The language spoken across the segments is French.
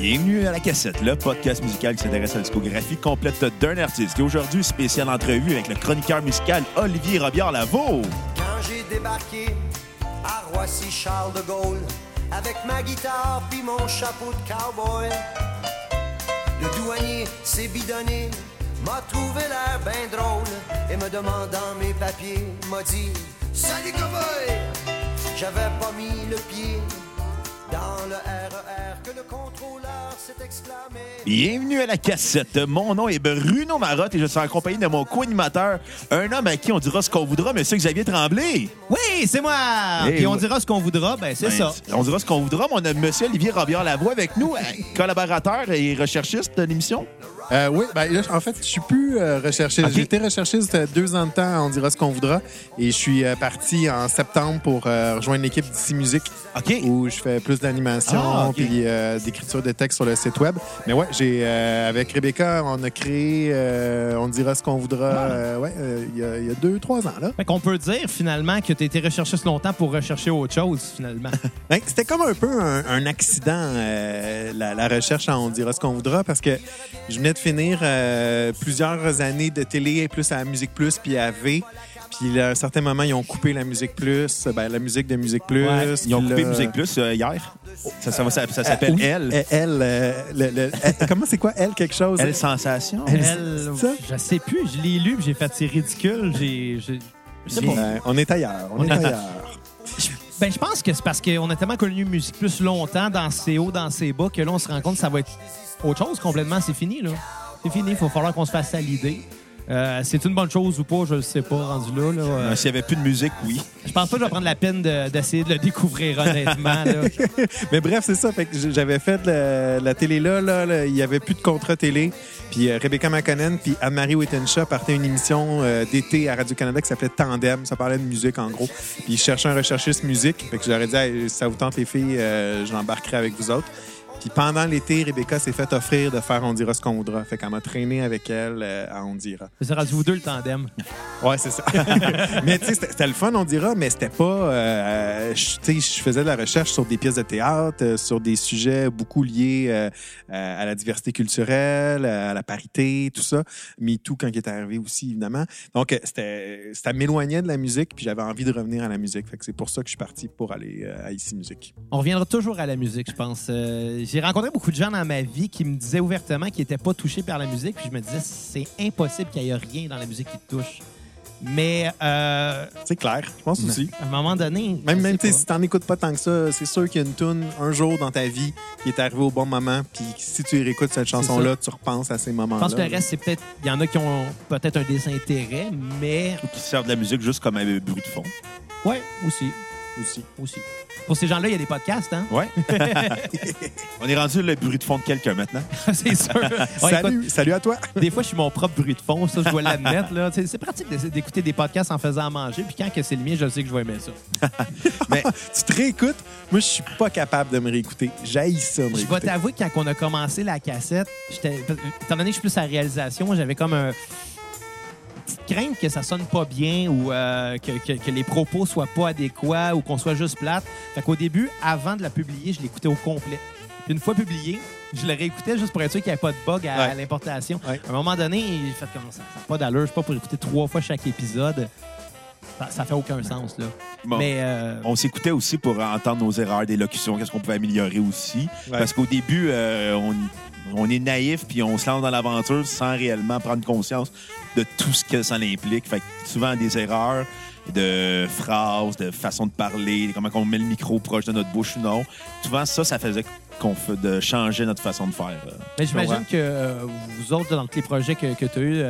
Bienvenue à La Cassette, le podcast musical qui s'intéresse à la discographie complète d'un artiste. Et aujourd'hui, spéciale entrevue avec le chroniqueur musical Olivier Robillard-Lavaux. Quand j'ai débarqué à Roissy-Charles de Gaulle avec ma guitare puis mon chapeau de cowboy, le douanier s'est bidonné, m'a trouvé l'air bien drôle et me demandant mes papiers, m'a dit Salut cowboy! J'avais pas mis le pied dans le RER que le contrôleur s'est exclamé. Bienvenue à La Cassette. Mon nom est Bruno Marotte et je suis accompagné de mon co-animateur, un homme à qui on dira ce qu'on voudra, Monsieur Xavier Tremblay. Oui, c'est moi! Hey, Puis on dira ce qu'on voudra, ben c'est Ben, ça. On dira ce qu'on voudra, mais on a Monsieur Olivier Robillard-Lavoie avec nous, collaborateur et recherchiste de l'émission. Euh, oui, ben, là, en fait, je suis plus euh, recherchiste. Ok. J'ai été recherchiste deux ans de temps, on dira ce qu'on voudra. Et je suis euh, parti en septembre pour euh, rejoindre l'équipe d'ici Musique, OK. où je fais plus d'animation Ah, ok. puis euh, d'écriture de texte sur le site web. Mais ouais, j'ai euh, avec Rebecca, on a créé On dira ce qu'on voudra. Ah. ouais, il y y, a deux, trois ans là. Fait qu'on peut dire finalement que tu été recherchiste longtemps pour rechercher autre chose, finalement. Ben, C'était comme un peu un, un accident, la, la recherche à On dira ce qu'on voudra, parce que je venais de finir euh, plusieurs années de télé, plus à Musique Plus, puis à V. Puis là, à un certain moment, ils ont coupé la Musique Plus, ben, la musique de Musique Plus. Ouais, Ils ont coupé là- Musique Plus euh, hier. Ça, ça, va- ça- ça s'appelle Euh, oui, Elle. euh, Elle, euh, le- le- elle- comment c'est quoi, Elle, quelque chose? Elle Sensation. Elle- Elle, c'est ça? je sais plus, je l'ai lu, j'ai fait c'est ridicule. J'ai. Euh, on est ailleurs, on est ailleurs. Ben, je pense que c'est parce qu'on a tellement connu Musique Plus longtemps dans ses hauts, dans ses bas, que là, on se rend compte que ça va être autre chose complètement. C'est fini, là. C'est fini, il va falloir qu'on se fasse à l'idée. Euh, c'est une bonne chose ou pas, je ne sais pas, rendu là. là. Euh, Euh, S'il n'y avait plus de musique, oui. je pense pas que je vais prendre la peine de- d'essayer de, le découvrir, honnêtement. là. Mais bref, c'est ça. J'avais fait la, la télé là, là, là, il y avait plus de contrat télé. Puis euh, Rebecca McConnell puis Anne-Marie Wittenshaw partaient une émission d'été à Radio-Canada qui s'appelait Tandem. Ça parlait de musique, en gros. Puis ils cherchaient un recherchiste musique. Fait que j'aurais dit, Hey, si ça vous tente les filles, je l'embarquerai avec vous autres. Puis pendant l'été, Rebecca s'est fait offrir de faire On dira ce qu'on voudra. Fait qu'elle m'a traîné avec elle euh, à On dira. C'est rendu vous deux le tandem. Ouais, c'est ça. mais tu sais, c'était le fun, on dira, mais c'était pas. euh, tu sais, je faisais de la recherche sur des pièces de théâtre, euh, sur des sujets beaucoup liés à la diversité culturelle, à la parité, tout ça. MeToo quand il est arrivé aussi, évidemment. Donc, c'était, ça m'éloignait de la musique, puis j'avais envie de revenir à la musique. Fait que c'est pour ça que je suis parti pour aller à Ici Musique. On reviendra toujours à la musique, je pense. Euh, j'ai rencontré beaucoup de gens dans ma vie qui me disaient ouvertement qu'ils n'étaient pas touchés par la musique. Puis je me disais, c'est impossible qu'il n'y ait rien dans la musique qui te touche. Mais euh, C'est clair, je pense aussi. à un moment donné. Même, je même si t'en écoutes pas tant que ça, c'est sûr qu'il y a une tune un jour dans ta vie qui est arrivée au bon moment. Puis si tu réécoutes cette chanson-là, tu repenses à ces Je moments-là. pense que le reste, c'est peut-être. Il y en a qui ont peut-être un désintérêt, mais. Ou qui servent de la musique juste comme un bruit de fond. Ouais, aussi. Aussi. Aussi. Pour ces gens-là, il y a des podcasts, hein? Ouais. On est rendu le bruit de fond de quelqu'un maintenant. c'est sûr. Ouais, salut, salut à toi. des fois, je suis mon propre bruit de fond, ça, je dois l'admettre. là. C'est c'est pratique d'écouter des podcasts en faisant à manger, puis quand que c'est le mien, je sais que je vais aimer ça. Mais tu te réécoutes. Moi, je suis pas capable de me réécouter. J'haïs ça, me Je vais t'avouer que quand on a commencé la cassette, j'étais- étant donné que je suis plus à la réalisation, j'avais comme un petite crainte que ça sonne pas bien ou euh, que, que- que les propos soient pas adéquats ou qu'on soit juste plate. Fait qu'au début, avant de la publier, je l'écoutais au complet. Puis une fois publié, je le réécoutais juste pour être sûr qu'il n'y avait pas de bug à, Ouais. à l'importation. Ouais. À un moment donné, j'ai fait comme ça. Ça pas d'allure. Je suis pas pour écouter trois fois chaque épisode. Ça, ça fait aucun sens, là. bon, Mais euh, on s'écoutait aussi pour entendre nos erreurs d'élocution, qu'est-ce qu'on pouvait améliorer aussi. Ouais. Parce qu'au début, euh, on, on est naïf puis on se lance dans l'aventure sans réellement prendre conscience de tout ce que ça implique. Fait que souvent des erreurs de phrases, de façon de parler, comment on met le micro proche de notre bouche ou non. Souvent, ça, ça faisait qu'on fait de changer notre façon de faire. euh. Mais j'imagine que euh, vous autres, dans tous les projets que, que tu as eus,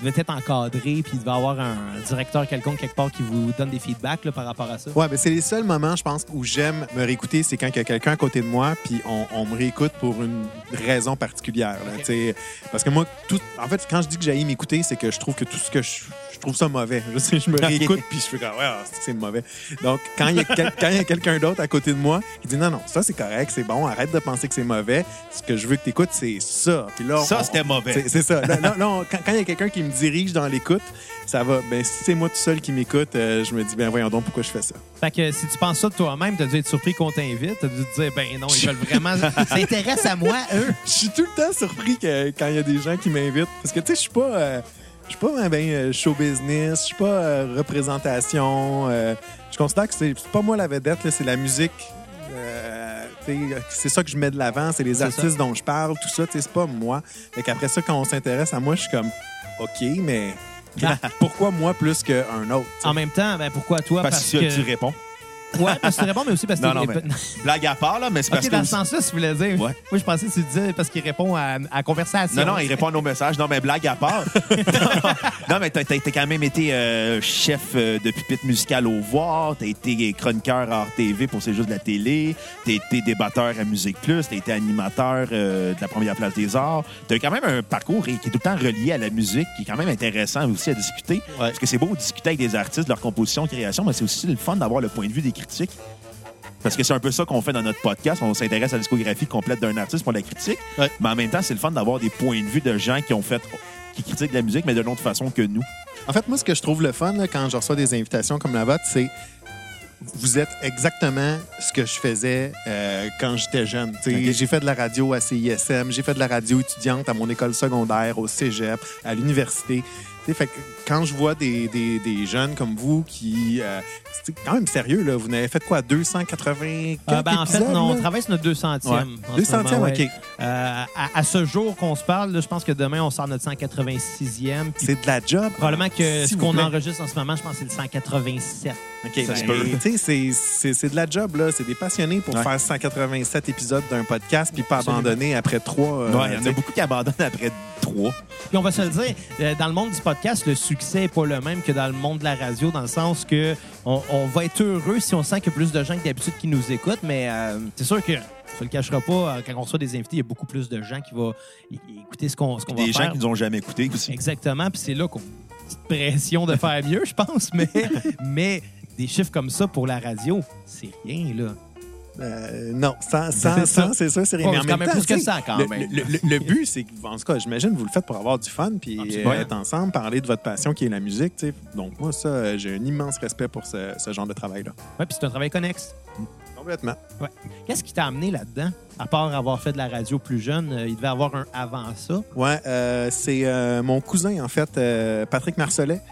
vous devez être encadré, puis il devait avoir un directeur quelconque quelque part qui vous donne des feedbacks là, par rapport à ça? Ouais, mais c'est les seuls moments, je pense, où j'aime me réécouter, c'est quand il y a quelqu'un à côté de moi, puis on, on me réécoute pour une raison particulière. là, Ok. tu sais. Parce que moi, tout, en fait, quand je dis que j'aille m'écouter, c'est que je trouve que tout ce que je je trouve ça mauvais. Je, sais, je me réécoute puis je fais comme, ouais, ah, c'est- mauvais. Donc, quand il y a, quel- quand il y a quelqu'un d'autre à côté de moi qui dit, non, non, ça c'est correct, c'est bon, arrête de penser que c'est mauvais. Ce que je veux que tu écoutes, c'est ça. Puis là, Ça, c'était mauvais. c'est- ça. Là, là, là, on- quand quand il y a quelqu'un qui me dirige dans l'écoute, ça va. Ben, si c'est moi tout seul qui m'écoute, euh, je me dis, ben voyons donc pourquoi je fais ça. Fait que si tu penses ça de toi-même, t'as dû être surpris qu'on t'invite. T'as dû te dire, ben non, ils veulent vraiment. Ça intéresse à moi, eux. Je suis tout le temps surpris que, quand il y a des gens qui m'invitent. Parce que, tu sais, je suis pas. euh, je suis pas ben, euh, show business, je suis pas euh, représentation. je considère que c'est pas moi la vedette, c'est la musique. c'est ça que je mets de l'avant, c'est les artistes dont je parle, tout ça, c'est pas moi. Fait qu'après ça, quand on s'intéresse à moi, je suis comme, OK, mais pourquoi moi plus qu'un autre? En même temps, ben pourquoi toi? Parce, que, tu réponds. Ouais, parce que tu réponds, mais aussi parce que. Non, non, mais blague à part, là, mais c'est parce Ok, que. dans ce sens-là, si tu voulais dire. Ouais. Moi, je pensais que tu disais parce qu'il répond à, à la conversation. Non, non, il répond à nos messages. Non, mais blague à part. non, mais t'as, t'as quand même été euh, chef euh, de pupitre musical au Voir. T'as été chroniqueur à RTV pour C'est juste de la télé. T'as été débatteur à Musique Plus. T'as été animateur euh, de la première place des arts. T'as quand même un parcours qui est tout le temps relié à la musique, qui est quand même intéressant aussi à discuter. Parce que c'est beau de discuter avec des artistes, de leur composition, création, mais c'est aussi le fun d'avoir le point de vue des critiques. Parce que c'est un peu ça qu'on fait dans notre podcast. On s'intéresse à la discographie complète d'un artiste pour la critique. Ouais. Mais en même temps, c'est le fun d'avoir des points de vue de gens qui ont fait qui critiquent la musique, mais d'une autre façon que nous. En fait, moi, ce que je trouve le fun là, quand je reçois des invitations comme la vôtre, c'est vous êtes exactement ce que je faisais euh, quand j'étais jeune. J'ai fait de la radio à CISM, j'ai fait de la radio étudiante à mon école secondaire, au cégep, à l'université. Fait que quand je vois des, des- des jeunes comme vous qui. euh, c'est quand même sérieux, là. Vous n'avez fait quoi, 280 Euh, ben, en fait, non, on travaille sur notre 200e. Ouais. en ce 200e, moment, ouais. OK. Euh, à, à ce jour qu'on se parle, là, je pense que demain, on sort notre 186e. puis C'est de la job. Probablement que ce qu'on enregistre en ce moment, je pense que c'est le 187. OK, ben, peut. tu sais, c'est- c'est c'est de la job, là. C'est des passionnés pour Ouais. faire 187 épisodes d'un podcast puis pas Absolument. abandonner après trois. euh, il y en a beaucoup qui abandonnent après trois. Puis on va se le dire, euh, dans le monde du podcast, le succès n'est pas le même que dans le monde de la radio, dans le sens que on, on va être heureux si on sent qu'il y a plus de gens que d'habitude qui nous écoutent, mais euh, c'est sûr que se le cachera pas, euh, quand on reçoit des invités, il y a beaucoup plus de gens qui vont écouter ce qu'on ce qu'on va Des gens faire. qui nous ont jamais écoutés aussi. Exactement, puis c'est là qu'on petite pression de faire mieux, je pense, mais, mais des chiffres comme ça pour la radio, c'est rien, là. Euh, non, sans, sans, ça. sans, c'est ça, c'est rien. Oh, Mais en c'est quand même même temps, plus que ça, quand le, même. Le, le- le but, c'est que, en tout cas, j'imagine, vous le faites pour avoir du fun puis Absolument. euh, être ensemble, parler de votre passion qui est la musique. tu sais. Donc, moi, ça, euh, j'ai un immense respect pour ce, ce genre de travail-là. Ouais, puis c'est un travail connexe. Complètement. Qu'est-ce qui t'a amené là-dedans? À part avoir fait de la radio plus jeune, euh, il devait avoir un avant ça? Ouais, euh, c'est mon cousin, en fait, Patrick Marcelet,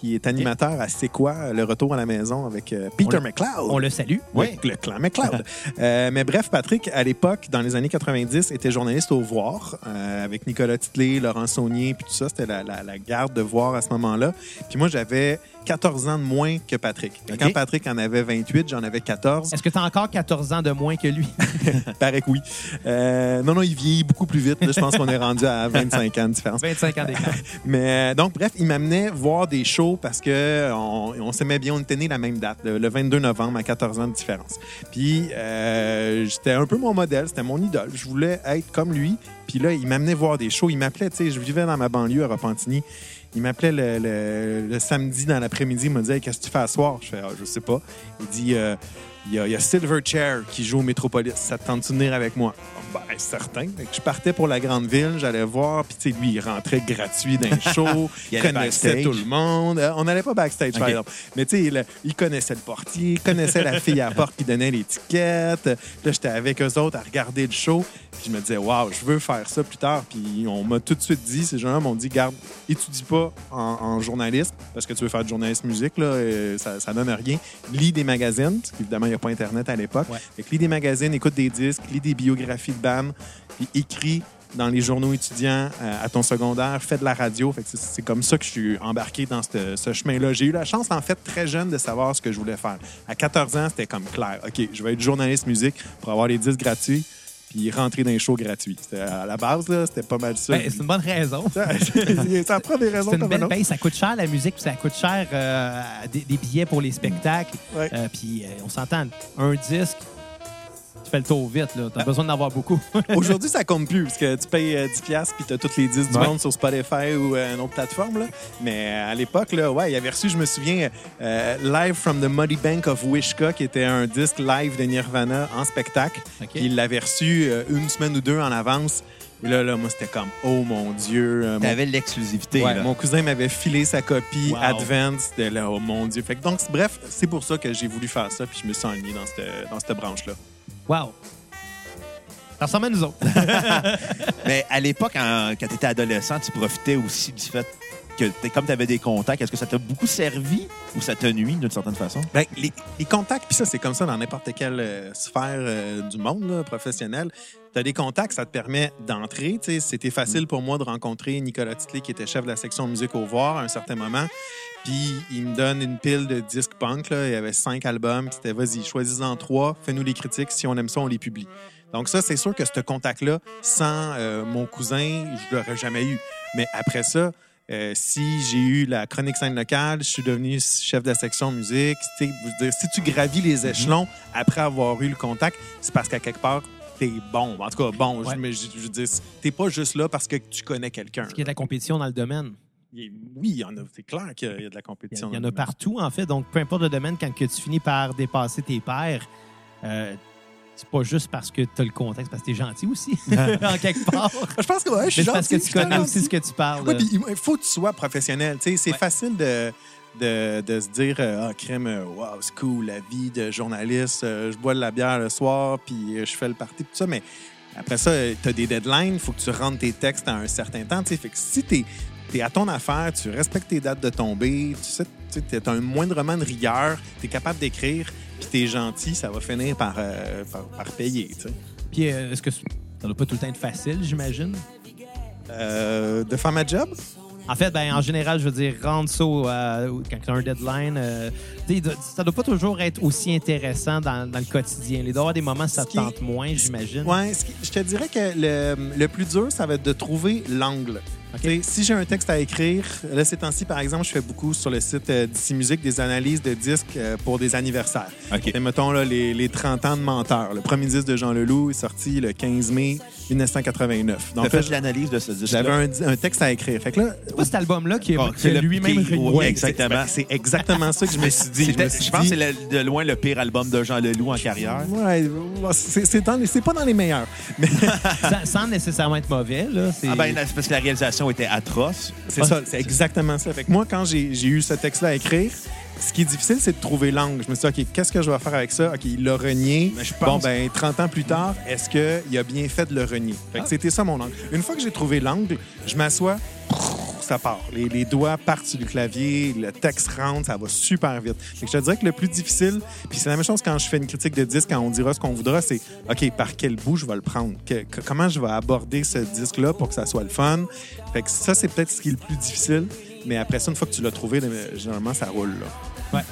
qui est animateur à C'est quoi, le retour à la maison avec euh, Peter On McLeod. On le salue. Oui, le clan McLeod. Euh, mais bref, Patrick, à l'époque, dans les années 90, était journaliste au Voir euh, avec Nicolas Titley, Laurent Saunier, puis tout ça. C'était la, la- la garde de Voir à ce moment-là. Puis moi, j'avais 14 ans de moins que Patrick. Quand Patrick en avait 28, j'en avais 14. Est-ce que tu as encore 14 ans de moins que lui? Paraît que oui. Euh, non, non, il vieillit beaucoup plus vite. là. Je pense qu'on est rendu à 25 ans de différence. 25 ans d'écart. Mais euh, donc, bref, il m'amenait voir des shows parce que on, on s'aimait bien. On était nés la même date, le, le 22 novembre, à 14 ans de différence. Puis, euh, j'étais un peu mon modèle, c'était mon idole. Je voulais être comme lui. Puis là, il m'amenait voir des shows. Il m'appelait, tu sais, je vivais dans ma banlieue à Repentigny. Il m'appelait le, le- samedi dans l'après-midi. Il me disait Qu'est-ce que tu fais à soir? Je fais Ah, Je sais pas. Il dit euh, il y, a, il y a Silverchair qui joue au Métropolis. Ça te tente de venir avec moi? Ben, certain. Je partais pour la grande ville, j'allais voir. Puis, tu sais, lui, il rentrait gratuit dans le show. Il connaissait backstage. tout le monde. Euh, On n'allait pas backstage, par exemple. Mais, tu sais, il, il connaissait le portier, il connaissait la fille à la porte qui donnait l'étiquette. Là, j'étais avec eux autres à regarder le show. Puis, je me disais, waouh, je veux faire ça plus tard. Puis, on m'a tout de suite dit, ces gens-là m'ont dit, garde, étudie pas en, en journalisme, parce que tu veux faire du journalisme musique, là, ça donne rien. Lis des magazines, parce qu'évidemment, il n'y a pas Internet à l'époque. Ouais. Fait que lis des magazines, écoute des disques, lis des biographies de bandes, puis écris dans les journaux étudiants euh, à ton secondaire, fais de la radio. Fait que c'est- c'est comme ça que je suis embarqué dans ce, ce chemin-là. J'ai eu la chance, en fait, très jeune, de savoir ce que je voulais faire. À 14 ans, c'était comme clair. OK, je vais être journaliste musique pour avoir les disques gratuits puis rentrer dans les shows gratuits. À la base, là, c'était pas mal ça. Ben, c'est une bonne raison. ça prend des raisons C'est une comme belle un autre. paye. Ça coûte cher, la musique, puis ça coûte cher euh, des, des billets pour les spectacles. Ouais. Euh, puis euh, on s'entend, un disque, Tu fais le tour vite, là. T'as besoin d'en avoir beaucoup. Aujourd'hui, ça compte plus, parce que tu payes euh, 10$ piastres puis tu as tous les 10 du Ouais. monde sur Spotify ou euh, une autre plateforme. Là. Mais euh, à l'époque, là, ouais, il avait reçu, je me souviens, euh, Live from the Muddy Bank of Wishka, qui était un disque live de Nirvana en spectacle. Il l'avait reçu euh, une semaine ou deux en avance. Et là, là moi, c'était comme, oh mon Dieu. euh, mon- T'avais l'exclusivité. Ouais, mon cousin m'avait filé sa copie Wow. Advance. De là, oh mon Dieu. Fait que donc, bref, c'est pour ça que j'ai voulu faire ça, puis je me suis enligné dans cette, dans cette branche-là. Wow. Ça ressemble à nous autres. Mais à l'époque, quand tu étais adolescent, tu profitais aussi du fait que comme tu avais des contacts, est-ce que ça t'a beaucoup servi ou ça te nuit d'une certaine façon? Ben, les, les contacts, puis ça, c'est comme ça dans n'importe quelle euh, sphère euh, du monde là, professionnel. Tu as des contacts, ça te permet d'entrer. C'était facile pour moi de rencontrer Nicolas Titley, qui était chef de la section musique au Voir à un certain moment. Puis il me donne une pile de disques punk. Là. Il y avait cinq albums. Puis c'était vas-y, choisis-en trois, fais-nous les critiques. Si on aime ça, on les publie. Donc, ça, c'est sûr que ce contact-là, sans euh, mon cousin, je l'aurais jamais eu. Mais après ça, euh, si j'ai eu la chronique scène locale, je suis devenu chef de la section musique. Dire, si tu gravis les échelons après avoir eu le contact, c'est parce qu'à quelque part, t'es bon. En tout cas, bon, Ouais. je, je, je veux dire, t'es pas juste là parce que tu connais quelqu'un. Est-ce qu'il y a de la compétition dans le domaine? Oui, il y en a. C'est clair qu'il y a de la Il y, compétition. il y en a partout, en fait. Donc, peu importe le domaine, quand que tu finis par dépasser tes pairs, euh, c'est pas juste parce que tu as le contexte, parce que tu es gentil aussi, en quelque part. Je pense que ouais, je suis c'est parce que gentil, tu connais gentil. aussi ce que tu parles. Puis il faut que tu sois professionnel. C'est Ouais. facile de, de, de se dire euh, Ah, crème, euh, wow, c'est cool, la vie de journaliste, euh, je bois de la bière le soir, puis euh, je fais le party, tout ça. Mais après ça, tu as des deadlines, il faut que tu rentres tes textes à un certain temps. Fait que si tu es, à ton affaire, tu respectes tes dates de tombée, tu sais, tu as un moindrement de rigueur, tu es capable d'écrire, puis tu es gentil, ça va finir par, euh, par, par payer. Puis, euh, est-ce que ça doit pas tout le temps être facile, j'imagine? Euh, de faire ma job? En fait, ben, en général, je veux dire, rendre ça euh, quand tu as un deadline. euh, ça doit pas toujours être aussi intéressant dans, dans le quotidien. Il doit y avoir des moments où ça te tente moins, j'imagine. Qui- je te dirais que le, le plus dur, ça va être de trouver l'angle. Si j'ai un texte à écrire, là, ces temps-ci, par exemple, je fais beaucoup sur le site euh, d'Ici Musique des analyses de disques euh, pour des anniversaires. OK. Et mettons là, les, les 30 ans de Menteur. Le premier disque de Jean Leloup est sorti le 15 mai 1989. Tu Donc, fait l'analyse de ce disque j'avais un, un texte à écrire. Fait que là, C'est pas cet album-là qui, Oh, c'est a le- lui-même c'est- exactement. C'est exactement ça que je me suis dit. Je, me suis je pense que c'est de loin le pire album de Jean Leloup en carrière. Ouais, c'est pas dans les meilleurs. Mais sans, sans nécessairement être mauvais. Là, c'est... Ah ben, c'est parce que la réalisation était atroce. C'est ça, c'est exactement ça. Fait que moi, quand j'ai eu ce texte-là à écrire, ce qui est difficile, c'est de trouver l'angle. Je me suis dit, OK, qu'est-ce que je vais faire avec ça? OK, il l'a renié. Mais je Bon, pense- ben, 30 ans plus tard, est-ce qu'il a bien fait de le renier? Fait que Ah. c'était ça mon angle. Une fois que j'ai trouvé l'angle, je m'assois, ça part. Les, les doigts partent sur le clavier, le texte rentre, ça va super vite. Fait que je te dirais que le plus difficile, puis c'est la même chose quand je fais une critique de disque, quand on dira ce qu'on voudra, c'est OK, par quel bout je vais le prendre? Que- que- comment je vais aborder ce disque-là pour que ça soit le fun? Fait que ça, c'est peut-être ce qui est le plus difficile. Mais après ça, une fois que tu l'as trouvé, généralement, ça roule. Là. Ouais.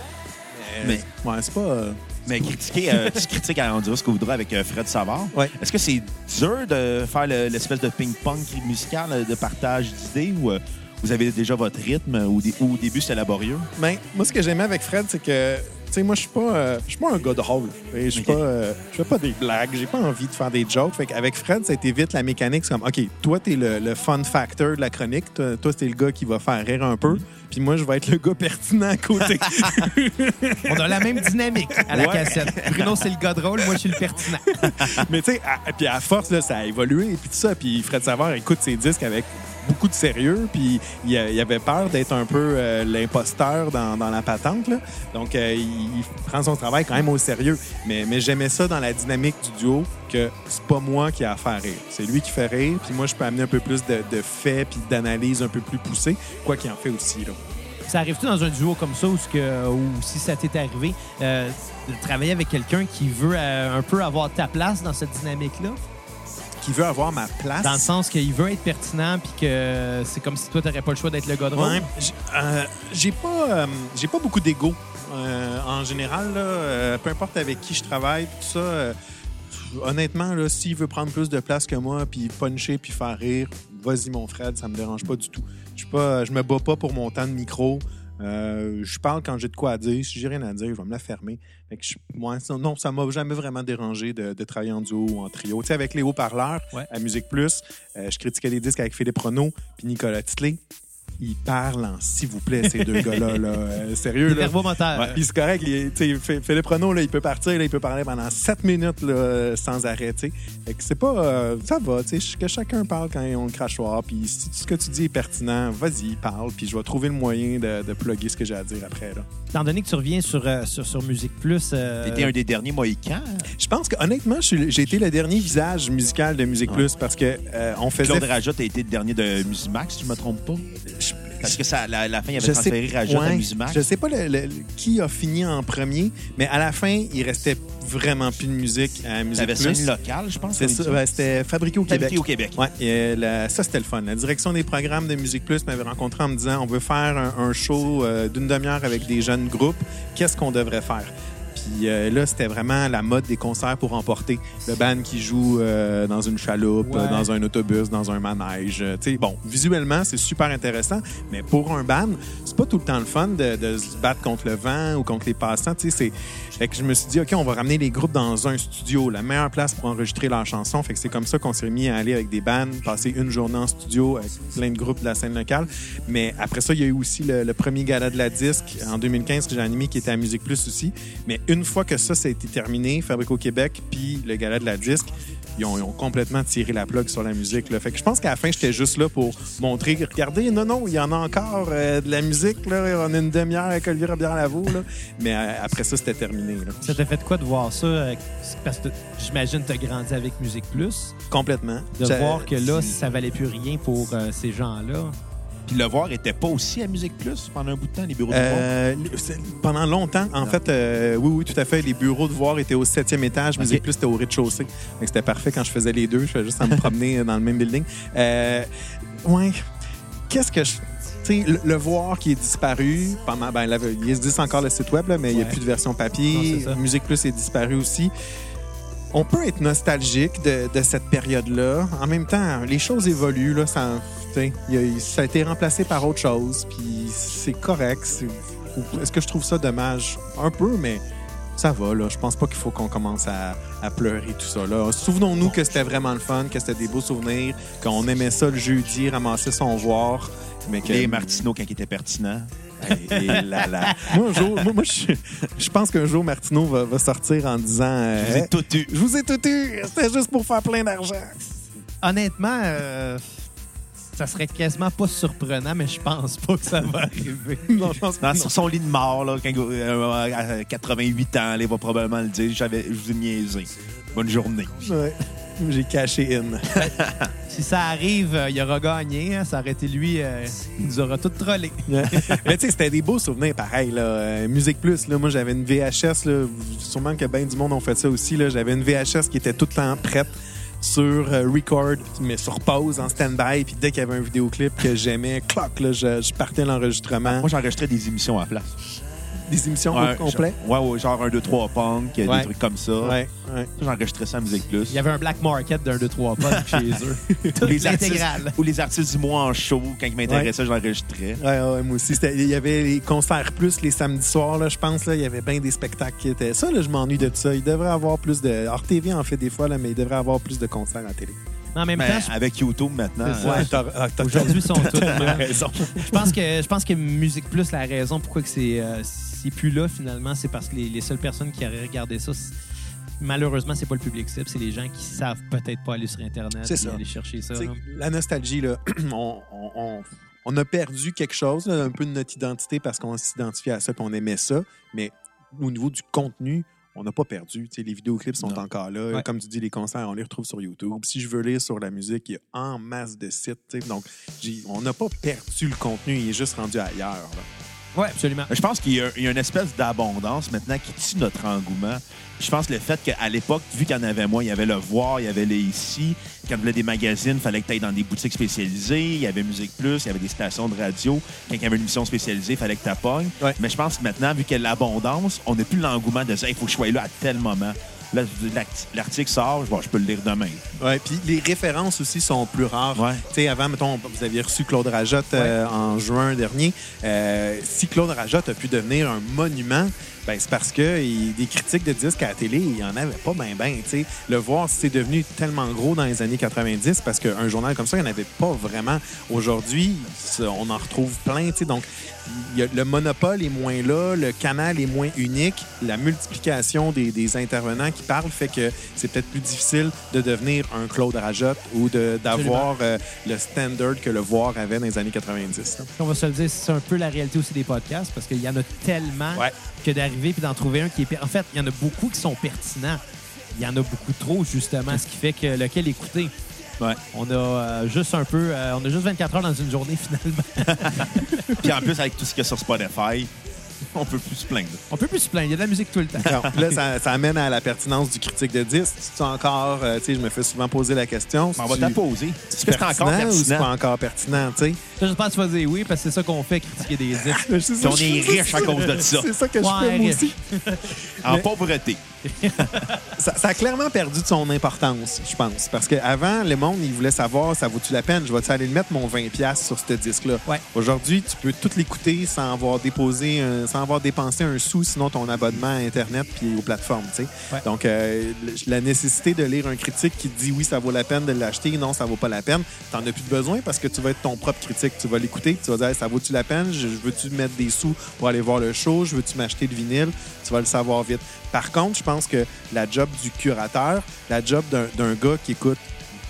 Mais, Mais- ouais, c'est pas. euh, Mais critiquer, euh, tu critiques à On dira ce qu'on voudra avec euh, Fred Savard. Ouais. Est-ce que c'est dur de faire le- l'espèce de ping-pong musical euh, de partage d'idées ou euh, vous avez déjà votre rythme ou, dé- ou au début c'était laborieux? Ben, moi, ce que j'aimais avec Fred, c'est que, tu sais, moi, je suis pas, euh, je suis pas un gars drôle. Je suis Ok. pas, euh, je fais pas des blagues. J'ai pas envie de faire des jokes. Fait qu'avec Fred, ça a été vite la mécanique. C'est comme, OK, toi, t'es le, le fun factor de la chronique. Toi, toi t'es le gars qui va faire rire un peu. Puis moi, je vais être le gars pertinent à côté. On a la même dynamique à la Ouais. cassette. Bruno, c'est le gars drôle, moi, je suis le pertinent. Mais tu sais, puis à force, là, ça a évolué. Et puis tout ça. Puis Fred Savard écoute ses disques avec beaucoup de sérieux. Puis il, avait peur d'être un peu euh, l'imposteur dans, la patente. là. Donc, euh, il, prend son travail quand même au sérieux. Mais, mais j'aimais ça dans la dynamique du duo, que c'est pas moi qui a à faire rire. C'est lui qui fait rire. Puis moi, je peux amener un peu plus de, faits puis d'analyse un peu plus poussée. Quoi qu'il en fait aussi. Là. Ça arrive-tu dans un duo comme ça ou, si ça t'est arrivé euh, de travailler avec quelqu'un qui veut un peu avoir ta place dans cette dynamique-là? Qui veut avoir ma place. Dans le sens qu'il veut être pertinent puis que c'est comme si toi, t'aurais pas le choix d'être le gars drôle. Ouais, euh, j'ai pas, euh, j'ai pas beaucoup d'ego. Euh, en général, là, euh, peu importe avec qui je travaille, tout ça, honnêtement, là, s'il veut prendre plus de place que moi, puis puncher, puis faire rire, vas-y, mon Fred, ça me dérange pas du tout. Je suis pas, je me bats pas pour mon temps de micro. Euh, je parle quand j'ai de quoi à dire. Si j'ai rien à dire, je vais me la fermer. Fait que je- moi, ça- non, ça m'a jamais vraiment dérangé de, de travailler en duo ou en trio. Tu sais, avec les haut-parleurs Ouais. à Musique Plus, euh, je critiquais les disques avec Philippe Renaud puis Nicolas Titley. Ils parlent en s'il vous plaît, ces deux gars-là. Là. Euh, sérieux, là. verbomoteur. Ouais, Puis c'est correct. il- Philippe Renaud, là, il peut partir, là, il peut parler pendant 7 minutes là, sans arrêt. Fait que c'est pas. euh, ça va, tu sais, que chacun parle quand ils ont le crachoir. Puis si ce que tu dis est pertinent, vas-y, parle. Puis je vais trouver le moyen de, de plugger ce que j'ai à dire après. Là. Étant donné que tu reviens sur, euh, sur, sur Musique Plus. euh, T'étais un des derniers Mohicans? Je pense que honnêtement, j'ai été le dernier visage musical de Musique Plus parce que euh, on faisait. Claude Rajot a été le dernier de Musimax, si je me trompe pas. Je- Parce que ça, la, la fin, il avait je transféré sais, Rajot à ouais, Musimax. je sais pas le- le- qui a fini en premier, mais à la fin, il restait vraiment plus de musique à Musique Plus. locale, je pense. C'est ça, ouais, c'était fabriqué au Fabriqué Québec. au Québec. Ouais, et, euh, la- ça c'était le fun. La direction des programmes de Musique Plus m'avait rencontré en me disant on veut faire un, un show euh, d'une demi-heure avec des jeunes groupes. Qu'est-ce qu'on devrait faire? Puis euh, là, c'était vraiment la mode des concerts pour emporter. Le band qui joue euh, dans une chaloupe, Ouais. euh, dans un autobus, dans un manège. Euh, tu sais, bon, visuellement, c'est super intéressant, mais pour un band, c'est pas tout le temps le fun de, de se battre contre le vent ou contre les passants. C'est fait que je me suis dit, OK, on va ramener les groupes dans un studio, la meilleure place pour enregistrer leurs chansons. Fait que c'est comme ça qu'on s'est mis à aller avec des bands, passer une journée en studio avec plein de groupes de la scène locale. Mais après ça, il y a eu aussi le, le premier gala de la disque en 2015 que j'ai animé qui était à Musique Plus aussi. Mais une fois que ça, ça a été terminé, Fabrique au Québec, puis le gala de la disque, ils ont, ils ont complètement tiré la plug sur la musique. Là. Fait que je pense qu'à la fin, j'étais juste là pour montrer, regardez, non, non, il y en a encore euh, de la musique. Là. On a une demi-heure avec Olivier Robillard-Lavaux. là. Mais euh, après ça, c'était terminé. là. Ça t'a fait quoi de voir ça? euh, Parce que j'imagine que tu as grandi avec Musique Plus? Complètement. De voir que là, ça valait plus rien pour ces gens-là? Puis le voir était pas aussi à Musique Plus pendant un bout de temps, les bureaux de voir? Euh, pendant longtemps, en fait, euh, oui, oui, tout à fait. Les bureaux de voir étaient au septième étage. Musique Ok. Plus était au rez-de-chaussée. C'était parfait quand je faisais les deux. Je faisais juste à me promener dans le même building. Euh, ouais. Qu'est-ce que je. Tu sais, le, le voir qui est disparu pendant. Ben, là, il existe encore le site web, là, mais il n'y a plus de version Non, papier. ça. Musique Plus est disparu aussi. On peut être nostalgique de, cette période-là. En même temps, les choses évoluent. Là, ça, a- été remplacé par autre chose. Puis c'est correct. Est-ce que je trouve ça dommage? Un peu, mais ça va. Là. Je pense pas qu'il faut qu'on commence à, pleurer tout ça. Souvenons-nous que c'était vraiment le fun, que c'était des beaux souvenirs, qu'on aimait ça le jeudi, ramasser son voir. Mais. Les Martineau quand il était pertinent. Et là, là. Moi, un jour, moi, moi, je, je pense qu'un jour, Martineau va, va sortir en disant euh, Je vous ai tout eu. Je vous ai tout eu, c'était juste pour faire plein d'argent. Honnêtement, euh, ça serait quasiment pas surprenant, mais je pense pas que ça va arriver. non, je pense que Dans non. sur son lit de mort, là, quand, euh, à 88 ans, là, il va probablement le dire. J'avais, je vous ai niaisé. Bonne journée. Ouais. J'ai caché in. Si ça arrive, euh, il aura gagné. hein. ça aurait été lui, euh, il nous aura tout trollé. Mais tu sais, c'était des beaux souvenirs pareil. Là. Euh, Musique Plus, là, moi j'avais une VHS. Là, sûrement que bien du monde ont fait ça aussi. là. J'avais une VHS qui était tout le temps prête sur euh, record, mais sur pause, en stand-by. Puis dès qu'il y avait un vidéoclip que j'aimais, cloc, là, je, je partais l'enregistrement. Moi, j'enregistrais des émissions à la place. Des émissions Ouais, au complet. genre- Ouais, ouais, genre 1, 2, 3 punk, Ouais. des trucs comme ça. Ouais, ouais. J'enregistrais ça à Musique Plus. Il y avait un black market d'un, deux, trois potes chez eux. Ou les, artistes, ou les artistes du mois en show, quand ils m'intéressaient, j'enregistrais. Ouais, ouais, moi aussi. Il y avait les concerts plus les samedis soirs, là, je pense. Là, il y avait bien des spectacles qui étaient. Ça, là, je m'ennuie de ça. Il devrait avoir plus de. Hors TV en fait des fois, là, mais il devrait avoir plus de concerts à la télé. En même Mais temps, je- avec YouTube maintenant. Ah, t'as- aujourd'hui, ils sont tous. Je pense que je pense que Musique Plus, la raison pourquoi que c'est euh, c'est plus là finalement, c'est parce que les, les seules personnes qui auraient regardé ça, malheureusement, c'est pas le public cible, c'est les gens qui savent peut-être pas aller sur Internet et ça. aller chercher ça. Là. la nostalgie, là, on, on- on- on a perdu quelque chose, là, un peu de notre identité parce qu'on s'identifiait à ça et on aimait ça. Mais au niveau du contenu, on n'a pas perdu. Tu sais, les vidéoclips sont Non. encore là. Ouais. Comme tu dis, les concerts, on les retrouve sur YouTube. Si je veux lire sur la musique, il y a en masse de sites. Donc, on n'a pas perdu le contenu, il est juste rendu ailleurs. là. Ouais, absolument. Je pense qu'il y, a il y a une espèce d'abondance maintenant qui tue notre engouement. Je pense que le fait qu'à l'époque, vu qu'il y en avait moins, il y avait le Voir, il y avait les Ici. Quand il y avait des magazines, il fallait que tu ailles dans des boutiques spécialisées. Il y avait Musique Plus, il y avait des stations de radio. Quand il y avait une émission spécialisée, il fallait que tu. Ouais. Mais je pense que maintenant, vu qu'il y a l'abondance, on n'a plus l'engouement de dire il faut que je sois là à tel moment. L'article sort, bon, je peux le lire demain. Ouais, puis les références aussi sont plus rares. Ouais. Tu sais, avant, mettons, vous aviez reçu Claude Rajotte euh, en juin dernier. Euh, si Claude Rajotte a pu devenir un monument, ben, c'est parce que il- des critiques de disques à la télé, il n'y en avait pas tu sais. Le voir, c'est devenu tellement gros dans les années 90 parce qu'un journal comme ça, il n'y en avait pas vraiment. Aujourd'hui, on en retrouve plein. tu sais. Donc, y a- le monopole est moins là, le canal est moins unique, la multiplication des, des intervenants qui parlent fait que c'est peut-être plus difficile de devenir un Claude Rajotte ou d'avoir euh, le standard que le voir avait dans les années 90. là. On va se le dire, c'est un peu la réalité aussi des podcasts parce qu'il y en a tellement Ouais. que d'arriver puis d'en trouver un qui est. En fait, il y en a beaucoup qui sont pertinents. Il y en a beaucoup trop, justement, ce qui fait que lequel écouter. Ouais. On a euh, juste un peu. euh, on a juste 24 heures dans une journée, finalement. Puis en plus, avec tout ce qu'il y a sur Spotify, on peut plus se plaindre. On peut plus se plaindre. Il y a de la musique tout le temps. Non, là, ça, ça amène à la pertinence du critique de disque. C'est encore, euh, tu sais, je me fais souvent poser la question. Mais on va si t'en tu- poser. Est-ce que c'est encore pertinent ou c'est pas encore pertinent, tu sais? J'espère que tu vas dire oui, parce que c'est ça qu'on fait, critiquer des disques. Je on je- est je- riche à cause de ça. C'est ça que je fais, moi aussi. En Mais- pauvreté. Ça, ça a clairement perdu de son importance, je pense. Parce qu'avant, le monde, il voulait savoir, ça vaut-tu la peine? Je vais-tu aller le mettre mon 20$ sur ce disque-là? Ouais. Aujourd'hui, tu peux tout l'écouter sans avoir déposé, un- sans avoir dépensé un sou, sinon ton abonnement à Internet puis aux plateformes, tu sais. Ouais. Donc, euh, la nécessité de lire un critique qui te dit oui, ça vaut la peine de l'acheter, non, ça vaut pas la peine, t'en as plus besoin parce que tu vas être ton propre critique. Tu vas l'écouter, tu vas dire, Hey, ça vaut-tu la peine? Je, je veux-tu mettre des sous pour aller voir le show? Je veux-tu m'acheter le vinyle? Tu vas le savoir vite. Par contre, je pense que la job du curateur, la job d'un gars qui écoute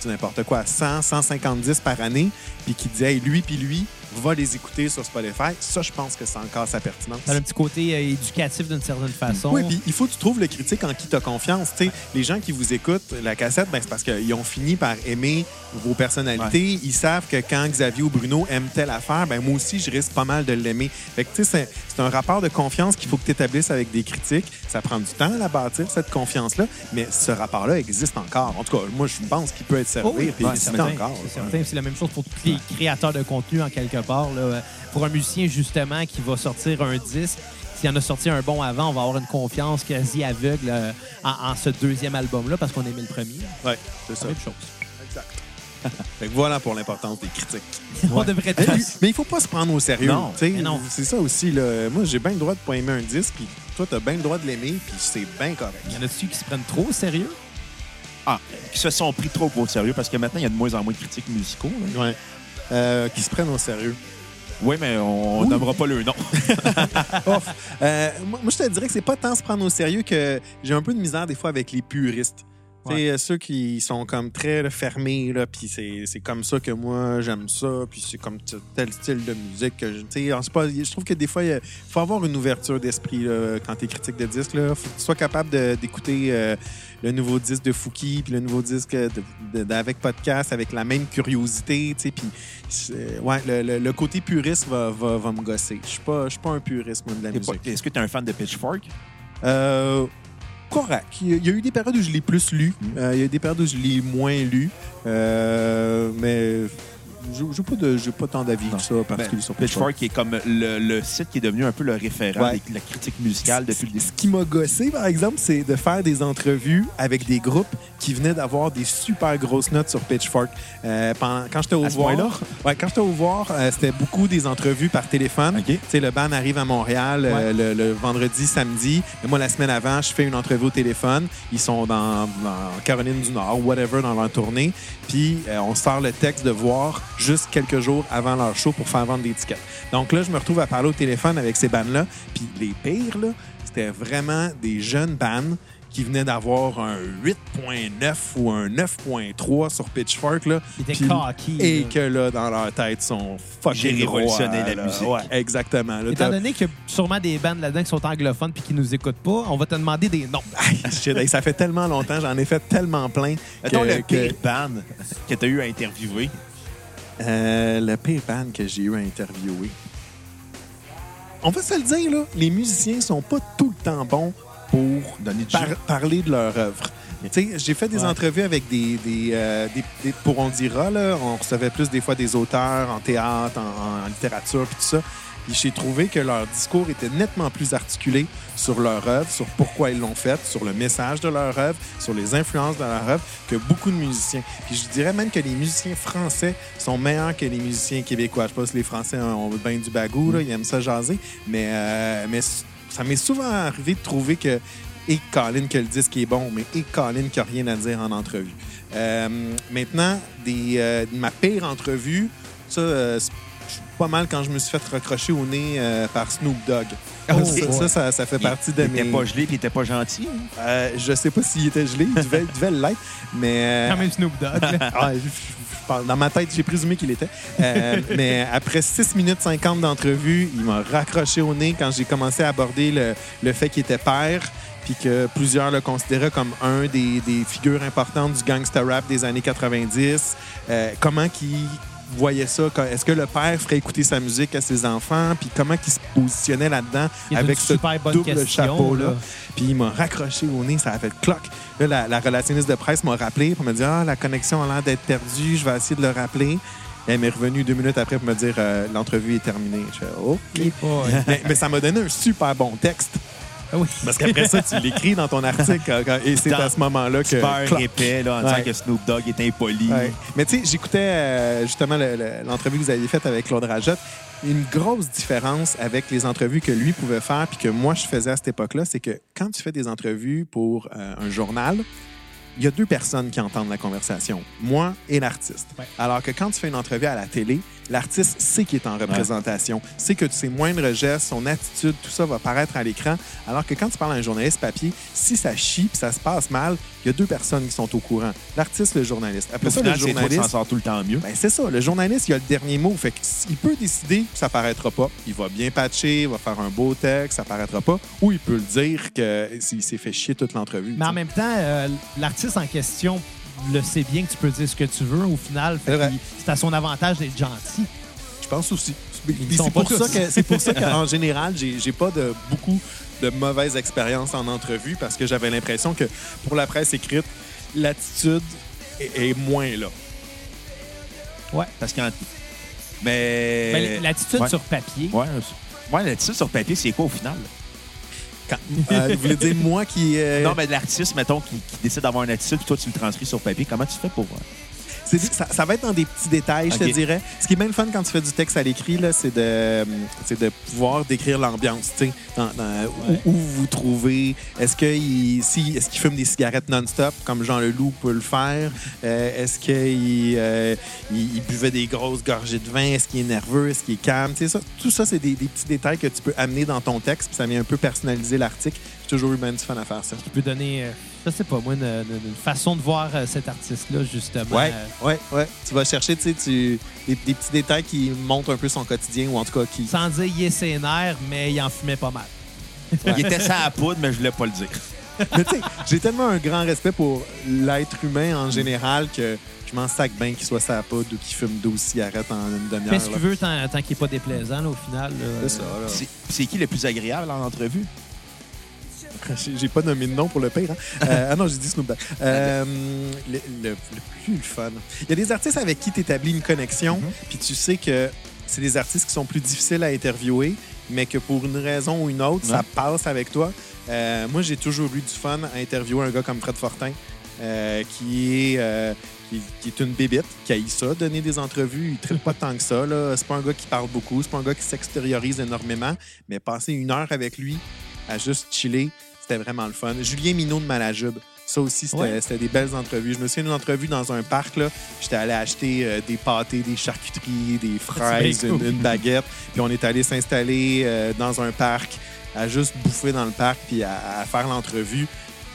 n'importe quoi, 100, 150 par année, puis qui dit, hey, lui puis lui, va les écouter sur Spotify. Ça, je pense que c'est encore sa pertinence. Ça a un petit côté euh, éducatif d'une certaine façon. Oui, puis il faut que tu trouves le critique en qui tu as confiance. Les gens qui vous écoutent, la cassette, ben, c'est parce qu'ils ont fini par aimer vos personnalités. Ils savent que quand Xavier ou Bruno aiment telle affaire, ben, moi aussi, je risque pas mal de l'aimer. Fait que, tu sais, c'est- un rapport de confiance qu'il faut que tu établisses avec des critiques. Ça prend du temps à la bâtir, cette confiance-là, mais ce rapport-là existe encore. En tout cas, moi, je pense qu'il peut être servi Oh oui, puis ouais, exister certain, encore. C'est certain. C'est la même chose pour tous les créateurs de contenu, en quelque part. là. Pour un musicien, justement, qui va sortir un disque, s'il en a sorti un bon avant, on va avoir une confiance quasi aveugle euh, en, en ce deuxième album-là parce qu'on aimait le premier. C'est C'est ça. la même chose. Fait que voilà pour l'importance des critiques. On devrait Mais, tous. mais il faut pas se prendre au sérieux. Non. C'est ça aussi. Là. Moi, j'ai bien le droit de pas aimer un disque, puis toi, t'as bien le droit de l'aimer, puis c'est bien correct. Il y en a-tu qui se prennent trop au sérieux? Ah, qui se sont pris trop au sérieux parce que maintenant, il y a de moins en moins de critiques musicaux. là. Ouais. Euh, qui se prennent au sérieux. Oui, mais on Oui. nommera pas le nom. Euh, moi, moi, je te dirais que c'est pas tant se prendre au sérieux que j'ai un peu de misère des fois avec les puristes. Tu sais, Ouais. euh, ceux qui sont comme très là, fermés, là, puis c'est comme ça que moi j'aime ça, puis c'est comme tel style de musique que je. Je trouve que des fois, il faut avoir une ouverture d'esprit quand tu es critique de disque. Il faut que tu sois capable d'écouter euh, le nouveau disque de Fouki, puis le nouveau disque d'avec podcast, avec la même curiosité. tu sais, Puis, ouais, le, le- le côté puriste va, va, va me gosser. Je suis pas, je suis pas un puriste, moi, de la musique. Est-ce que tu es un fan de Pitchfork? Euh, correct. Il y a- eu des périodes où je l'ai plus lu. Euh, il y a eu des périodes où je l'ai moins lu. Euh, mais je n'ai pas, de- pas tant d'avis que ça particulier Ben, sur Pitchfork. Qui est comme le, le site qui est devenu un peu le référent Ouais. de la critique musicale depuis le début. Ce qui m'a gossé, par exemple, c'est de faire des entrevues avec des groupes qui venaient d'avoir des super grosses notes sur Pitchfork. Euh, pendant- quand j'étais au voir, ouais, quand j'étais au voir, euh, c'était beaucoup des entrevues par téléphone. OK. Tu sais, le band arrive à Montréal euh, le, le vendredi, samedi. Et moi, la semaine avant, je fais une entrevue au téléphone. Ils sont dans, dans Caroline du Nord, whatever, dans leur tournée. Puis, euh, on sort le texte de voir juste quelques jours avant leur show pour faire vendre des tickets. Donc là, je me retrouve à parler au téléphone avec ces bands-là. Puis les pires, là, c'était vraiment des jeunes bands qui venaient d'avoir un 8.9 ou un 9.3 sur Pitchfork. Là, Ils étaient Puis- cocky. et là. que là, dans leur tête, sont fucking J'ai révolutionné droits, la là. musique. Ouais, exactement. Là, Étant donné qu'il y a sûrement des bandes là-dedans qui sont anglophones puis qui nous écoutent pas, on va te demander des noms. Ça fait tellement longtemps, j'en ai fait tellement plein. Mettons que- le que- pire band que tu as eu à interviewer. Euh, le pire band que j'ai eu à interviewer. On va se le dire, là, les musiciens sont pas tout le temps bons pour Donner du par- jus. parler de leur œuvre. J'ai fait des Ouais. entrevues avec des, des, euh, des- des- Pour On dira, là, on recevait plus des fois des auteurs en théâtre, en, en littérature, puis tout ça. Puis j'ai trouvé que leur discours était nettement plus articulé sur leur œuvre, sur pourquoi ils l'ont faite, sur le message de leur œuvre, sur les influences de leur œuvre, que beaucoup de musiciens. Puis je dirais même que les musiciens français sont meilleurs que les musiciens québécois. Je sais pas si les Français ont bien du bagou, là, ils aiment ça jaser, mais, euh, mais ça m'est souvent arrivé de trouver que et Colin que le disque est bon, mais et Colin qui n'a rien à dire en entrevue. Euh, maintenant, des, euh, ma pire entrevue, ça, euh, c'est pas mal quand je me suis fait recrocher au nez euh, par Snoop Dogg. Oh, ça, ça, ça, ça fait partie de il mes... était pas gelé puis il était pas gentil. hein? Euh, je sais pas s'il était gelé, il devait, il devait l'être, mais... Quand même Snoop Dogg. ah, dans ma tête, j'ai présumé qu'il était. Euh, mais après 6 minutes 50 d'entrevue, il m'a raccroché au nez quand j'ai commencé à aborder le, le fait qu'il était père, puis que plusieurs le considéraient comme un des, des figures importantes du gangster rap des années 90. Euh, comment qu'il voyait ça? Est-ce que le père ferait écouter sa musique à ses enfants? Puis comment qu'il se positionnait là-dedans avec ce double chapeau-là? là. Puis il m'a raccroché au nez, ça a fait cloc. Là, la, la relationniste de presse m'a rappelé pour me dire Ah, la connexion a l'air d'être perdue, je vais essayer de le rappeler. Elle m'est revenue deux minutes après pour me dire euh, L'entrevue est terminée. Je fais OK. Mais ça m'a donné un super bon texte. Ah oui. Parce qu'après ça, tu l'écris dans ton article. quand- quand- et c'est Dans- à ce moment-là que. Super cloc. épais là, en Ouais. disant que Snoop Dogg est impoli. Ouais. Mais tu sais, j'écoutais euh, justement le- le- l'entrevue que vous aviez faite avec Claude Rajotte. Une grosse différence avec les entrevues que lui pouvait faire puis que moi je faisais à cette époque-là, c'est que quand tu fais des entrevues pour euh, un journal, il y a deux personnes qui entendent la conversation, moi et l'artiste. Ouais. Alors que quand tu fais une entrevue à la télé, l'artiste sait qu'il est en représentation, sait que ses moindres gestes, son attitude, tout ça va paraître à l'écran. Alors que quand tu parles à un journaliste papier, si ça chie puis ça se passe mal, il y a deux personnes qui sont au courant, l'artiste, le journaliste. Après Au ça, final, le journaliste, s'en sort tout le temps mieux. ben, c'est ça. Le journaliste, il a le dernier mot. Fait que il peut décider que ça paraîtra pas. Il va bien patcher, il va faire un beau texte, ça paraîtra pas. Ou il peut le dire qu'il s'est fait chier toute l'entrevue. Mais en même temps, euh, l'artiste en question le sait bien que tu peux dire ce que tu veux au final. C'est à son avantage d'être gentil. Je pense aussi. C'est pour, ça tous. que- c'est pour ça qu'en général, j'ai pas de beaucoup de mauvaises expériences en entrevue parce que j'avais l'impression que pour la presse écrite, l'attitude est, est moins là. Parce qu'en. Mais. Ben, L'attitude ouais. sur papier. Ouais, ouais l'attitude sur papier, c'est quoi au final? Quand, euh, vous voulez dire moi qui. euh, Non, mais l'artiste, mettons, qui, qui décide d'avoir une attitude, puis toi, tu le transcris sur papier, comment tu fais pour. Ça, ça va être dans des petits détails, je te dirais. Ce qui est bien le fun quand tu fais du texte à l'écrit, là, c'est de, c'est de pouvoir décrire l'ambiance, tu sais, dans- dans- où, où vous vous trouvez. Est-ce qu'il si, est qu'il fume des cigarettes non-stop, comme Jean Leloup peut le faire? Euh, est-ce qu'il euh, il, il buvait des grosses gorgées de vin? Est-ce qu'il est nerveux? Est-ce qu'il est calme? Ça, tout ça, c'est des, des petits détails que tu peux amener dans ton texte, puis ça vient un peu personnaliser l'article. J'ai toujours eu bien du fun à faire ça. Tu peux donner, euh, je sais pas moi, une, une- une façon de voir euh, cet artiste-là, justement. Ouais, Euh, ouais, ouais. Tu vas chercher, tu sais, tu- des, des petits détails qui montrent un peu son quotidien, ou en tout cas qui. sans dire il est sénère, mais il en fumait pas mal. Il était ça à poudre, mais je voulais pas le dire. Mais tu sais, j'ai tellement un grand respect pour l'être humain en général que je m'en sac bien qu'il soit sa poudre ou qu'il fume 12 cigarettes en une demi-heure. Fais ce qu'il là. veut tant, tant qu'il n'est pas déplaisant, là, au final. C'est ça, c'est qui le plus agréable en entrevue? J'ai- pas nommé de nom pour le pire. hein. Euh, ah non, j'ai dit Snoop Dogg. Euh, le, le- le plus fun. Il y a des artistes avec qui tu établis une connexion, puis tu sais que c'est des artistes qui sont plus difficiles à interviewer, mais que pour une raison ou une autre, ça passe avec toi. Euh, moi, j'ai toujours eu du fun à interviewer un gars comme Fred Fortin, qui est. qui, est une bébite, qui a ça, donner des entrevues. Il ne pas tant que ça. C'est pas un gars qui parle beaucoup, c'est pas un gars qui s'extériorise énormément, mais passer une heure avec lui à juste chiller, c'était vraiment le fun. Julien Minot de Malajube. Ça aussi, c'était Ouais. des belles entrevues. Je me souviens d'une entrevue dans un parc. là. J'étais allé acheter euh, des pâtés, des charcuteries, des fraises, bien cool. une, une baguette. Puis on est allé s'installer euh, dans un parc, à juste bouffer dans le parc, puis à, à faire l'entrevue.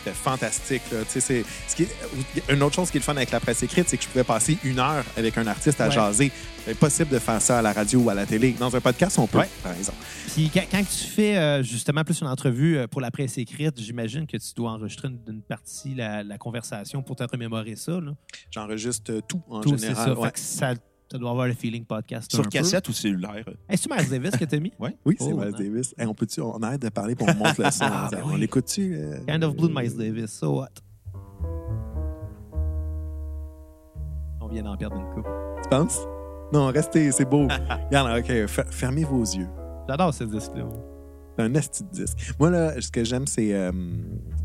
C'était fantastique. Là. Tu sais, c'est- ce qui est- une autre chose qui est le fun avec la presse écrite, c'est que je pouvais passer une heure avec un artiste à Ouais. jaser. C'est impossible de faire ça à la radio ou à la télé. Dans un podcast, on peut, Ouais. par exemple. Puis quand, quand tu fais euh, justement plus une entrevue euh, pour la presse écrite, j'imagine que tu dois enregistrer une, une partie la, la conversation pour te remémorer ça. Là. J'enregistre tout en Tout, c'est général. ça. ouais. Fait que ça, ça doit avoir le feeling podcast. Sur un peu. cassette ou cellulaire? Est-ce que c'est Miles Davis que t'as mis? Oui, c'est Oh, Miles. Davis. Hey, on peut-tu, on arrête de parler pour on monte le son. Ah, ben on oui. l'écoute-tu? euh? Kind of Blue de Miles Davis, so what? On vient d'en perdre une coupe. Tu penses? Non, restez, c'est beau. Regarde, OK, fer- fermez vos yeux. J'adore ce disque-là. C'est un esti de disque. Moi, là, ce que j'aime, c'est euh,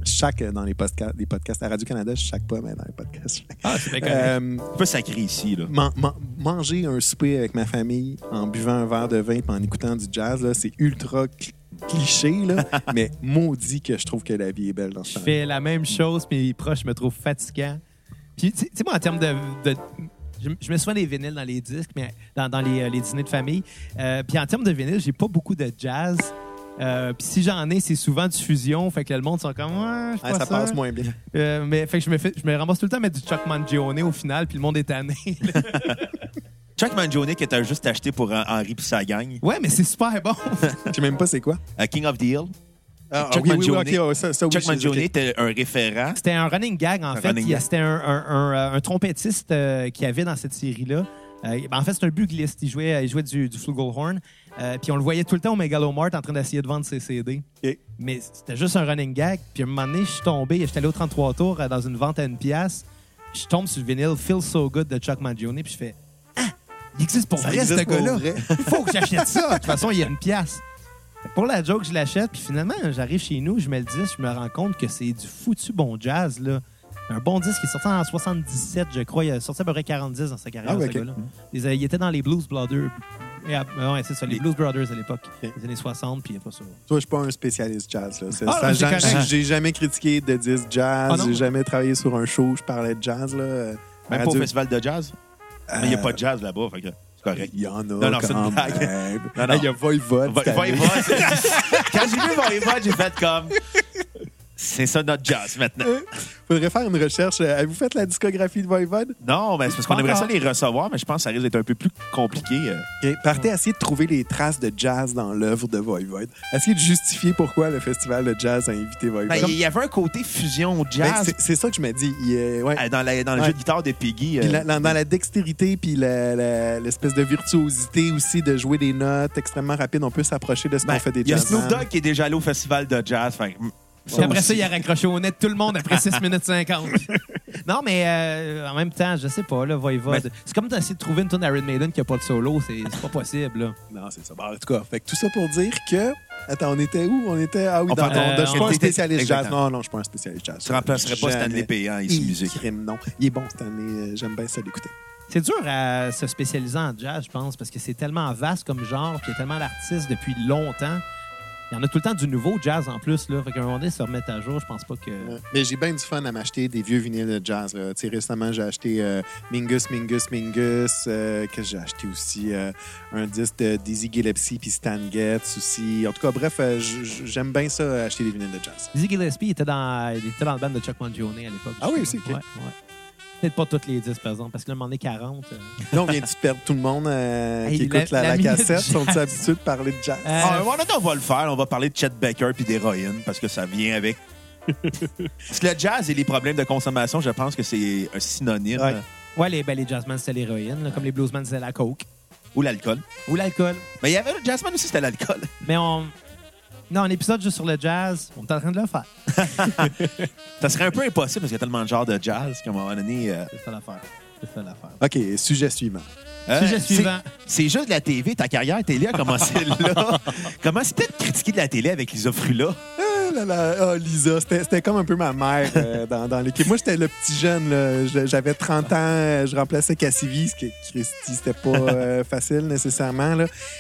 chaque, dans les podcasts, les podcasts à Radio-Canada, je chaque pas, mais dans les podcasts. Ah, c'est bien. Euh, C'est pas sacré ici, là. man- man- manger un souper avec ma famille en buvant un verre de vin et en écoutant du jazz, là, c'est ultra cl- cliché, là, mais maudit que je trouve que la vie est belle dans ce Je fais la même chose, mais les proches me trouvent fatigant. Puis, tu sais- moi, en termes de. de- je, je mets souvent des vinyles dans les disques, mais dans, dans les, euh, les dîners de famille. Euh, puis en termes de vinyle, j'ai pas beaucoup de jazz. Euh, puis si j'en ai, c'est souvent du fusion. Fait que le monde sont comme, ouais, Ah, ça passe moins bien. Euh, mais fait que je me, fais, je me ramasse tout le temps à mettre du Chuck Mangione au final, puis le monde est tanné. Chuck Mangione qui était juste acheté pour Hen- Henri puis sa gang. ouais, mais c'est super bon. Je sais même pas c'est quoi. Euh, King of the Hill. Ah, Chuck oui, oui, oui, Mangione. ça, ça, Chuck était un référent. C'était un running gag, en Un fait. y. C'était un, un- un, euh, un trompettiste euh, qui avait dans cette série-là. Euh, ben, en fait, c'est un bugliste. Il jouait, il jouait du, du flugelhorn. Euh, puis on le voyait tout le temps au Megalomart en train d'essayer de vendre ses CD. Mais c'était juste un running gag. Puis à un moment donné, je suis tombé. J'étais allé au 33 tours euh, dans une vente à une pièce. Je tombe sur le vinyle Feel So Good de Chuck Mangione. Puis je fais Ah, il existe pour Ça vrai, ce gars-là. Il faut que j'achète ça. De toute façon, il y a une pièce. Pour la joke, je l'achète, puis finalement, j'arrive chez nous, je mets le disque, je me rends compte que c'est du foutu bon jazz, là. Un bon disque qui est sorti en 77, je crois. Il a sorti à peu près 40 dans sa carrière, Ah, ouais, ce ok. gars-là. Il, il était dans les Blues Brothers. Et, ah, ouais, c'est ça, les Les- Blues Brothers à l'époque. Les années 60, puis il n'y a pas ça. Toi, je suis pas un spécialiste jazz. Ah, j'ai- jamais critiqué de disque jazz. Ah, non? j'ai jamais travaillé sur un show où je parlais de jazz. Là. euh, Même pas au festival de jazz? Mais il n'y a pas de jazz là-bas, fait que c'est correct. Il y en a. Non, non, c'est une quand blague. même. Non, non. Hey, Il y a Voivode. Voivode, Quand j'ai vu Voivode, j'ai fait comme. C'est ça notre jazz maintenant. Faudrait faire une recherche. Euh, Avez-vous fait la discographie de Voivode? Non, mais c'est parce qu'on aimerait ça les recevoir, mais je pense que ça risque d'être un peu plus compliqué. euh. Partez essayer de trouver les traces de jazz dans l'œuvre de Voivode. Essayez de justifier pourquoi le festival de jazz a invité Voivode. Ben, Il y avait un côté fusion Ben, jazz c'est- c'est ça que je me dis. Il, euh, ouais. euh, dans, la- dans le Ouais. jeu de guitare de Piggy. Euh, la- dans, dans la dextérité puis l'espèce de virtuosité aussi de jouer des notes extrêmement rapides, on peut s'approcher de ce ben, qu'on fait des Il y a jazz. Snoop Dogg qui est déjà allé au festival de jazz. Puis après ça, il a raccroché au de tout le monde après 6 minutes 50. non, mais euh, en même temps, je sais pas, là, Voivode. Mais- C'est comme d'essayer de trouver une tune d'Iron Maiden qui a pas de solo. C'est c'est pas possible, là. Non, c'est ça. Bon, en tout cas, fait que tout ça pour dire que. Attends, on était où? On était. Ah oui, On dans ton- euh, je suis pas on un était- spécialiste jazz. exactement. Non, non, je suis pas un spécialiste jazz. Tu remplacerais pas. Stanley Payant ici musique. crime, non. Il est bon, Stanley. euh, J'aime bien ça l'écouter. C'est dur à se spécialiser en jazz, je pense, parce que c'est tellement vaste comme genre, puis il y a tellement d'artistes depuis longtemps. Il y en a tout le temps du nouveau jazz en plus, là. Fait qu'à un moment donné, se remettre à jour, je pense pas que. Mais j'ai bien du fun à m'acheter des vieux vinyles de jazz. là. Récemment, j'ai acheté euh, Mingus, Mingus, Mingus. euh, Qu'est-ce que j'ai acheté aussi? Euh, un disque de Dizzy Gillespie puis Stan Getz aussi. En tout cas, bref, euh, j'aime bien ça, acheter des vinyles de jazz. Dizzy Gillespie était dans, il était dans le band de Chuck Mangione à l'époque. Ah oui, aussi, sais. ok. Ouais, ouais. Peut-être pas toutes les 10, par exemple, parce que là, on en est 40. euh. Là, on vient de perdre tout le monde euh, Hey, qui écoute la, la la minute cassette. Sont-ils habitués de parler de jazz? Euh, Ah, on va le faire. On va parler de Chet Baker puis d'héroïne parce que ça vient avec. Parce que le jazz et les problèmes de consommation, je pense que c'est un synonyme. Ouais. Ouais, les, ben, les jazzmen, c'était l'héroïne, comme les bluesmen, c'était la coke. Ou l'alcool. Ou l'alcool. Mais il y avait le jazzman aussi, c'était l'alcool. Mais on. Non, un épisode juste sur le jazz, on est en train de le faire. Ça serait un peu impossible parce qu'il y a tellement de genres de jazz qu'à un moment donné. euh, C'est ça l'affaire. C'est ça l'affaire. OK, sujet suivant. euh, Sujet suivant. C'est juste de la TV. Ta carrière télé a commencé là. Comment c'est peut-être critiquer de la télé avec Lisa Frula? Ah là là, ah, Lisa, c'était comme un peu ma mère euh, dans, dans l'équipe. Moi, j'étais le petit jeune. Je- J'avais 30 ans, je remplaçais Cassivi, ce qui, Christy, c'était pas euh, facile nécessairement.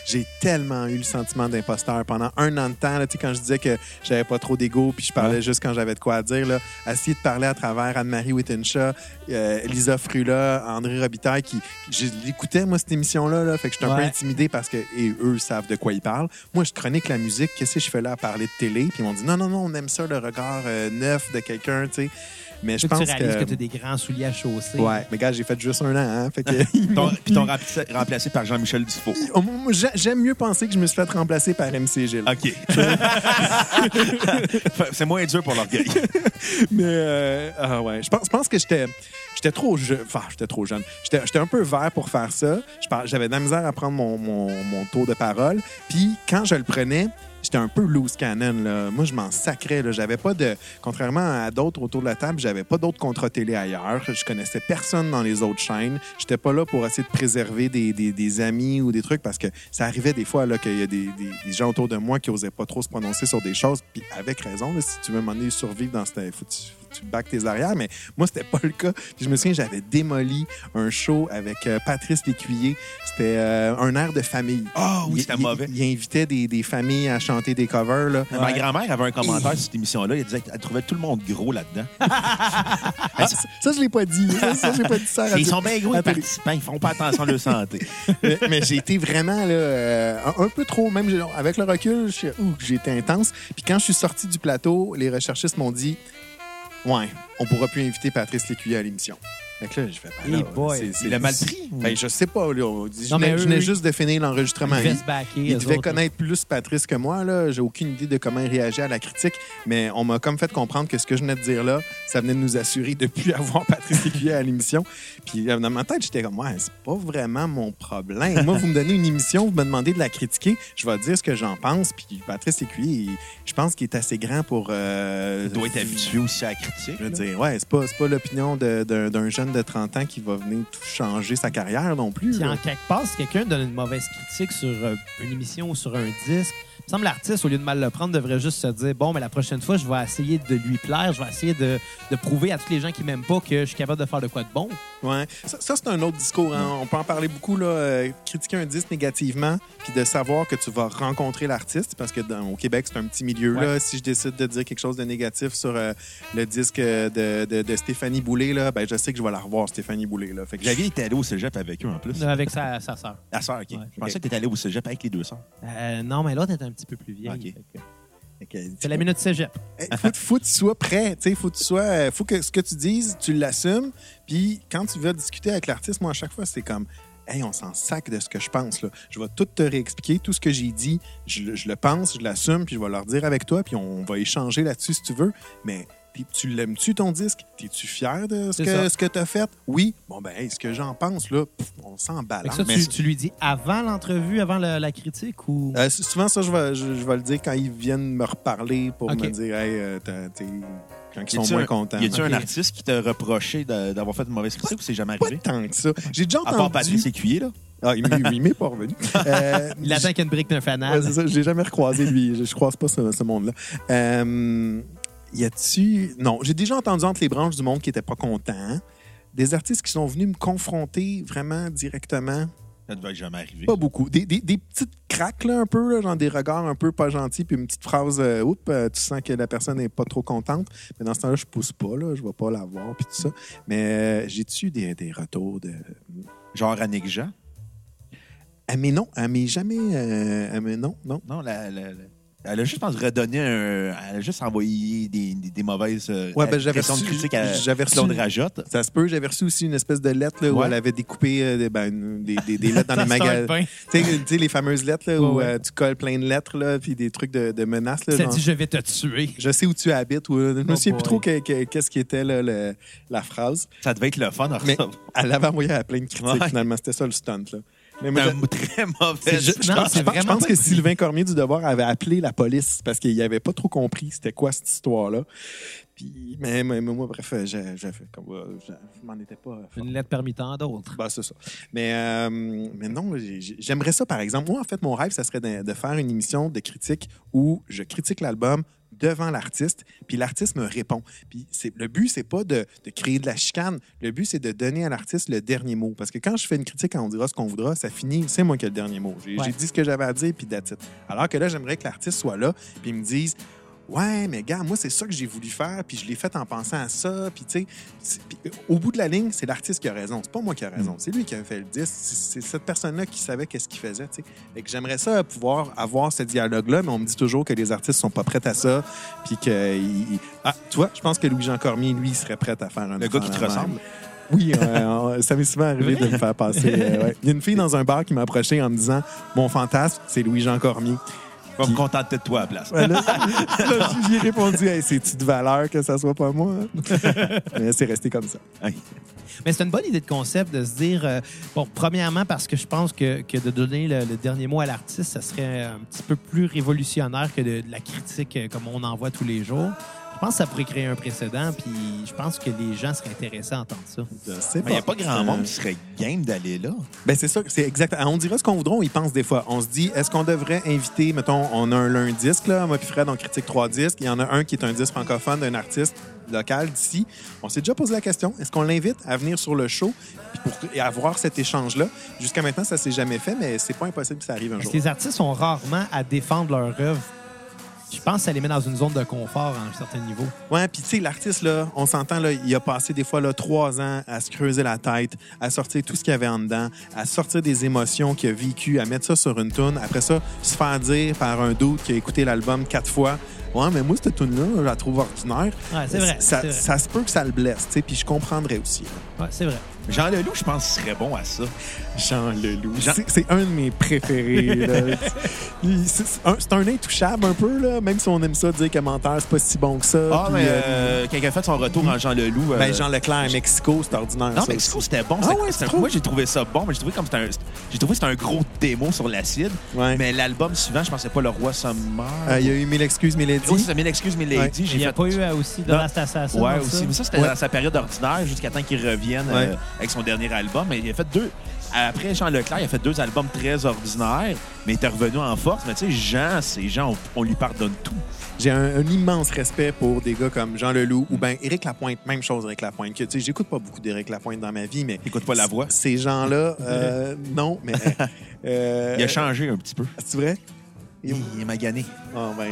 J'ai tellement eu le sentiment d'imposteur pendant un an de temps. Là, quand je disais que j'avais pas trop d'ego puis je parlais juste quand j'avais de quoi à dire. Là, essayer de parler à travers Anne-Marie Wittenshaw, euh, Lisa Frula, André Robitaille, qui, je l'écoutais, moi, cette émission-là. Là, fait que j'étais un peu intimidé parce que et eux savent de quoi ils parlent. Moi, je chronique la musique. Qu'est-ce que je fais là? À parler de télé? Puis ils m'ont dit non, non, non, on aime ça, le regard euh, neuf de quelqu'un, tu sais. Mais je Faut que pense tu réalises que, que. tu as des grands souliers à chausser. ouais, mais gars, j'ai fait juste un an, hein. Fait que. Ton- Puis ton remplacé, remplacé par Jean-Michel Dufault. J'aime mieux penser que je me suis fait remplacer par MC Gilles. OK. c'est moins dur pour l'orgueil. Mais euh, ah ouais, je pense, pense que j'étais j'étais trop jeune. Enfin, j'étais trop jeune. J'étais j'étais un peu vert pour faire ça. J'avais de la misère à prendre mon, mon, mon tour de parole. Puis quand je le prenais, j'étais un peu loose cannon. Là. Moi, je m'en sacrais. J'avais pas de. Contrairement à d'autres autour de la table, j'avais pas d'autres contrats télé ailleurs. Je connaissais personne dans les autres chaînes. J'étais pas là pour essayer de préserver des, des- amis ou des trucs parce que ça arrivait des fois qu'il y a des, des- gens autour de moi qui osaient pas trop se prononcer sur des choses. Puis avec raison, là, si tu veux m'en survivre dans cette. Faut tu back tes arrières. Mais moi, c'était pas le cas. Puis je me souviens, j'avais démoli un show avec euh, Patrice Lécuyer. C'était euh, un air de famille. Ah oui, Il- c'était il- mauvais. Il, invitait des, des familles à chanter des covers. Là. Ma grand-mère avait un commentaire sur cette émission-là. Elle disait qu'elle trouvait tout le monde gros là-dedans. Ah, ça, ça, je l'ai pas dit. Ça, ça, j'ai pas dit ça. Ils sont bien gros, les participants. Ils font pas attention à leur santé. mais, mais j'ai été vraiment là, euh, un, un peu trop, même avec le recul, j'ai été intense. Puis quand je suis sorti du plateau, les recherchistes m'ont dit Ouais, on pourra plus inviter Patrice Lécuyer à l'émission. Fait que là, je fais ben là, Hey boy. c'est- c'est- Il a mal pris. ou- Ben, je sais pas. Là, on dit- je Non, mais venais, je eux, venais ils- juste de finir l'enregistrement. Ils devaient Il- se backer, Il eux devait autres, là. connaître plus Patrice que moi. là. J'ai aucune idée de comment il réagit à la critique, mais on m'a comme fait comprendre que ce que je venais de dire là, ça venait de nous assurer de plus avoir Patrice Lécuyer à l'émission. Puis euh, dans ma tête, j'étais comme, ouais, c'est pas vraiment mon problème. Moi, vous me donnez une émission, vous me demandez de la critiquer, je vais dire ce que j'en pense. Puis Patrice Lécuyer, il- je pense qu'il est assez grand pour. euh, Il doit être habitué aussi à la critique. je veux là. dire, ouais, c'est pas, c'est pas l'opinion de- d'un d'un jeune de 30 ans qui va venir tout changer sa carrière non plus. Puis en quelque part, si quelqu'un donne une mauvaise critique sur euh, une émission ou sur un disque, me semble que l'artiste, au lieu de mal le prendre, devrait juste se dire bon, mais la prochaine fois, je vais essayer de lui plaire, je vais essayer de, de prouver à tous les gens qui m'aiment pas que je suis capable de faire de quoi de bon. Ouais. Ça, ça, c'est un autre discours. hein. On peut en parler beaucoup. Là, euh, critiquer un disque négativement, puis de savoir que tu vas rencontrer l'artiste, parce que dans- au Québec, c'est un petit milieu. Là. Si je décide de dire quelque chose de négatif sur euh, le disque euh, de, de- de Stéphanie Boulay, là, ben, je sais que je vais la revoir, Stéphanie Boulay. Là. Fait que Xavier était allé au cégep avec eux en plus. Avec sa, sa sœur. La sœur, OK. Ouais. Je pensais que tu étais allé au cégep avec les deux sœurs. Euh, non, mais l'autre est un petit peu plus vieille. Fait que- C'est la minute cégep. Hey, faut, faut que tu sois prêt. sais, Faut que tu sois. euh, Faut que ce que tu dises, tu l'assumes. Puis quand tu vas discuter avec l'artiste, moi, à chaque fois, c'est comme. Hey, on s'en sac de ce que je pense. Là. Je vais tout te réexpliquer. Tout ce que j'ai dit, je, le- je le pense, je l'assume, puis je vais leur dire avec toi, puis on va échanger là-dessus si tu veux. Mais tu l'aimes-tu ton disque? Es-tu fier de ce que, ce que tu as fait? Oui. Bon, ben, hey, ce que j'en pense, là, pff, on s'en balance. ça, mais tu, lui dis avant l'entrevue, avant la, la critique ou? Euh, souvent, ça, je vais, je, je vais le dire quand ils viennent me reparler pour me dire, hey, euh, t'as- t'es- quand ils sont moins un- contents. Y a-tu un Ok. artiste qui t'a reproché de- d'avoir fait une mauvaise critique ou c'est jamais Pas arrivé? tant que ça. J'ai déjà À part entendu. Patrice Écuyer, là. Ah, il, il- il m'est pas revenu. Euh, Il attend qu'il y ait une brique d'un fanal. Ouais, c'est ça. Je l'ai jamais recroisé, lui. Je, je croise pas ce, ce monde-là. Euh, y a-tu... Non, j'ai déjà entendu entre les branches du monde qui était pas content. Des artistes qui sont venus me confronter vraiment directement? Ça devait jamais arriver. Pas beaucoup. Des, des- des petites craques, là, un peu, là, genre des regards un peu pas gentils, puis une petite phrase, euh, oups, euh, tu sens que la personne n'est pas trop contente. Mais dans ce temps-là, je pousse pas, là, je vais pas la voir, puis tout ça. Mais euh, j'ai-tu des, des retours de. Genre Annick Jean? Ah, mais non, ah, mais jamais. euh, ah, mais non, non. Non, la, la- la- elle a juste, je pense, redonné un. Elle a juste envoyé des, des- des mauvaises euh, Ouais, ben, j'avais questions de reçu- critique à j'avais reçu- Claude Rajotte. Ça se peut. J'avais reçu aussi une espèce de lettre là, où elle avait découpé euh, des, ben, une- des, des- des lettres dans les magasins. Tu sais, les fameuses lettres là, Ouais, où ouais. euh, tu colles plein de lettres là, puis des trucs de, de menaces. Là, Ça genre, dit je vais te tuer. je sais où tu habites. Ou, je me Oh souviens plus trop que- que- qu'est-ce qui était là, le- la phrase. Ça devait être le fun Mais recevoir. elle l'avait envoyé à plein de critiques Ouais. finalement. C'était ça le stunt. Là. Mais moi, un très mauvais. je, je Non, pense, c'est je pense- je vraiment pense pas que Sylvain Cormier du Devoir avait appelé la police parce qu'il n'avait pas trop compris c'était quoi cette histoire-là. Puis, mais, mais- mais moi, bref, euh, Je, m'en étais pas. Une lettre parmi tant d'autres. Ben, c'est ça. Mais, euh, mais non, j'ai- j'ai- j'aimerais ça, par exemple. Moi, en fait, mon rêve, ça serait de, de faire une émission de critique où je critique l'album devant l'artiste, puis l'artiste me répond. Puis c'est, le but, c'est pas de, de créer de la chicane. Le but, c'est de donner à l'artiste le dernier mot. Parce que quand je fais une critique, on dira ce qu'on voudra, ça finit, c'est moi qui ai le dernier mot. J'ai, Ouais. dit ce que j'avais à dire, puis that's it. Alors que là, j'aimerais que l'artiste soit là, puis me dise Ouais, mais gars, moi, c'est ça que j'ai voulu faire, puis je l'ai fait en pensant à ça. Puis, tu sais, euh, au bout de la ligne, c'est l'artiste qui a raison. C'est pas moi qui a raison. C'est lui qui a fait le disque. C'est cette personne-là qui savait qu'est-ce qu'il faisait, tu sais. Fait que j'aimerais ça pouvoir avoir ce dialogue-là, mais on me dit toujours que les artistes sont pas prêts à ça. Puis que. Ah, tu vois, je pense que Louis-Jean Cormier, lui, il serait prêt à faire un Le gars qui te ressemble. Oui, euh, ça m'est souvent arrivé de me faire passer. euh, ouais. Il y a une fille dans un bar qui m'a approché en me disant Mon fantasme, c'est Louis-Jean Cormier. Je vais me contenter de toi à la place. Ouais, là, là, j'ai répondu, hey, c'est-tu de valeur que ça soit pas moi? hein? Mais c'est resté comme ça. Mais c'est une bonne idée de concept de se dire, euh, bon, premièrement, parce que je pense que, que de donner le, le dernier mot à l'artiste, ça serait un petit peu plus révolutionnaire que de, de la critique euh, comme on en voit tous les jours. Je pense que ça pourrait créer un précédent, puis je pense que les gens seraient intéressés à entendre ça. Je sais Il n'y a pas grand monde Euh, qui serait game d'aller là. Ben c'est ça, c'est exact. On dira ce qu'on voudra, on y pense des fois. On se dit, est-ce qu'on devrait inviter, mettons, on a un, disque, là, moi puis Fred, on critique trois disques. Il y en a un qui est un disque francophone d'un artiste local d'ici. On s'est déjà posé la question, est-ce qu'on l'invite à venir sur le show pour et avoir cet échange-là? Jusqu'à maintenant, ça s'est jamais fait, mais c'est pas impossible que ça arrive un jour. Les artistes ont rarement à défendre leur œuvre. Je pense que ça les met dans une zone de confort à un certain niveau. Ouais, puis tu sais, l'artiste, là, on s'entend, là, il a passé des fois là, trois ans à se creuser la tête, à sortir tout ce qu'il y avait en dedans, à sortir des émotions qu'il a vécues, à mettre ça sur une toune. Après ça, se faire dire par un doute qui a écouté l'album quatre fois Ouais, mais moi, cette tune-là, je la trouve ordinaire. Ouais, c'est vrai. Ça, vrai. ça se peut que ça le blesse, tu sais, puis je comprendrais aussi. là. Ouais, c'est vrai. Jean Leloup, je pense qu'il serait bon à ça. Jean Leloup. Jean- C'est- un de mes préférés. C'est un, intouchable un peu, là, même si on aime ça dire que menteur, c'est pas si bon que ça. Ah, puis, mais euh, euh, quand il a fait son retour en Jean Leloup. euh, ben, Jean Leclerc à Mexico, c'est ordinaire. Non, ça Mexico, c'était bon. Ah ouais, trouves? moi, j'ai trouvé ça bon, mais j'ai trouvé comme c'était un, j'ai trouvé que c'était un gros démo sur l'acide. Ouais. Mais l'album suivant, je pensais pas Le Roi. Euh, Il y a eu Mille excuses, Mélodie. Oui, c'est Mille excuses, Milady. Ouais. Il n'y a fait- pas eu aussi de. Last Assassin. Ouais, aussi. Mais ça, c'était dans sa période ordinaire jusqu'à temps qu'il revienne. Avec son dernier album. Mais il a fait deux. Après Jean Leclerc, il a fait deux albums très ordinaires, mais il était revenu en force. Mais tu sais, Jean, c'est Jean, on, on lui pardonne tout. J'ai un, un immense respect pour des gars comme Jean Leloup ou bien Éric Lapointe. Même chose, Éric Lapointe. Que, tu sais, j'écoute pas beaucoup d'Éric Lapointe dans ma vie, mais. Écoute pas la voix. Ces gens-là, euh, non, mais. euh, Il a changé un petit peu. C'est vrai? Il, il est magané. Ah, ben,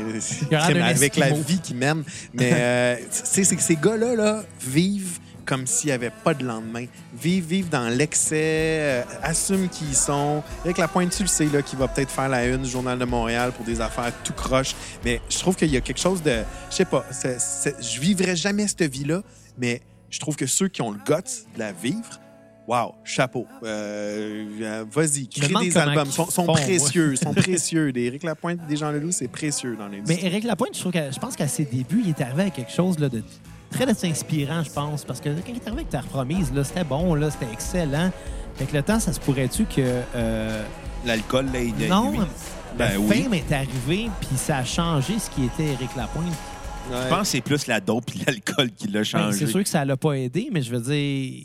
Il avec la vie qu'ils mènent. Mais euh, tu sais, c'est que ces gars-là là, vivent comme s'il n'y avait pas de lendemain. Vivent, vivent dans l'excès, euh, assument qui ils sont. Avec la pointe, tu le sais, là, qui va peut-être faire la une du Journal de Montréal pour des affaires tout croche. Mais je trouve qu'il y a quelque chose de. Je sais pas, je vivrai jamais cette vie-là, mais je trouve que ceux qui ont le guts de la vivre, Wow, chapeau. Euh, euh, Vas-y, crée des albums. ils sont, sont font, précieux, sont précieux. Des Éric Lapointe, des Jean Leloup, c'est précieux dans Mais l'industrie. Éric Lapointe, je, trouve que- je pense qu'à ses débuts, il est arrivé avec quelque chose là, de très inspirant, je pense. Parce que quand il est arrivé avec Terre Promise, là, c'était bon, là, c'était excellent. Avec le temps, ça se pourrait-tu que. euh, L'alcool, là, il non, le Ben oui. fame est arrivé, puis ça a changé ce qui était Éric Lapointe. Ouais. Je pense que c'est plus la dope et l'alcool qui l'a Ben, changé. c'est sûr que ça l'a pas aidé, mais je veux dire.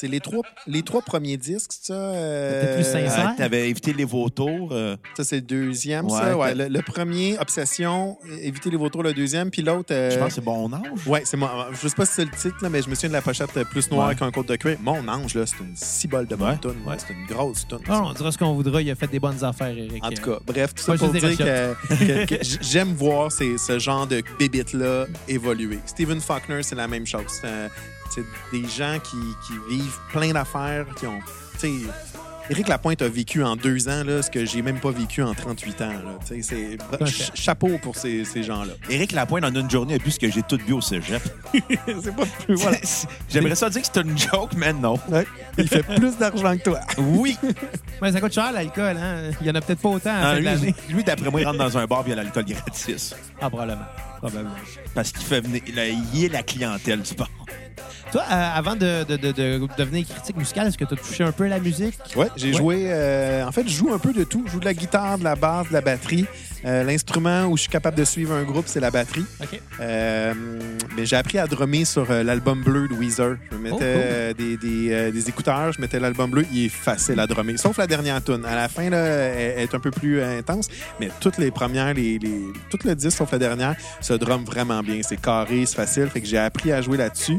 C'est les trois, les trois premiers disques, ça. euh, C'était plus sincère? Euh, T'avais évité les vautours. euh, Ça, c'est le deuxième, Ouais, ça. Ouais, le, le premier, Obsession, Éviter les vautours, le deuxième. Puis l'autre. euh, Je pense que c'est bon âge. Ouais, c'est moi. Je sais pas si c'est le titre, là, mais je me souviens de la pochette euh, plus noire Ouais. qu'un côte de cuir. Mon ange, là, c'est une cibole de bonne Ouais. toune. Ouais, c'est une grosse toune. Ah, on dira ce qu'on voudra, il a fait des bonnes affaires, Éric. En tout cas, bref, tout ça pour dire que, que- que j- j'aime voir ces- ce genre de bébites-là évoluer. Stephen Faulkner, c'est la même chose. C'est des gens qui, qui vivent plein d'affaires, qui ont... Tu sais, Éric Lapointe a vécu en deux ans là, ce que j'ai même pas vécu en 38 ans. là. Tu sais, C'est ch- chapeau pour ces, ces gens-là. Éric Lapointe, en une journée, a ce que j'ai tout vu au cégep. c'est pas plus... Voilà. J'aimerais ça dire que c'est une joke, mais non. Ouais. Il fait plus d'argent que toi. Oui. Mais ça coûte cher, l'alcool. Hein? Il y en a peut-être pas autant à Ah, lui, lui, d'après moi, il rentre dans un bar et il y a l'alcool gratis. Ah, probablement. probablement. Parce qu'il fait venir. là, il est la clientèle du bar. Toi, euh, avant de, de- de- de devenir critique musicale, est-ce que tu as touché un peu à la musique? Ouais, j'ai Ouais. joué. euh, en fait, je joue un peu de tout. Je joue de la guitare, de la basse, de la batterie. Euh, L'instrument où je suis capable de suivre un groupe, c'est la batterie. OK. Euh, mais j'ai appris à drummer sur euh, l'album bleu de Weezer. Je me mettais Oh, cool. euh, des, des, des écouteurs, je mettais l'album bleu. Il est facile à drummer. Sauf la dernière tune. À la fin, là, elle, est un peu plus intense. Mais toutes les premières, les, les, tout le disque, sauf la dernière, se drum vraiment bien. C'est carré, c'est facile. Fait que j'ai appris à jouer là-dessus.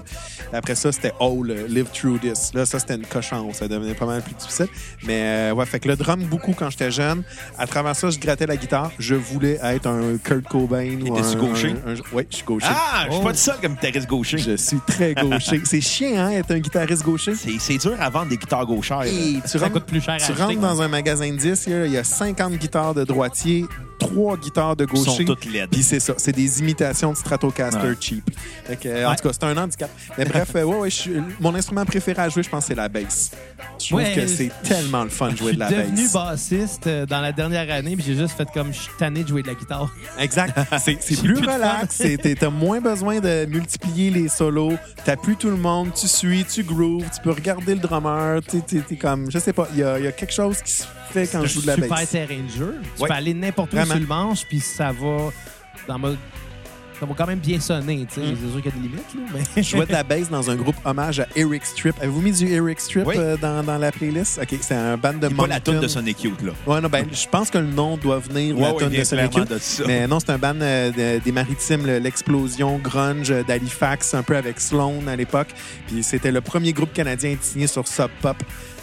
Après ça, c'était All, euh, Live Through This. Là, ça, c'était une cochon. Ça devenait pas mal plus difficile. Mais euh, ouais, fait que le drum beaucoup quand j'étais jeune. À travers ça, je grattais la guitare. Je voulais être un Kurt Cobain ou un... gaucher? un- un- ouais, je suis gaucher. Ah, je suis Oh. pas tout seul comme guitariste gaucher. Je suis très gaucher. C'est chiant, hein, être un guitariste gaucher. C'est dur à vendre des guitares gauchères. Et tu Ça rentres, coûte plus cher à tu acheter. rentres dans un magasin de disques, il y a 50 guitares de droitier, trois guitares de Ils sont gaucher. toutes laides. Puis c'est ça, c'est des imitations de Stratocaster Ouais. cheap. Fait que, En Ouais. tout cas, c'est un handicap. Mais bref, euh, ouais, ouais, je suis- mon instrument préféré à jouer, je pense, c'est la bass. Je trouve Ouais, que c'est tellement le fun de Je jouer suis de la devenu bass. bassiste euh, dans la dernière année, puis j'ai juste fait comme je suis tanné de jouer de la guitare. Exact. C'est c'est plus plus relax. c'est- T'as moins besoin de multiplier les solos. T'as plus tout le monde. Tu suis, tu grooves. Tu peux regarder le drummer. T'es comme, je sais pas, il y a, y a quelque chose qui se fait quand je joue de la super bass. terrain de jeu. Tu Ouais. peux aller n'importe où Vraiment. sur le manche, puis ça va dans mode. Ça va quand même bien sonner, tu sais. Mm. C'est sûr qu'il y a des limites, là, mais. Je jouais de la bass dans un groupe hommage à Eric Strip. Avez-vous mis du Eric Strip Oui. euh, dans, dans la playlist? OK, c'est un band de C'est pas la tune de Sonic Youth, là. Ouais, non, ben, je pense que le nom doit venir de Ouais, la ouais, tune vient de Sonic Youth. de ça. Mais non, c'est un band euh, de- des Maritimes, le- l'explosion grunge d'Halifax, un peu avec Sloan à l'époque. Puis c'était le premier groupe canadien à être signé sur Sub Pop.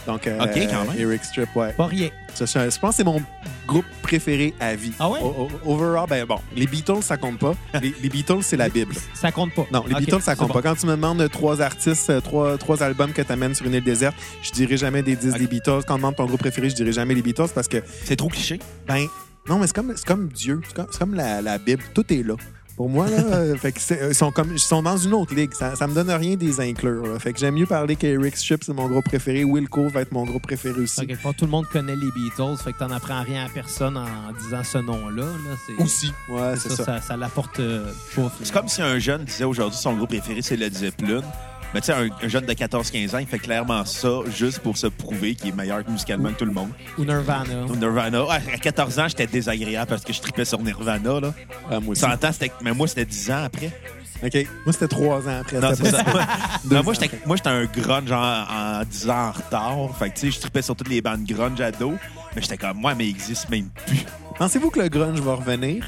Donc, euh, OK, quand même. Eric Strip, ouais. Pas rien. Je pense que c'est mon groupe préféré à vie. Ah ouais? O- overall, ben bon, les Beatles, ça compte pas. Les, les Beatles, c'est la Bible. Ça compte pas. Non, les Beatles, ça compte bon. pas. Quand tu me demandes euh, trois artistes, euh, trois, trois albums que tu amènes sur une île déserte, je dirais jamais des disques Ok. des Beatles. Quand on demande ton groupe préféré, je dirais jamais les Beatles parce que, C'est trop cliché. ben, non, mais c'est comme, comme Dieu. C'est comme, comme la, la Bible. Tout est là. Pour moi, là, euh, fait que c'est- ils, sont comme, ils sont dans une autre ligue. Ça, ça me donne rien de les inclure. là. Fait que j'aime mieux parler qu'Eric Strip, c'est mon groupe préféré. Wilco va être mon groupe préféré aussi. Tout le monde connaît les Beatles, fait que t'en apprends rien à personne en disant ce nom-là. là. Aussi. Ouais, c'est ça. ça, ça l'apporte euh, pas. C'est comme si un jeune disait aujourd'hui son groupe préféré, c'est Led Zeppelin. Mais tu sais, un, un jeune de 14-15 ans, il fait clairement ça juste pour se prouver qu'il est meilleur musicalement que tout le monde. Ou Nirvana. Nirvana. Ouais, à 14 ans, j'étais désagréable parce que je tripais sur Nirvana. Là. Ah, moi aussi. 100 ans, c'était- mais moi, c'était 10 ans après. OK. Moi, c'était trois ans après. Non, c'est ça. Non, moi, j'étais moi, j'étais un grunge en, en 10 ans en retard. Fait que, tu sais, je tripais sur toutes les bandes grunge ado. Mais j'étais comme, moi, mais il existe même plus. Pensez-vous que le grunge va revenir?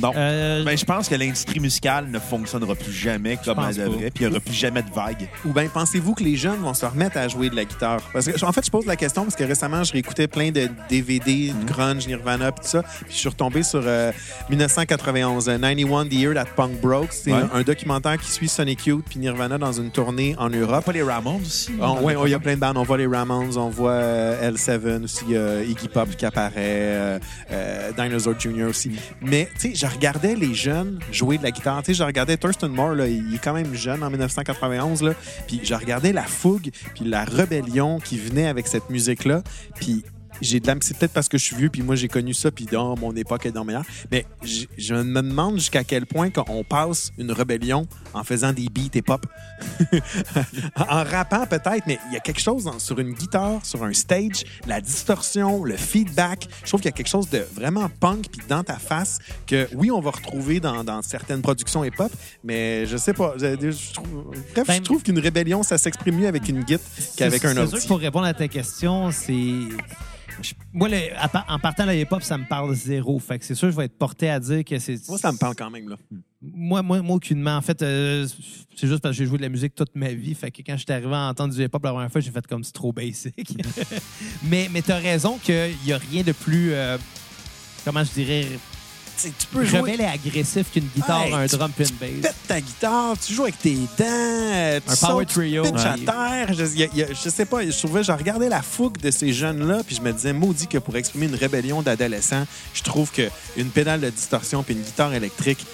Non. Euh, Ben, je pense que l'industrie musicale ne fonctionnera plus jamais comme pense elle pas. devrait, puis il n'y aura plus jamais de vague. Ou bien pensez-vous que les jeunes vont se remettre à jouer de la guitare? Parce que, en fait, je pose la question parce que récemment, je réécoutais plein de DVD, Mhm. de grunge, Nirvana, puis tout ça. Puis je suis retombé sur euh, 1991, euh, 91 The Year That Punk Broke. C'est Ouais. un, un documentaire qui suit Sonic Youth puis Nirvana dans une tournée en Europe. Pas les Ramones aussi? Ouais, il y a plein de bandes. On voit les Ramones, on voit euh, L7 aussi, euh, Iggy Pop qui apparaît, euh, euh, Dinosaur Jr. aussi. Mais, tu sais, je regardais les jeunes jouer de la guitare. Tu sais, je regardais Thurston Moore, là, il est quand même jeune en 1991, là. Puis je regardais la fougue, puis la rébellion qui venait avec cette musique-là. Puis j'ai de la... C'est peut-être parce que je suis vieux, puis moi, j'ai connu ça, puis dans mon époque est dans meilleure. Mais je me demande jusqu'à quel point on passe une rébellion en faisant des beats et pop. en rappant peut-être, mais il y a quelque chose dans- sur une guitare, sur un stage, la distorsion, le feedback. Je trouve qu'il y a quelque chose de vraiment punk puis dans ta face que oui, on va retrouver dans, dans certaines productions hip-hop, mais je sais pas. Je, je trouve, bref, Ben- je trouve qu'une rébellion, ça s'exprime mieux avec une guitare qu'avec un C'est sûr pour répondre à ta question, c'est. Je- Moi, le- en partant la hip-hop, ça me parle zéro. Fait que c'est sûr que je vais être porté à dire que c'est. Moi, ça me parle quand même. Là. Moi, moi, moi aucunement. En fait, euh, c'est juste parce que j'ai joué de la musique toute ma vie. Fait que quand j'étais arrivé à entendre du hip-hop la première fois, j'ai fait comme c'est trop basic. mais mais t'as raison qu'il n'y a rien de plus. euh, comment je dirais. Tu peux rebelle et agressif qu'une guitare, Hey, un tu drum puis une bass. pètes ta guitare, tu joues avec tes dents, euh, tu Un sautes, power tu trio. à Ouais. terre. Je, y a- y a- je sais pas, je trouvais, je regardais la fougue de ces jeunes-là, puis je me disais, maudit que pour exprimer une rébellion d'adolescents, je trouve que une pédale de distorsion puis une guitare électrique,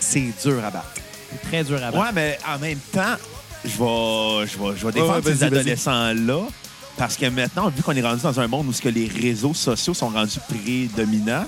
c'est dur à battre. C'est très dur à battre. Ouais, mais en même temps, je vais, je vais, je vais défendre Ouais, ouais, ces adolescents-là. Parce que maintenant, vu qu'on est rendu dans un monde où ce que les réseaux sociaux sont rendus prédominants,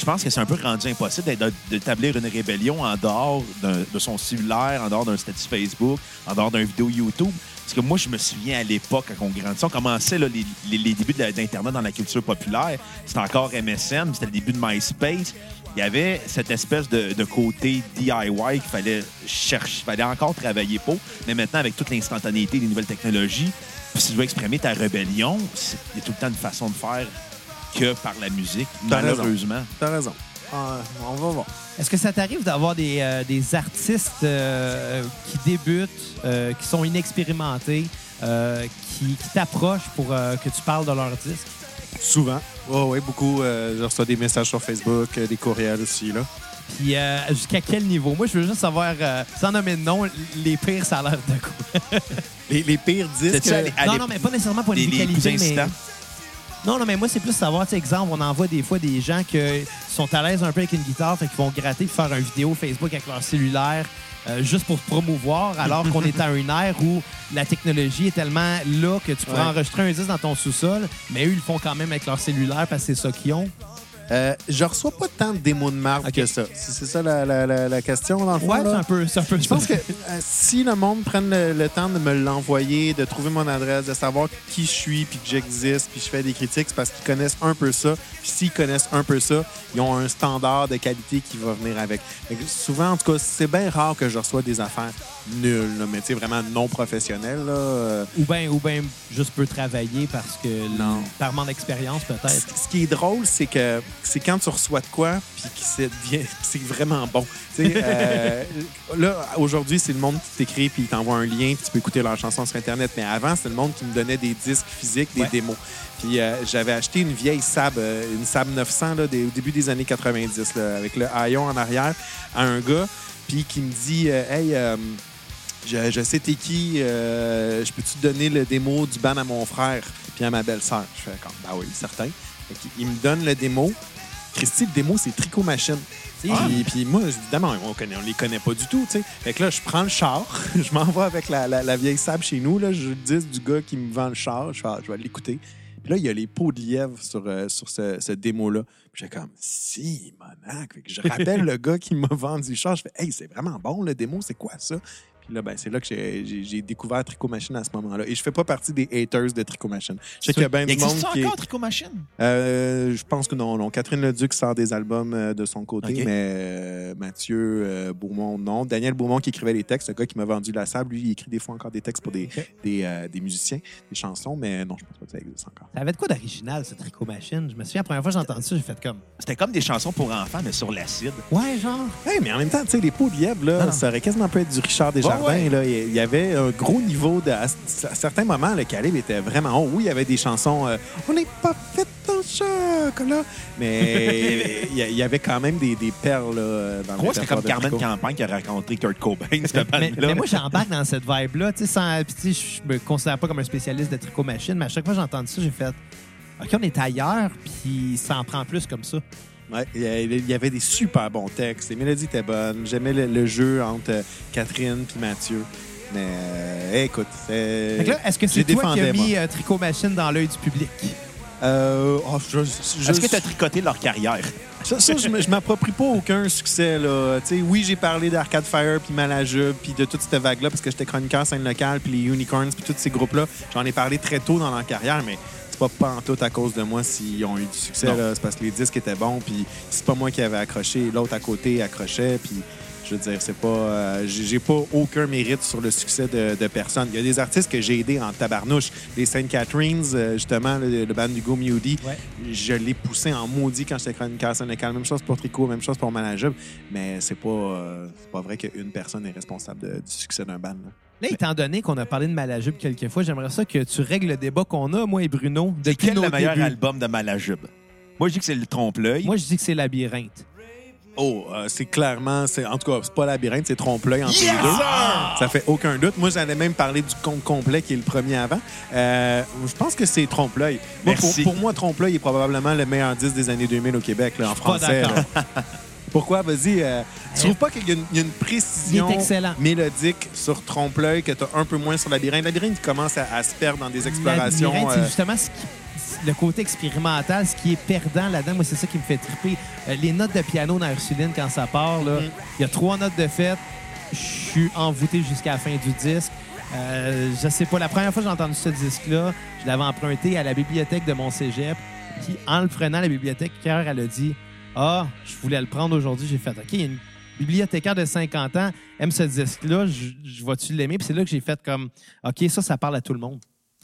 je pense que c'est un peu rendu impossible d'établir une rébellion en dehors de son cellulaire, en dehors d'un statut Facebook, en dehors d'un vidéo YouTube. Parce que moi, je me souviens à l'époque, quand on grandissait, on commençait les, les- les débuts d'Internet dans la culture populaire. C'était encore MSN, c'était le début de MySpace. Il y avait cette espèce de, de côté DIY qu'il fallait chercher, fallait encore travailler pour. Mais maintenant, avec toute l'instantanéité des nouvelles technologies, si tu veux exprimer ta rébellion, il y a tout le temps une façon de faire que par la musique, T'as raison. malheureusement. T'as raison. Ah, on va voir. Est-ce que ça t'arrive d'avoir des, euh, des artistes euh, qui débutent, euh, qui sont inexpérimentés, euh, qui, qui t'approchent pour euh, que tu parles de leur disque? Souvent. Oui, oui, beaucoup. euh, je reçois des messages sur Facebook, euh, des courriels aussi. Là. Puis euh, jusqu'à quel niveau? Moi, je veux juste savoir, euh, sans nommer de nom, les pires salaires de quoi? Les, les pires disques. À non, non, mais pas nécessairement pour les, les, les mais... Non, non, mais moi, c'est plus savoir, tu sais, exemple, on envoie des fois des gens qui sont à l'aise un peu avec une guitare, fait qu'ils vont gratter pour faire une vidéo Facebook avec leur cellulaire euh, juste pour promouvoir, alors qu'on est à une ère où la technologie est tellement là que tu pourrais Ouais. enregistrer un disque dans ton sous-sol, mais eux, ils le font quand même avec leur cellulaire parce que c'est ça qu'ils ont. Euh, je reçois pas tant de démos de marque que ça. C'est ça la, la- la- la question, dans le fond? Ouais, c'est un peu, un peu Je pense que euh, si le monde prenne le, le temps de me l'envoyer, de trouver mon adresse, de savoir qui je suis, puis que j'existe, puis je fais des critiques, c'est parce qu'ils connaissent un peu ça. Puis s'ils connaissent un peu ça, ils ont un standard de qualité qui va venir avec. Souvent, en tout cas, c'est bien rare que je reçois des affaires nulles, là, mais tu sais, vraiment non professionnelles. là. Euh, Ou bien ou ben juste peu travailler parce que Non. par manque d'expérience peut-être. Ce qui est drôle, c'est que c'est quand tu reçois de quoi, puis que c'est c'est vraiment bon. Euh, là, aujourd'hui, c'est le monde qui t'écrit, puis il t'envoie un lien, puis tu peux écouter leur chanson sur Internet. Mais avant, c'était le monde qui me donnait des disques physiques, des Ouais. démos. Puis euh, j'avais acheté une vieille Sab, euh, une Sab 900, là, des- au début des années 90, là, avec le haillon en arrière, à un gars, puis qui me dit euh, Hey, je, je sais t'es qui, je peux-tu te donner le démo du band à mon frère puis à ma belle-sœur? Je fais comme, bah oui, certain. Il me donne le démo. Christy, le démo, c'est Tricot Machine. Puis, puis moi, évidemment, on, connaît, on les connaît pas du tout, sais. Fait que là, je prends le char, je m'en vais avec la, la- la vieille sable chez nous, là, je le dis du gars qui me vend le char, je fais, Ah, je vais l'écouter. Puis là, il y a les pots de lièvre sur, euh, sur ce, ce démo-là. Puis j'ai comme, si, monac. Fait que je rappelle le gars qui m'a vendu le char, je fais, hey, c'est vraiment bon le démo, c'est quoi ça? Puis là, ben, c'est là que j'ai- j'ai j'ai découvert Tricot Machine à ce moment-là. Et je fais pas partie des haters de Tricot Machine. Je sais qu'il y a bien du monde qui est- encore, Tricot Machine? euh, je pense que non, non. Catherine Leduc sort des albums euh, de son côté, mais euh, Mathieu euh, Beaumont, non. Daniel Beaumont qui écrivait les textes, le gars qui m'a vendu la sable, lui, il écrit des fois encore des textes pour des, des, euh, des musiciens, des chansons, mais non, je pense pas que ça existe encore. Ça avait de quoi d'original, ce tricot machine? Je me souviens, la première fois que j'ai entendu ça, j'ai fait comme. C'était comme des chansons pour enfants, mais sur l'acide. Ouais, genre. Hey, mais en même temps, tu sais, les pots de lièvre, là, Non, non. ça aurait quasiment pu être du Richard Desjardins. Là. Il y avait un gros niveau de. À certains moments, le calibre était vraiment haut. Oui, il y avait des chansons euh, On n'est pas fait en chocolat. Mais il y a- il y avait quand même des, des perles là, dans le Moi, c'était comme Carmen. Campagne qui a rencontré Kurt Cobain, cette Mais, moi, j'embarque dans cette vibe-là. Tu sais, sans- puis tu sais, je me considère pas comme un spécialiste de tricot machine, mais à chaque fois que j'ai entendu ça, j'ai fait. OK, on est ailleurs, puis ça en prend plus comme ça. Ouais, il y avait des super bons textes. Les mélodies étaient bonnes. J'aimais le, le jeu entre euh, Catherine et Mathieu. Mais euh, écoute, c'est. Est-ce que c'est toi qui as mis euh, tricot machine dans l'œil du public? Euh, oh, je- je- Est-ce que tu as tricoté leur carrière? Ça, ça, je je m'approprie pas aucun succès. Là. Tu sais, oui, j'ai parlé d'Arcade Fire, puis Malajube, puis de toute cette vague-là, parce que j'étais chroniqueur scène locale, puis les Unicorns, puis tous ces groupes-là. J'en ai parlé très tôt dans leur carrière, mais pas pas en tout à cause de moi s'ils ont eu du succès. C'est parce que les disques étaient bons, puis c'est pas moi qui avais accroché. L'autre à côté accrochait, puis je veux dire, c'est pas. euh, j'ai pas aucun mérite sur le succès de, de personne. Il y a des artistes que j'ai aidés en tabarnouche. Les St. Catharines, euh, justement, le, le band du Moody, Ouais. je l'ai poussé en maudit quand j'étais chroniqueur locale. Même chose pour Tricot, même chose pour Manajub. Mais c'est pas, euh, c'est pas vrai qu'une personne est responsable de- du succès d'un band. là. Là, étant donné qu'on a parlé de Malajube quelques fois, j'aimerais ça que tu règles le débat qu'on a, moi et Bruno, depuis Quel est le meilleur album de Malajube? Moi, je dis que c'est le trompe-l'œil. Moi, je dis que c'est Labyrinthe. Oh, euh, c'est clairement, c'est, en tout cas, c'est pas labyrinthe, c'est trompe-l'œil entre Yes, les deux. sir! Ça fait aucun doute. Moi, j'allais même parler du compte complet qui est le premier avant. Euh, je pense que c'est trompe-l'œil. Pour, pour moi, trompe-l'œil est probablement le meilleur disque des années 2000 au Québec, là, en pas français. Pourquoi? Vas-y. euh, tu trouves pas qu'il y a une, il y a une précision mélodique sur trompe-l'œil que tu as un peu moins sur labyrinthe? Labyrinthe, commence à, à se perdre dans des explorations. Labyrinthe, euh, c'est justement ce qui- le côté expérimental, ce qui est perdant là-dedans. Moi, c'est ça qui me fait triper. Euh, les notes de piano dans Ursuline, quand ça part, Mm. il y a trois notes de fête. Je suis envoûté jusqu'à la fin du disque. Euh, je sais pas, la première fois que j'ai entendu ce disque-là, je l'avais emprunté à la bibliothèque de mon cégep. Puis en le prenant, la bibliothécaire, elle a dit Ah, je voulais le prendre aujourd'hui. J'ai fait OK, il y a une bibliothécaire de 50 ans aime ce disque-là, je, je vais-tu l'aimer? Puis c'est là que j'ai fait comme OK, ça, ça parle à tout le monde.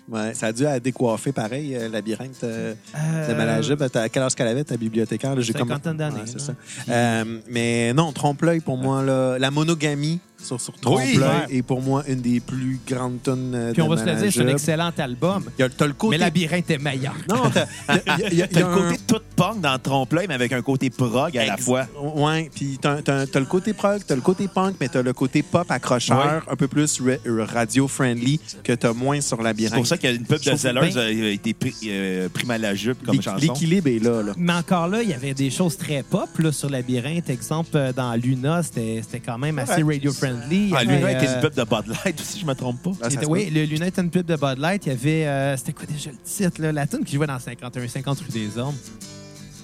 ouais, ça a dû à décoiffer pareil, euh, labyrinthe. euh, Euh, de Malajub, à ta- quel âge qu'elle avait, ta bibliothécaire? J'ai comme- d'années, Ouais, c'est ça. Euh, mais non, trompe-l'œil pour moi. Là, la monogamie, sur, sur ouais. est pour moi une des plus grandes tonnes euh, Puis on va se le dire, c'est un excellent album. Il y a- le côté... Mais Labyrinthe est meilleur. Non, t'as il y a- y y le un- côté tout punk dans Trompe-l'œil, mais avec un côté prog à la fois. Ouais, puis t'as, le côté prog, t'as le côté punk, mais t'as le côté pop accrocheur, un peu plus ra- radio-friendly que t'as moins sur C'est Labyrinthe. pour ça qu'il y a une pub Je de Zellers bien- a été pris, euh, pris mal à la jupe comme chanson. L'équilibre est là. là. Mais encore là, il y avait des choses très pop là, sur Labyrinthe. Exemple, euh, dans Luna, c'était c'était quand même assez Ouais. radio-friendly. Ah, lui, avait, avec euh, une pub de Bud Light aussi, je me trompe pas. Ah, oui, le Luna était une pub de Bud Light. Il y avait. euh, C'était quoi déjà le titre? Là? La tune qui jouait dans 51-50 rue des Hommes.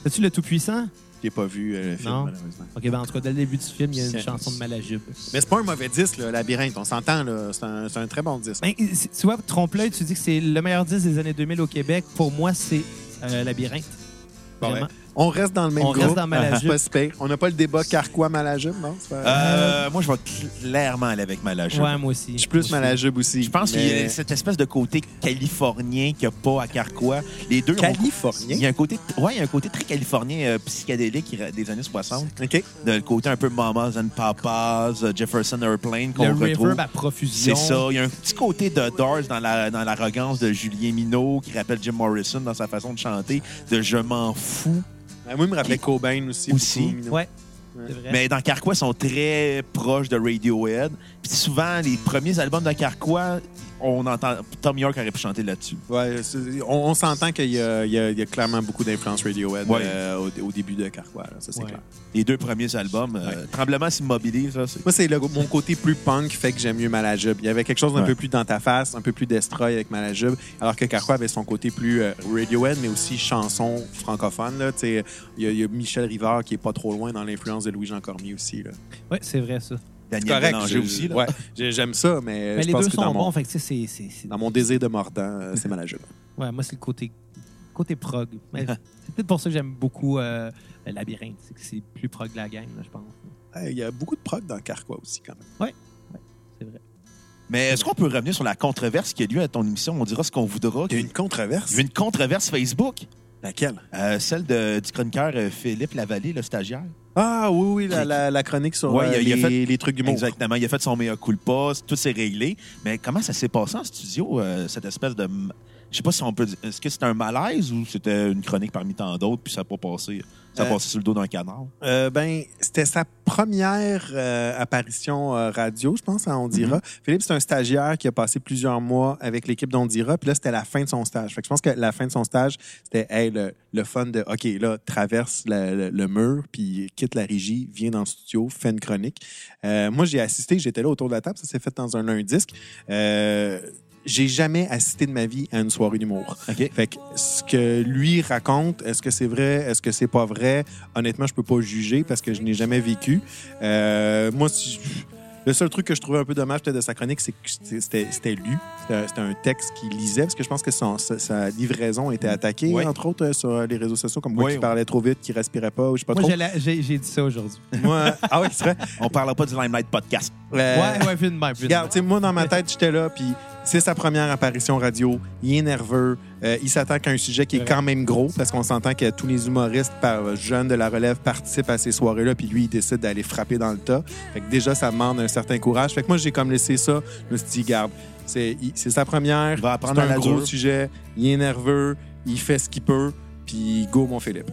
As-tu le Tout-Puissant? J'ai pas vu euh, le film, Non. malheureusement. Ok, ben en tout cas, dès le début du film, il y a une chanson de Malajube. Mais c'est pas un mauvais disque, là, Labyrinthe. On s'entend, là. C'est un, c'est un très bon disque. Ben, tu vois, trompe-l'œil, tu dis que c'est le meilleur disque des années 2000 au Québec. Pour moi, c'est euh, Labyrinthe. Bon, Vraiment. ouais. On reste dans le même On groupe. reste dans Malajube. C'est pas si pire. On n'a pas le débat Carquois-Malajube, non? C'est pas- Euh, moi, je vais clairement aller avec Malajube. Ouais, moi aussi. Je suis plus. Malajube aussi. Je pense qu'il y a cette espèce de côté californien qu'il n'y a pas à Carquois. Les deux ont- Californien? Il y a un côté, ouais, il y a un côté très californien euh, psychédélique des années 60. OK. De, le côté un peu Mamas and Papas, euh, Jefferson Airplane qu'on Le retrouve. reverb à profusion. C'est ça. Il y a un petit côté de Doors dans la- dans l'arrogance de Julien Minot qui rappelle Jim Morrison dans sa façon de chanter, de Je m'en fous. Ah, Moi, il me rappelait Cobain aussi. Aussi. beaucoup. Ouais. C'est vrai. Mais dans Carquois, ils sont très proches de Radiohead. Puis souvent, les premiers albums de Carquois, on entend Tom York aurait pu chanter là-dessus. Ouais, on, on s'entend qu'il y a, y y clairement beaucoup d'influence Radiohead Ouais. euh, au, au début de Carquois. ça, c'est Ouais. clair. Les deux premiers albums, euh, Tremblement s'immobilise. Moi, c'est le- mon côté plus punk fait que j'aime mieux Malajube. Il y avait quelque chose d'un Ouais. peu plus dans ta face, un peu plus destroy avec Malajube, alors que Carquois avait son côté plus euh, Radiohead, mais aussi chanson francophone. Là. Il y, a- il y a Michel Rivard qui est pas trop loin dans l'influence de Louis-Jean Cormier aussi. Ouais, c'est vrai, ça. Daniel Bélanger aussi. Là. Ouais, j'ai- j'aime ça, mais, Mais je les pense deux que sont dans, mon, bons. Fait que, tu sais, c'est- c'est- c'est- dans mon désir de mordant, euh, c'est Malajube. Ouais, moi, c'est le côté, côté prog. Mais c'est peut-être pour ça que j'aime beaucoup euh, le Labyrinthe. C'est que c'est plus prog de la gang, là, je pense. Hey, Il y a beaucoup de prog dans Carquois aussi, quand même. C'est vrai. Mais est-ce qu'on peut revenir sur la controverse qui a lieu à ton émission? On dira ce qu'on voudra. Il y a une controverse? Il y a une controverse Facebook, Laquelle? euh, celle de- du chroniqueur Philippe Lavallée, le stagiaire. Ah oui, oui, la, la- la chronique sur Ouais, euh, il a- il a les, fait- les trucs du monde. Exactement. Il a fait son mea culpa, tout s'est réglé. Mais comment ça s'est passé en studio, euh, cette espèce de. Je sais pas si on peut dire. Est-ce que c'était un malaise ou c'était une chronique parmi tant d'autres, puis ça n'a pas passé? Ça Euh, passé sur le dos d'un canard? Euh, ben, c'était sa première euh, apparition radio, je pense, à On dira. Philippe, c'est un stagiaire qui a passé plusieurs mois avec l'équipe d'On dira, puis là, c'était la fin de son stage. Fait que je pense que la fin de son stage, c'était hey, le, le fun de OK, là, traverse le, le- le mur, puis quitte la régie, viens dans le studio, fais une chronique. Euh, moi, j'ai assisté, j'étais là autour de la table, ça s'est fait dans un lundi. Euh, j'ai jamais assisté de ma vie à une soirée d'humour. OK? Fait que ce que lui raconte, est-ce que c'est vrai, est-ce que c'est pas vrai? Honnêtement, je peux pas juger parce que je n'ai jamais vécu. Euh, moi, si- le seul truc que je trouvais un peu dommage peut-être de sa chronique, c'est que c'était c'était lu. C'était c'était un texte qu'il lisait parce que je pense que son- sa, sa livraison était attaquée, Ouais. entre autres, euh, sur les réseaux sociaux, comme quoi Ouais, il ouais. parlait trop vite, qu'il respirait pas, ou je sais pas Moi, trop. j'ai la- j'ai dit ça aujourd'hui. Moi, ah ouais, c'est vrai. On parlera pas du Limelight Podcast. Euh, ouais, ouais, vu de même. Regarde, même. tu sais, moi, dans ma tête, j'étais là, puis c'est sa première apparition radio. Il est nerveux. Euh, il s'attaque à un sujet qui est quand même gros, parce qu'on s'entend que tous les humoristes par, jeunes de la relève participent à ces soirées-là, puis lui, il décide d'aller frapper dans le tas. Fait que déjà, ça demande un certain courage. Fait que moi, j'ai comme laissé ça. Je me suis dit, garde, c'est sa première. Il va apprendre un la gros dure. sujet. Il est nerveux. Il fait ce qu'il peut. Puis go, mon Philippe.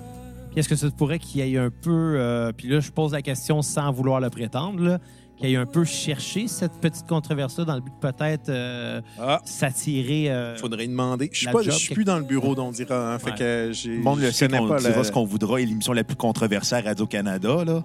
Puis est-ce que ça pourrait qu'il y ait un peu. euh, puis là, je pose la question sans vouloir le prétendre, là, qu'il y ait un peu cherché cette petite controverse-là dans le but de peut-être euh, Ah, s'attirer. euh, faudrait y demander. Je pas- je suis plus dans le bureau d'on dira. hein, fait que j'ai. Le monde le sait pas dira le- ce qu'on voudra et l'émission la plus controversée à Radio-Canada. là.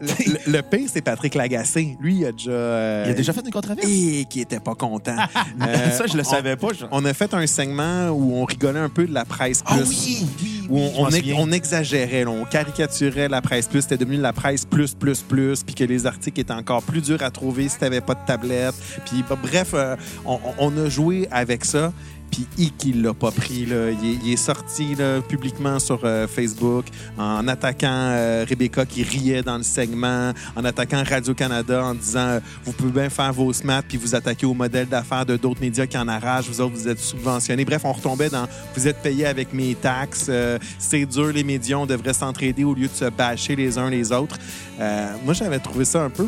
le, le pire, c'est Patrick Lagacé. Lui, il a déjà. euh, Il a déjà fait une controverse? Et qui était pas content. Euh, ça, je le on- savais pas. je- On a fait un segment où on rigolait un peu de la presse Ah plus. oui, oui, Où on, ex- exagérait, là, on caricaturait la presse plus. C'était devenu la presse plus, plus, plus. Puis que les articles étaient encore plus durs à trouver si t'avais pas de tablette. Puis bah, bref, euh, on, on a joué avec ça. Puis Ick, il l'a pas pris. Là. Il, est, il est sorti là, publiquement sur euh, Facebook en attaquant euh, Rebecca qui riait dans le segment, en attaquant Radio-Canada en disant euh, Vous pouvez bien faire vos smats puis vous attaquer au modèle d'affaires de d'autres médias qui en arrachent. Vous autres, vous êtes subventionnés. Bref, on retombait dans Vous êtes payés avec mes taxes. euh, C'est dur, les médias. On devrait s'entraider au lieu de se bâcher les uns les autres. Euh, moi, j'avais trouvé ça un peu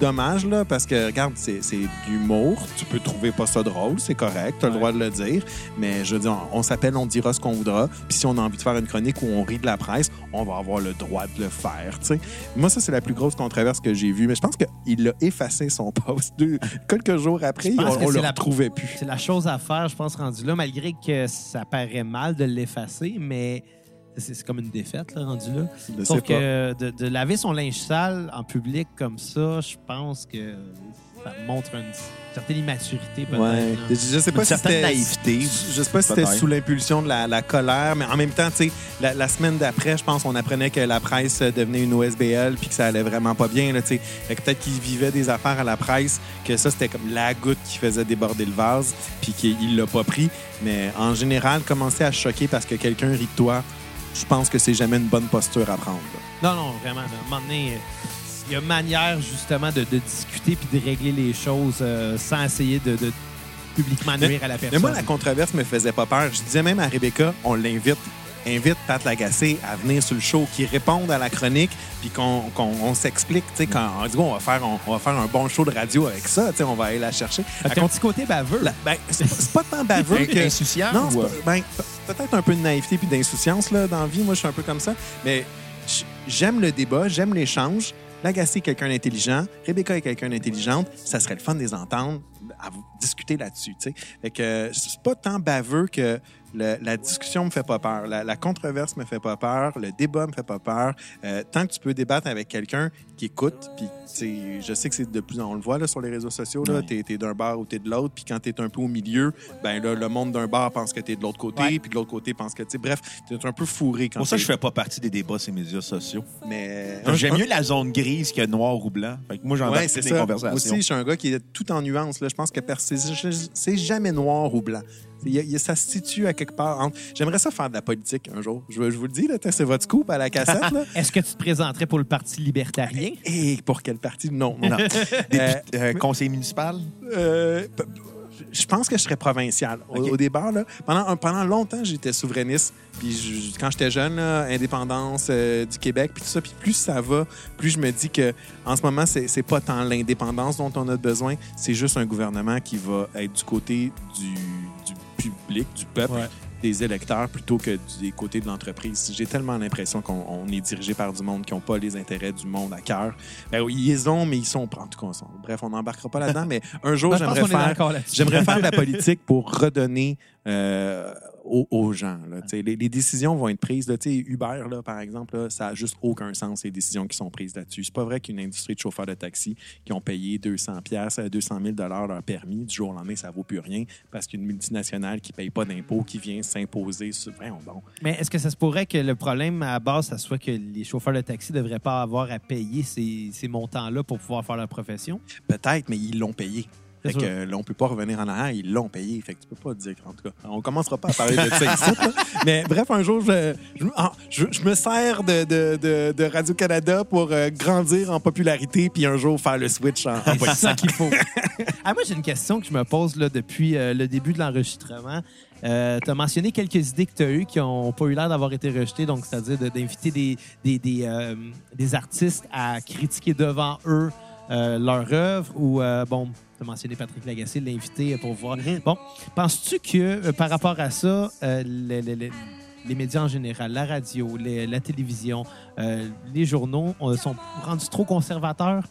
dommage, là, parce que, regarde, c'est l'humour. Tu peux trouver pas ça drôle, c'est correct, tu as le Ouais. droit de le dire. Mais je veux dire, on, on s'appelle, on dira ce qu'on voudra. Puis si on a envie de faire une chronique où on rit de la presse, on va avoir le droit de le faire, tu sais. Moi, ça, c'est la plus grosse controverse que j'ai vue. Mais je pense qu'il a effacé son post. Deux- quelques jours après, on, on le la- retrouvait plus. C'est la chose à faire, je pense, rendu là, malgré que ça paraît mal de l'effacer, mais c'est comme une défaite, là, rendu là. Je Sauf que de, de laver son linge sale en public comme ça, je pense que ça montre une certaine immaturité, peut-être. Ouais. Je je sais pas Une si c'était naïveté. Je sais pas si c'était sous l'impulsion de la, la colère, mais en même temps, tu sais, la, la semaine d'après, je pense, on apprenait que la presse devenait une OSBL puis que ça allait vraiment pas bien, là, tu sais. Peut-être qu'il vivait des affaires à la presse, que ça, c'était comme la goutte qui faisait déborder le vase puis qu'il l'a pas pris. Mais en général, commencer à choquer parce que quelqu'un rit de toi, je pense que c'est jamais une bonne posture à prendre. là. Non, non, vraiment. À un moment donné, euh, il y a manière, justement, de, de discuter puis de régler les choses euh, sans essayer de, de publiquement nuire à la personne. Mais moi, la controverse me faisait pas peur. Je disais même à Rebecca, on l'invite. Invite Pat Lagacé à venir sur le show, qu'il réponde à la chronique, puis qu'on qu'on- on s'explique. tu sais, Quand on dit on va, faire, on, on va faire un bon show de radio avec ça, tu sais, on va aller la chercher. Elle un petit côté baveux? La- ben, c'est pas, tant baveux que. Insouciant Non, c'est ou, euh, ben, pe- peut-être un peu de naïveté puis d'insouciance là, dans la vie. Moi, je suis un peu comme ça. Mais j'aime le débat, j'aime l'échange. Lagacé est quelqu'un d'intelligent. Rebecca est quelqu'un d'intelligente. Ça serait le fun de les entendre, à vous discuter là-dessus. tu sais. Fait que c'est pas tant baveux que le- la discussion me fait pas peur. La, la controverse me fait pas peur. Le débat me fait pas peur. Euh, tant que tu peux débattre avec quelqu'un qui écoute, puis je sais que c'est de plus en on le voit là, sur les réseaux sociaux, là, Ouais. t'es, d'un bar ou t'es de l'autre, puis quand t'es un peu au milieu, ben là, le monde d'un bar pense que t'es de l'autre côté, puis de l'autre côté pense que, tu bref, t'es un peu fourré quand Pour ça, je fais pas partie des débats sur les médias sociaux. Mais J'aime mieux la zone grise que noir ou blanc. Fait que moi, j'en Ouais, ai c'est des ça. conversations. Aussi, je suis un gars qui est tout en nuances. Là. Je pense que c'est jamais noir ou blanc. Il y a- il y a- ça se situe à quelque part. entre- J'aimerais ça faire de la politique un jour. Je, je vous le dis, là, c'est votre scoop à la cassette. Là. Est-ce que tu te présenterais pour le Parti libertarien? Et pour quelle partie? Non, non. Euh, euh, conseiller municipal? Euh, p- je pense que je serais provincial. Au, départ, là, pendant, un- pendant longtemps, j'étais souverainiste. Puis je- quand j'étais jeune, là, indépendance euh, du Québec, puis tout ça. Puis plus ça va, plus je me dis que en ce moment, c'est c'est pas tant l'indépendance dont on a besoin, c'est juste un gouvernement qui va être du côté du public, du peuple. Ouais. des électeurs plutôt que des côtés de l'entreprise. J'ai tellement l'impression qu'on on est dirigé par du monde qui n'ont pas les intérêts du monde à cœur. Ben oui, ils ont, mais ils sont... En tout cas, on bref, on n'embarquera pas là-dedans, mais un jour, pense j'aimerais faire... faire de la politique pour redonner euh, aux, aux gens. là. Les, les décisions vont être prises. Là, Uber, là, par exemple, là, ça n'a juste aucun sens, les décisions qui sont prises là-dessus. C'est pas vrai qu'une industrie de chauffeurs de taxi qui ont payé 200 pièces, 200 000 leur permis, du jour au lendemain, ça vaut plus rien parce qu'une multinationale qui paye pas d'impôts, qui vient s'imposer sur... Voyons donc. Mais est-ce que ça se pourrait que le problème à la base, ça soit que les chauffeurs de taxi ne devraient pas avoir à payer ces, ces montants-là pour pouvoir faire leur profession? Peut-être, mais ils l'ont payé. Fait que sûr. euh, là, on peut pas revenir en arrière, ils l'ont payé. Fait que tu peux pas dire, en tout cas. On commencera pas à parler de ça ici. Mais bref, un jour, je, je, ah, je- je me sers de, de- de- de Radio-Canada pour euh, grandir en popularité, puis un jour faire le switch en, en C'est ça qu'il faut. ah, moi, j'ai une question que je me pose là, depuis euh, le début de l'enregistrement. tu as mentionné quelques idées que tu as eues qui n'ont pas eu l'air d'avoir été rejetées, donc c'est-à-dire d'inviter des, des, des, euh, des artistes à critiquer devant eux euh, leur œuvre ou, euh, bon, tu as mentionné Patrick Lagacé, l'inviter pour voir. Bon, penses-tu que euh, par rapport à ça, euh, le- le- le- les médias en général, la radio, les- la télévision, euh, les journaux sont rendus trop conservateurs?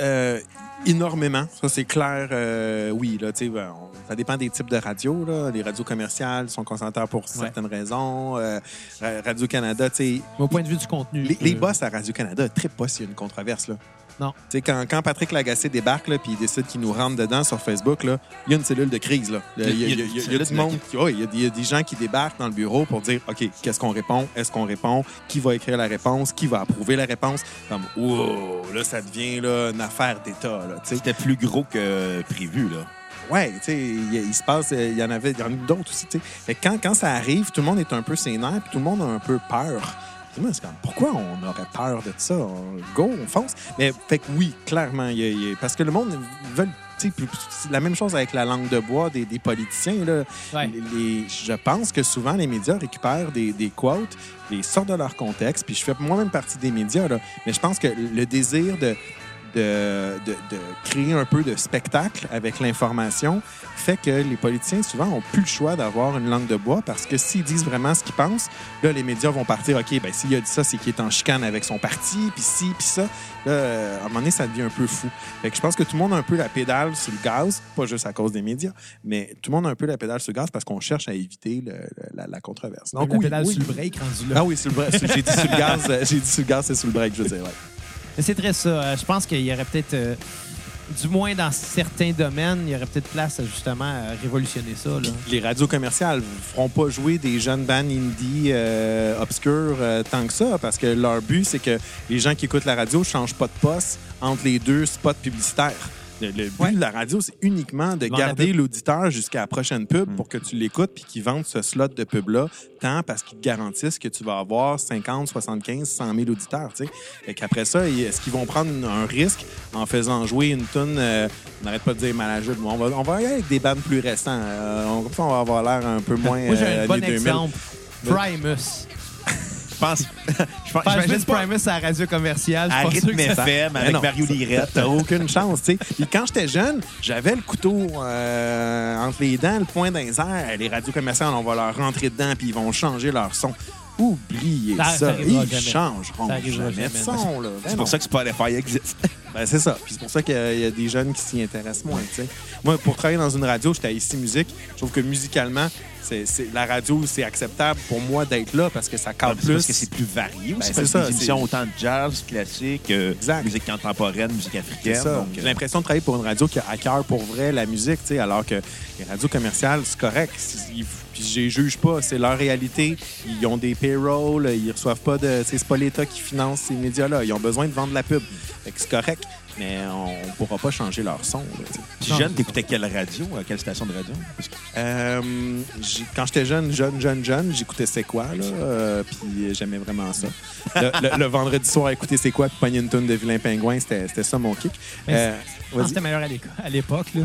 Euh, énormément. Ça, c'est clair. euh, oui, là, ben, on- ça dépend des types de radios. Là. Les radios commerciales sont conservateurs pour certaines raisons. Euh, Ra- Radio-Canada, tu sais, Mais Au point de vue du contenu. Les, les boss à Radio-Canada trippent pas s'il y a une controverse. Là. Non. Tu sais, quand, quand Patrick Lagacé débarque là, puis il décide qu'il nous rentre dedans sur Facebook, là, il y a une cellule de crise. Là. Il y a, il y a- il y a- il y a cellule du de monde, qui- ouais, il y a- il y a des gens qui débarquent dans le bureau pour dire OK, qu'est-ce qu'on répond? Est-ce qu'on répond? Qui va écrire la réponse? Qui va approuver la réponse? Comme, wow, là, ça devient là, une affaire d'État. C'était plus gros que prévu, là. Ouais, tu sais, il, il se passe, euh, il y en avait, il y en a eu d'autres aussi, tu sais. Quand, quand ça arrive, tout le monde est un peu sénère, puis tout le monde a un peu peur. C'est comme, pourquoi on aurait peur de ça? On- go, on fonce. Mais fait que oui, clairement, il y a- il y a- parce que le monde veut la même chose avec la langue de bois des, des politiciens. Là. Ouais. Les- les- je pense que souvent, les médias récupèrent des, des quotes, les sortent de leur contexte, puis je fais moi-même partie des médias, là, mais je pense que le désir de, de, de- de créer un peu de spectacle avec l'information fait que les politiciens, souvent, ont plus le choix d'avoir une langue de bois parce que s'ils disent vraiment ce qu'ils pensent, là, les médias vont partir, OK, ben s'il a dit ça, c'est qu'il est en chicane avec son parti, puis ci, puis ça. Là, euh, à un moment donné, ça devient un peu fou. Fait que je pense que tout le monde a un peu la pédale sur le gaz, pas juste à cause des médias, mais tout le monde a un peu la pédale sur le gaz parce qu'on cherche à éviter le- le- la, la controverse. Donc, la oui, pédale oui. sur le break rendu là. Ah oui, sur le break. J'ai dit sur le gaz, euh, j'ai dit sur le gaz, c'est sur le break, je veux dire. ouais. C'est très ça. Euh, Je pense qu'il y aurait peut-être, euh, du moins dans certains domaines, il y aurait peut-être place à justement à révolutionner ça. Les radios commerciales ne feront pas jouer des jeunes bands indie euh, obscurs euh, tant que ça, parce que leur but, c'est que les gens qui écoutent la radio ne changent pas de poste entre les deux spots publicitaires. Le, le but Ouais. de la radio, c'est uniquement de garder pub. l'auditeur jusqu'à la prochaine pub pour que tu l'écoutes puis qu'ils vendent ce slot de pub-là, tant parce qu'ils te garantissent que tu vas avoir 50, 75, 100 000 auditeurs. tu sais. Et qu'après ça, est-ce qu'ils vont prendre un risque en faisant jouer une tune, euh, on n'arrête pas de dire malajube, on va, on va y aller avec des bandes plus récents. Euh, on, comme ça, on va avoir l'air un peu moins. Moi, j'ai euh, un bon années 2000. exemple. Primus. Je pense. Je pense. Faire du pas Primus à la radio commerciale. à rythme FM avec non, Mario Lirette. T'as aucune chance, tu sais. Puis quand j'étais jeune, j'avais le couteau euh, entre les dents, le point d'un air. Les radios commerciales, on va leur rentrer dedans puis ils vont changer leur son. Oubliez Ça- ça. Ils jamais. changeront Ça jamais de son. Là. Ben C'est pour ça que Spotify existe. Ben, c'est ça. Puis c'est pour ça qu'il y a- des jeunes qui s'y intéressent moins. tu sais. Moi, pour travailler dans une radio, j'étais à Ici Musique. Je trouve que musicalement, c'est, c'est- la radio, c'est acceptable pour moi d'être là parce que ça C'est plus. Parce que c'est plus varié aussi. Ben, parce c'est ça, des émissions autant de jazz, classique, euh, musique contemporaine, musique C'est africaine. ça. donc, J'ai euh, l'impression de travailler pour une radio qui a à cœur pour vrai la musique, tu sais, alors que les radios commerciales, c'est correct. Ils- Puis je les juge pas, c'est leur réalité. Ils ont des payrolls, ils reçoivent pas de. C'est pas l'État qui finance ces médias-là. Ils ont besoin de vendre la pub. Fait que c'est correct, mais on pourra pas changer leur son. là, tu. Puis jeune, t'écoutais quelle radio? euh, Quelle station de radio? Euh, quand j'étais jeune, jeune, jeune, jeune, j'écoutais C'est quoi, là, euh, puis j'aimais vraiment ça. Le, le- le vendredi soir, écouter C'est quoi, puis pogner une tonne de Vilain Pingouin, c'était c'était ça mon kick. Euh, c'était meilleur à à l'époque. là.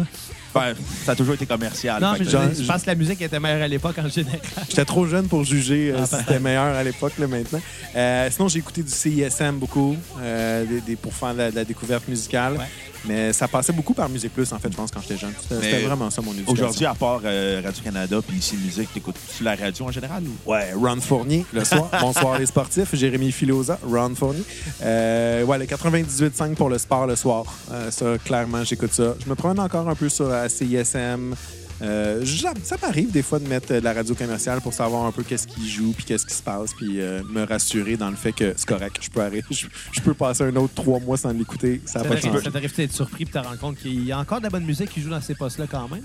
Ben, ça a toujours été commercial. Non, mais je, genre- je pense que la musique était meilleure à l'époque en général. J'étais trop jeune pour juger euh, Ah, si c'était meilleur à l'époque, là, maintenant. Euh, sinon, j'ai écouté du CISM beaucoup euh, des- des- pour faire de la, de la découverte musicale. Ouais. Mais ça passait beaucoup par Musique Plus, en fait, je pense, quand j'étais jeune. C'était vraiment ça, mon éducation. Aujourd'hui, à part euh, Radio-Canada puis ici Musique, t'écoutes-tu la radio en général? Ou... Ouais, Ron Fournier, le soir. Bonsoir les sportifs. Jérémy Filosa, Ron Fournier. Euh, ouais, le 98.5 pour le sport le soir. Euh, ça, clairement, j'écoute ça. Je me promène encore un peu sur CISM. Euh, ça m'arrive des fois de mettre euh, de la radio commerciale pour savoir un peu qu'est-ce qui joue puis qu'est-ce qui se passe puis euh, me rassurer dans le fait que c'est correct. Je peux arrêter. Je, je peux passer un autre trois mois sans l'écouter. Ça n'a pas ça t'arrive d'être surpris et te rendre compte qu'il y a encore de la bonne musique qui joue dans ces postes-là quand même.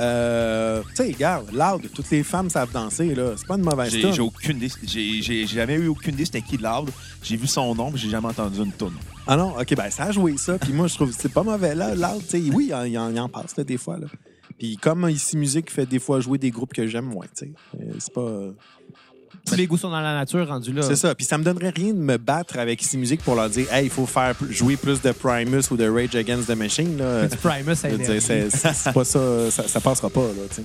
Euh, tu sais, regarde, Loud, toutes les femmes savent danser. là. C'est pas une mauvaise J'ai tune. j'ai aucune idée. J'ai jamais eu aucune idée c'était qui Loud. J'ai vu son nom, mais j'ai jamais entendu une tune. Ah non, OK, ben ça a joué ça. Puis moi, je trouve que c'est pas mauvais. Là, Loud, tu sais, oui, il en, en- en passe là, des fois. Là. Puis comme ici Musique fait des fois jouer des groupes que j'aime moins, tu sais. Euh, C'est pas... euh, Tous les goûts sont dans la nature, rendu là. C'est ça. Puis ça me donnerait rien de me battre avec ici Musique pour leur dire « Hey, il faut faire jouer plus de Primus ou de Rage Against the Machine. » là. Du Primus, ça c'est pas ça, ça, ça passera pas, là, tu sais.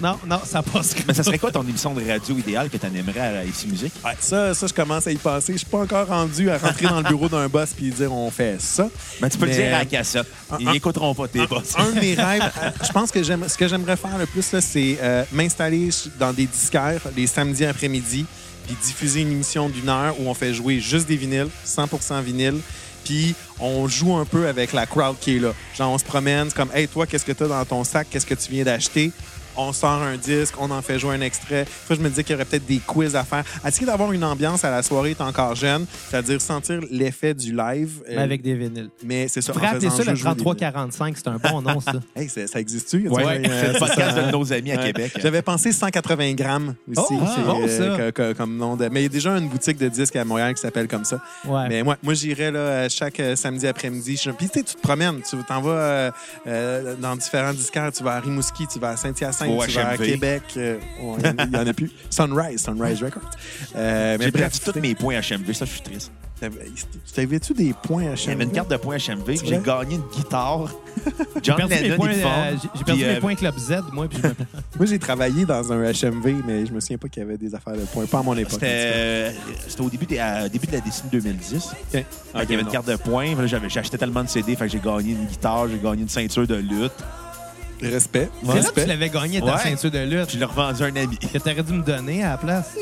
Non, non, ça passe Mais ça serait quoi ton émission de radio idéale que tu aimerais à ici Musique? Ouais, ça, ça, je commence à y penser. Je suis pas encore rendu à rentrer dans le bureau d'un boss puis dire « On fait ça ». Ben, tu peux Mais- le dire à la cassette. Ils un- n'écouteront pas tes boss. Un de mes rêves, euh, je pense que ce que j'aimerais faire le plus, là, c'est euh, m'installer dans des disquaires les samedis après-midi, puis diffuser une émission d'une heure où on fait jouer juste des vinyles, 100% vinyle, puis on joue un peu avec la crowd qui est là. Genre, on se promène, c'est comme, hey, toi, qu'est-ce que tu as dans ton sac, qu'est-ce que tu viens d'acheter? On sort un disque, on en fait jouer un extrait. Fois, je me disais qu'il y aurait peut-être des quiz à faire. Essayer d'avoir une ambiance à la soirée est encore jeune, c'est-à-dire sentir l'effet du live. Mais euh, avec des vinyles. mais c'est ça. Faisant ça le juste jouer des vinyles. 3345, c'est un bon nom, ça. Hey, ça, ça existe-tu? Ouais, vois, c'est euh, le podcast de nos amis à Ouais. Québec. J'avais pensé 180 grammes aussi. Oh, c'est, bon, ça. que- que- comme nom de... Mais il y a déjà une boutique de disques à Montréal qui s'appelle comme ça. Ouais. Mais moi, moi j'irais là, euh, chaque euh, samedi après-midi. Je- Puis tu sais, tu te promènes. Tu t'en vas euh, euh, dans différents disquaires. Tu vas à Rimouski, tu vas à Saint-Hyacinthe, Au tu vas à. Québec. euh, Il n'y en, a plus. Sunrise, Sunrise Records. Euh, mais J'ai bref, perdu tous mes points HMV, ça, je suis triste. T'avais- T'avais-tu des points à J'avais une carte de points HMV, puis j'ai vrai? gagné une guitare. J'ai John perdu mes Lennon, points, il euh, j'ai- j'ai perdu Puis, mes euh, points Club Z, moi, puis je me- Moi, j'ai travaillé dans un HMV, mais je me souviens pas qu'il y avait des affaires de points. Pas à mon époque. C'était c'était au début, des- à- début de la décennie 2010. OK. Fait qu'il y avait une carte de points. Là, j'avais- J'achetais tellement de CD, fait que j'ai gagné une guitare, j'ai gagné une ceinture de lutte. Respect. C'est là que tu l'avais gagné ta Ouais. ceinture de lutte. Je l'ai revendu à un ami. Que t'aurais dû me donner à la place.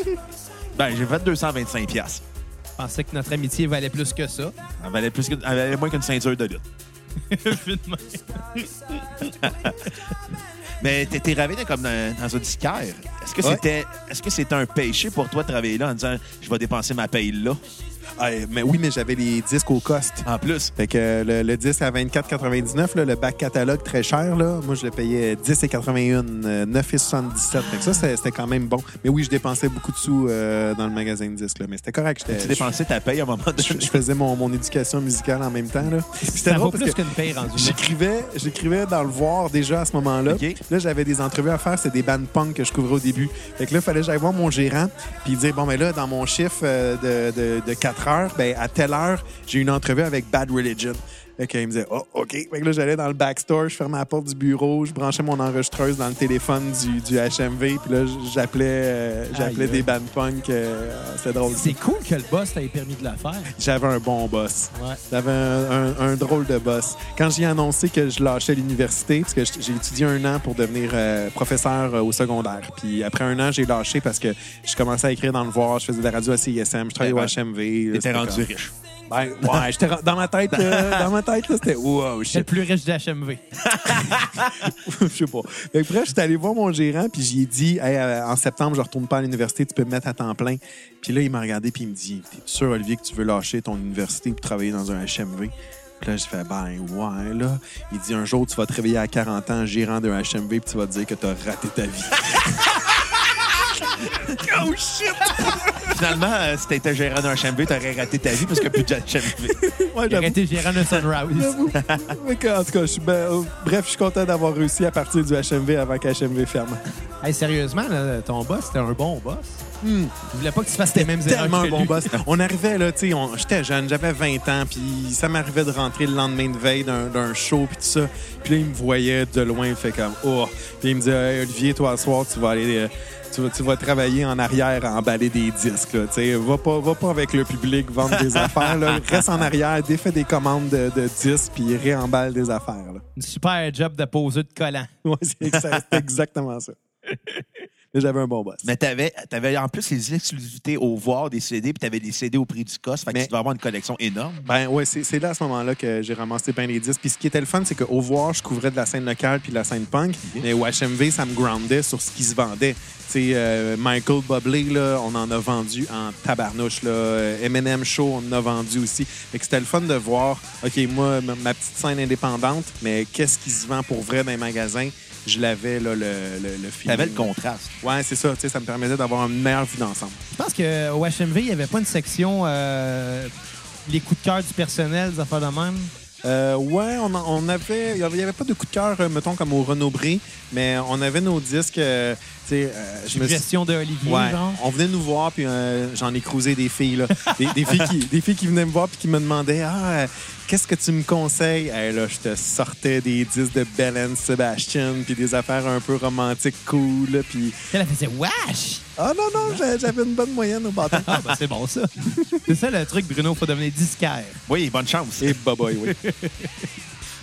Ben, j'ai fait 225 pièces. Je pensais que notre amitié valait plus que ça. Elle valait, plus que- elle valait moins qu'une ceinture de lutte. Mais t'étais ravé dans- comme dans, dans un disquaire. Est-ce que Ouais. c'était est-ce que c'était un péché pour toi de travailler là en disant je vais dépenser ma paye là? Ah, mais oui, mais j'avais les disques au cost. En plus. Fait que euh, le, le disque à 24,99, là, le back catalogue très cher, là, moi je le payais 10,81, euh, 9,77. Fait que ça, c'était quand même bon. Mais oui, je dépensais beaucoup de sous euh, dans le magasin de disques, là, mais c'était correct. Tu dépensais ta paye à un moment je, donné. je faisais mon, mon éducation musicale en même temps. Là. C'était drôle parce plus que qu'une paye rendue là. j'écrivais, j'écrivais dans le voir déjà à ce moment-là. Là, j'avais des entrevues à faire, c'est des bandes punk que je couvrais au début. Fait que là, il fallait que j'aille voir mon gérant puis dire bon ben là, dans mon chiffre euh, de, de, de 4 ben à telle heure, j'ai une entrevue avec Bad Religion. Qu'il me disait oh OK. Fait que là, j'allais dans le backstore, je fermais la porte du bureau, je branchais mon enregistreuse dans le téléphone du, du HMV, puis là, j'appelais euh, j'appelais des bandes punk. euh, C'était drôle. C'est cool que le boss t'ait permis de la faire. J'avais un bon boss. Ouais. J'avais un, un- un drôle de boss. Quand j'ai annoncé que je lâchais l'université, parce que j'ai étudié un an pour devenir euh, professeur euh, au secondaire. Puis après un an, j'ai lâché parce que je commençais à écrire dans le voir, je faisais de la radio à CISM, je travaillais au HMV. T'étais rendu riche. Ben, ouais, j'étais dans ma tête, euh, dans ma tête, là, c'était wow, C'est le shit. plus riche de HMV. je sais pas. Fait que bref, j'étais allé voir mon gérant, puis j'y ai dit, Hey, euh, en septembre, je retourne pas à l'université, tu peux me mettre à temps plein. Puis là, il m'a regardé, puis il me dit, t'es sûr, Olivier, que tu veux lâcher ton université pour travailler dans un HMV? Puis là, j'ai fait, ben ouais, là. Il dit, un jour, tu vas te réveiller à 40 ans, gérant d'un HMV, puis tu vas te dire que t'as raté ta vie. Oh shit! Finalement, euh, si t'étais gérant d'un HMV, t'aurais raté ta vie parce qu'il n'y a plus de HMV. Ouais, Il aurait été gérant de Sunrise. J'avoue. Mais que, en tout cas, je suis ben, euh, bref, je suis content d'avoir réussi à partir du HMV avant qu'HMV ferme. Hey, sérieusement, là, ton boss, c'était un bon boss. Hmm. Il voulait pas que tu fasses les mêmes erreurs tellement que un bon lui. boss. On arrivait, là, tu sais, on- j'étais jeune, j'avais 20 ans, puis ça m'arrivait de rentrer le lendemain de veille d'un d'un show, puis tout ça. Puis là, il me voyait de loin, il fait comme, oh. Puis il me disait, Hey, Olivier, toi, ce soir, tu vas aller. euh, tu vas, tu vas travailler en arrière à emballer des disques. Là, va, pas, va pas avec le public vendre des affaires. Là. Reste en arrière, défais des commandes de, de disques puis réemballe des affaires. Là. Une super job de poseur de collant. Ouais, c'est exactement ça. Mais j'avais un bon boss. Mais t'avais, t'avais en plus les exclusivités au voir des CD, puis t'avais des CD au prix du cost. Fait que Mais- tu devais avoir une collection énorme. Ben ouais, c'est là à ce moment-là que j'ai ramassé bien les disques. Puis ce qui était le fun, c'est qu'au voir, je couvrais de la scène locale puis de la scène punk. Mais au HMV, ça me groundait sur ce qui se vendait. Tu sais, euh, Michael Bublé, là, on en a vendu en tabarnouche. Là. M&M Show, on en a vendu aussi. Fait que c'était le fun de voir, OK, moi, ma, ma petite scène indépendante, mais qu'est-ce qui se vend pour vrai dans les magasins? Je l'avais, là, le, le, le feeling. T'avais le contraste. Ouais, c'est ça. Tu sais, ça me permettait d'avoir une meilleure vue d'ensemble. Je pense qu'au HMV, il n'y avait pas une section euh, les coups de cœur du personnel, des affaires de même? Euh, ouais, on, on avait. Il n'y avait pas de coup de cœur, euh, mettons, comme au Renaud Bré, mais on avait nos disques. euh, euh, je me suis- Gestion de Olivier, Ouais, genre? on venait nous voir, puis euh, j'en ai cruisé des filles, là. Des, des filles qui, des filles qui venaient me voir, puis qui me demandaient Ah, qu'est-ce que tu me conseilles Hey, là, je te sortais des disques de Belen Sebastian, puis des affaires un peu romantiques, cool, là, puis. Elle faisait Wesh! Ah, non, non, j'a- j'avais une bonne moyenne au bâton. Ah, ben c'est bon, ça. c'est ça le truc, Bruno, faut devenir disquaire. Oui, bonne chance. Et baboy, oui.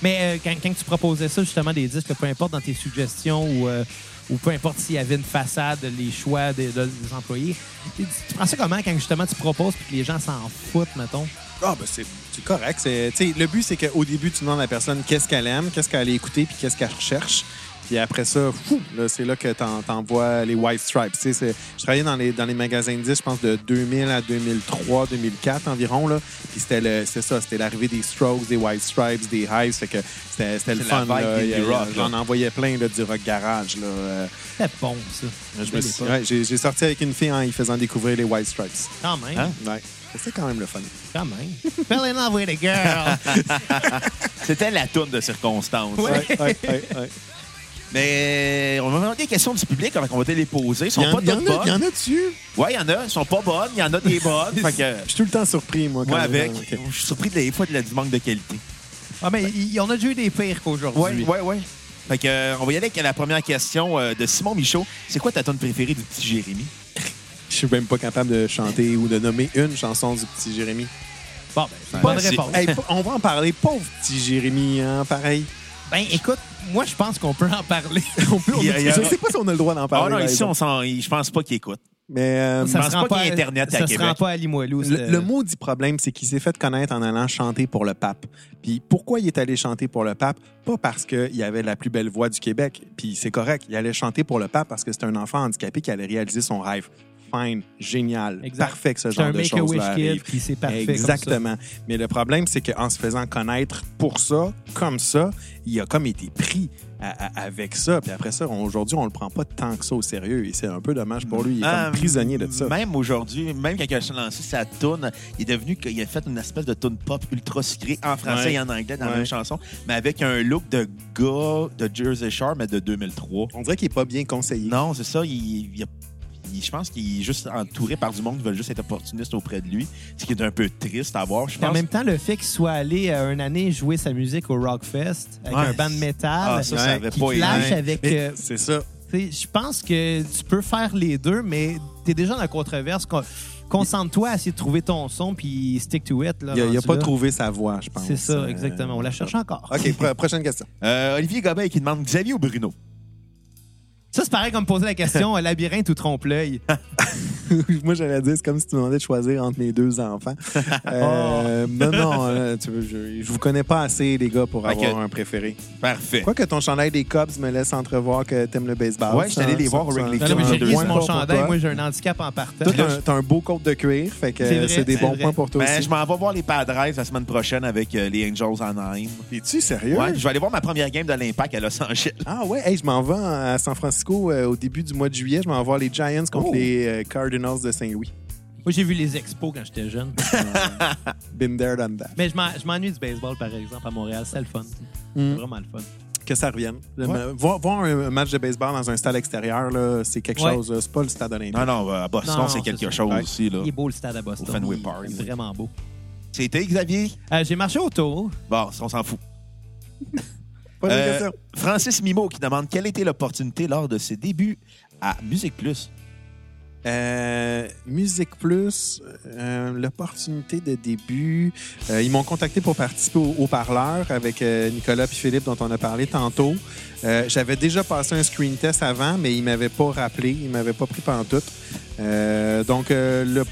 Mais euh, quand, quand tu proposais ça, justement, des disques, peu importe dans tes suggestions ou, euh, ou peu importe s'il y avait une façade, les choix des, de- des employés, tu, tu prends ça comment quand justement tu proposes et que les gens s'en foutent, mettons? Ah, ben c'est correct. Le but, c'est qu'au début, tu demandes à la personne qu'est-ce qu'elle aime, qu'est-ce qu'elle allait écouter, puis qu'est-ce qu'elle recherche. Puis après ça, fou, là, c'est là que t'en- t'envoies les White Stripes. Tu sais, c'est- Je travaillais dans les, dans les magasins de disques, je pense, de 2000 à 2003, 2004 environ. Là. Puis c'était le- c'est ça, c'était l'arrivée des Strokes, des White Stripes, des Hives. Fait que c'était c'était le fun. y J'en là. envoyais plein là, du rock garage. Là. Euh, C'est bon, ça. je me Belle suis- époque. ouais, J'ai j'ai sorti avec une fille en lui faisant découvrir les White Stripes. Quand même, Hein? Ouais. C'était quand même le fun. quand même. Fell in love with a girl. C'était la tourne de circonstance. Ouais. Ouais, ouais, ouais, ouais. Mais on va demander des questions du public, alors qu'on va te les poser. Ils sont Il y en- pas en toutes a- il y bonnes. en a dessus. Ouais, il y en a. Ils sont pas bonnes. Il y en a des bonnes. fait que, Je suis tout le temps surpris, moi. quand moi, avec, je suis surpris des fois de la- du manque de qualité. Ah, mais il y en a déjà eu des pires qu'aujourd'hui. Ouais, ouais, ouais. Fait que, euh, on va y aller avec la première question euh, de Simon Michaud. C'est quoi ta tonne préférée du petit Jérémy? Je suis même pas capable de chanter ou de nommer une chanson du petit Jérémy. Bon, ben, Ben, bonne réponse. Hey, on va en parler, pauvre petit Jérémy, hein, pareil. Ben, écoute, moi, je pense qu'on peut en parler. On peut, on Il y a- il y a- je sais pas si on a le droit d'en Ah parler. non, par ici, exemple. on s'en, je pense pas qu'il écoute. Mais euh, Ça- se pense rend pas qu'il y ait Internet à ça se Québec. rend pas à Limoilou. le, c'est- le maudit problème, c'est qu'il s'est fait connaître en allant chanter pour le pape. Puis pourquoi il est allé chanter pour le pape? Pas parce qu'il avait la plus belle voix du Québec, puis c'est correct. Il allait chanter pour le pape parce que c'est un enfant handicapé qui allait réaliser son rêve. Fine, génial, Exact. parfait que ce C'est genre un de Make-A-Wish choses kid, arrive. puis c'est parfait. comme ça. Exactement. Mais le problème, c'est qu'en se faisant connaître pour ça, comme ça, il a comme été pris à- à- avec ça. Puis après ça, aujourd'hui, on le prend pas tant que ça au sérieux. Et c'est un peu dommage pour lui. Il est Ah, comme prisonnier de ça. Même aujourd'hui, même quand il a lancé sa toune, il est devenu qu'il a fait une espèce de tune pop ultra sucrée en français Ouais. et en anglais dans la Ouais. même chanson, mais avec un look de gars de Jersey Shore, mais de 2003. On dirait qu'il est pas bien conseillé. Non, c'est ça. Il, il a- il- je pense qu'il est juste entouré par du monde qui veulent juste être opportuniste auprès de lui, ce qui est un peu triste à voir. Je Puis en pense. même temps, le fait qu'il soit allé euh, une année jouer sa musique au Rockfest avec Ouais. un band de métal, Ah, ça, ça Ouais. avait qui clash avec. Mais euh, C'est ça. je pense que tu peux faire les deux, mais tu es déjà dans la controverse. Con- Concentre-toi à essayer de trouver ton son puis stick to it. Là, Il a, il a rendu pas là. trouvé sa voix, je pense. C'est ça, exactement. On la cherche encore. OK, pro- prochaine question. Euh, Olivier Gobin qui demande Xavier ou Bruno? Ça, c'est pareil comme poser la question labyrinthe ou trompe-l'œil. Moi, j'allais dire, c'est comme si tu me demandais de choisir entre mes deux enfants. Oh. Euh, Non, non, euh, tu veux, je, je vous connais pas assez, les gars, pour avoir un préféré. Parfait. Quoi que ton chandail des Cubs me laisse entrevoir que t'aimes le baseball. Ouais, j'étais allé Ça, les voir au Wrigley en j'ai deux mon chandail. Moi, j'ai un handicap en partant. Toi, t'as un- beau coat de cuir, fait que C'est des bons vrai. points pour toi Ben, aussi. je m'en vais voir les Padres la semaine prochaine avec euh, les Angels Anaheim. Es-tu sérieux? Ouais, je vais aller voir ma première game de l'Impact à Los Angeles. Ah ouais, hey, je m'en vais à San Francisco euh, au début du mois de juillet. Je m'en vais voir les Giants contre Oh. les euh, Cardinals de Saint-Louis. Moi, j'ai vu les expos quand j'étais jeune. Been there, done that. Mais je m'en- je m'ennuie du baseball, par exemple, à Montréal. C'est le fun. C'est Mm. vraiment le fun. Que ça revienne. Le- Ouais. Voir, voir un match de baseball dans un stade extérieur, là, c'est quelque Ouais. chose. C'est pas le stade olympique. Non, non, à Boston, Non, c'est c'est quelque ça. chose Ouais. aussi. Là. Il est beau, le stade à Boston. Au Fenway Il est Park. Vraiment beau. C'était Xavier? Euh, j'ai marché autour. Bon, on s'en fout. Euh. Francis Mimo qui demande quelle était l'opportunité lors de ses débuts à Musique Plus. Euh, Musique Plus, euh, l'opportunité de début. Euh, ils m'ont contacté pour participer au, au parleur avec euh, Nicolas et Philippe dont on a parlé tantôt. Euh, J'avais déjà passé un screen test avant, mais ils ne m'avaient pas rappelé, ils ne m'avaient pas pris pendant tout. Euh, donc, euh, le,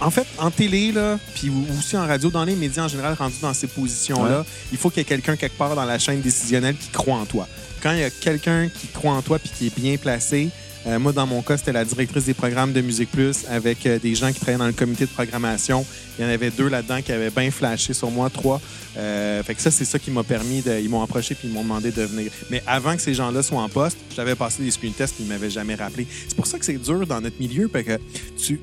en fait, en télé, là, puis aussi en radio, dans les médias en général, rendus dans ces positions-là, il faut qu'il y ait quelqu'un quelque part dans la chaîne décisionnelle qui croit en toi. Quand il y a quelqu'un qui croit en toi puis qui est bien placé, euh, moi, dans mon cas, c'était la directrice des programmes de Musique Plus avec euh, des gens qui travaillaient dans le comité de programmation. Il y en avait deux là-dedans qui avaient bien flashé sur moi, trois. Euh, fait que ça, c'est ça qui m'a permis de. Ils m'ont approché puis ils m'ont demandé de venir. Mais avant que ces gens-là soient en poste, j'avais passé des screen tests puis ils m'avaient jamais rappelé. C'est pour ça que c'est dur dans notre milieu parce que tu.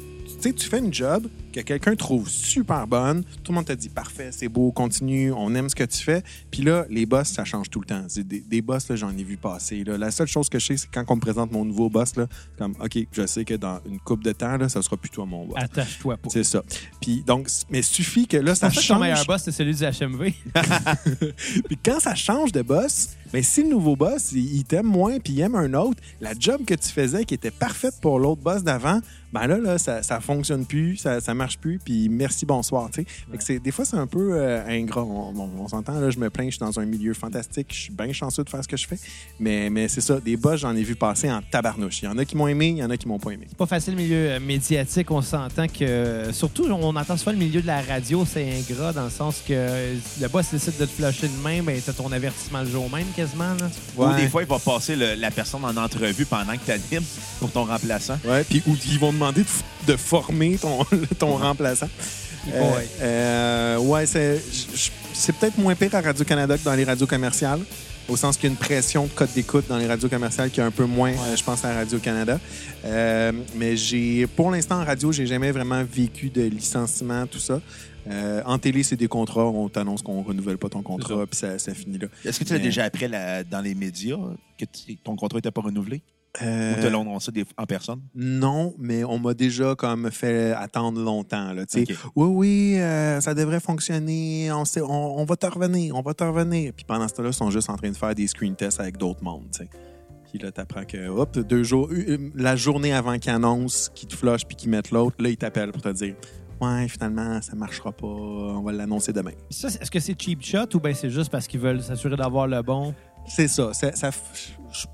Tu fais une job que quelqu'un trouve super bonne, tout le monde te dit parfait, c'est beau, continue, on aime ce que tu fais. Puis là, les boss, ça change tout le temps. Des, des boss, là, j'en ai vu passer. là. La seule chose que je sais, c'est quand on me présente mon nouveau boss, là, comme OK, je sais que dans une coupe de temps, là, ça sera plus toi mon boss. Attache-toi pas. C'est ça. Puis donc, mais suffit que là, ça pour ça que ton change. meilleur boss, c'est celui du HMV. Puis quand ça change de boss, ben si le nouveau boss, il, t'aime moins puis il aime un autre, la job que tu faisais qui était parfaite pour l'autre boss d'avant, ben là, là ça, ça fonctionne plus, ça, ça marche plus, puis merci, bonsoir. tu sais. Fait que c'est- Des fois, c'est un peu euh, ingrat. On, on- on s'entend, là, je me plains, je suis dans un milieu fantastique, je suis bien chanceux de faire ce que je fais. Mais, mais c'est ça, des boss, j'en ai vu passer en tabarnouche. Il y en a qui m'ont aimé, il y en a qui m'ont pas aimé. C'est pas facile, le milieu euh, médiatique. On s'entend que. Surtout, on entend souvent le milieu de la radio, c'est ingrat dans le sens que le boss décide de te flusher de même, ben, t'as ton avertissement le jour même quasiment. Là. Ou des fois, il va passer le- la personne en entrevue pendant que tu animes pour ton remplaçant. Ouais, puis ou ils vont demander de, de former ton, ton remplaçant. Euh, euh, ouais, c'est peut-être moins pire à Radio-Canada que dans les radios commerciales, au sens qu'il y a une pression de code d'écoute dans les radios commerciales qui est un peu moins, euh, je pense, à Radio-Canada. Euh, mais j'ai, pour l'instant, en radio, j'ai jamais vraiment vécu de licenciement, tout ça. Euh, en télé, c'est des contrats. On t'annonce qu'on renouvelle pas ton contrat, puis ça, ça finit là. Est-ce que tu l'as Mais- déjà appris la- dans les médias que ton contrat n'était pas renouvelé? Euh, Ou te l'ont annoncé des- en personne? non, mais on m'a déjà comme fait attendre longtemps. Là, tu sais. Ok. Oui, oui, euh, ça devrait fonctionner. On, sait, on, on va te revenir, on va te revenir. Puis pendant ce temps-là, ils sont juste en train de faire des screen tests avec d'autres mondes. Puis là, t'apprends que, hop, deux jours, euh, la journée avant qu'ils annoncent, qu'ils te flushent puis qu'ils mettent l'autre, là, ils t'appellent pour te dire Ouais, finalement, ça marchera pas, on va l'annoncer demain. Ça, Est-ce que c'est cheap shot ou bien c'est juste parce qu'ils veulent s'assurer d'avoir le bon? C'est ça. ça,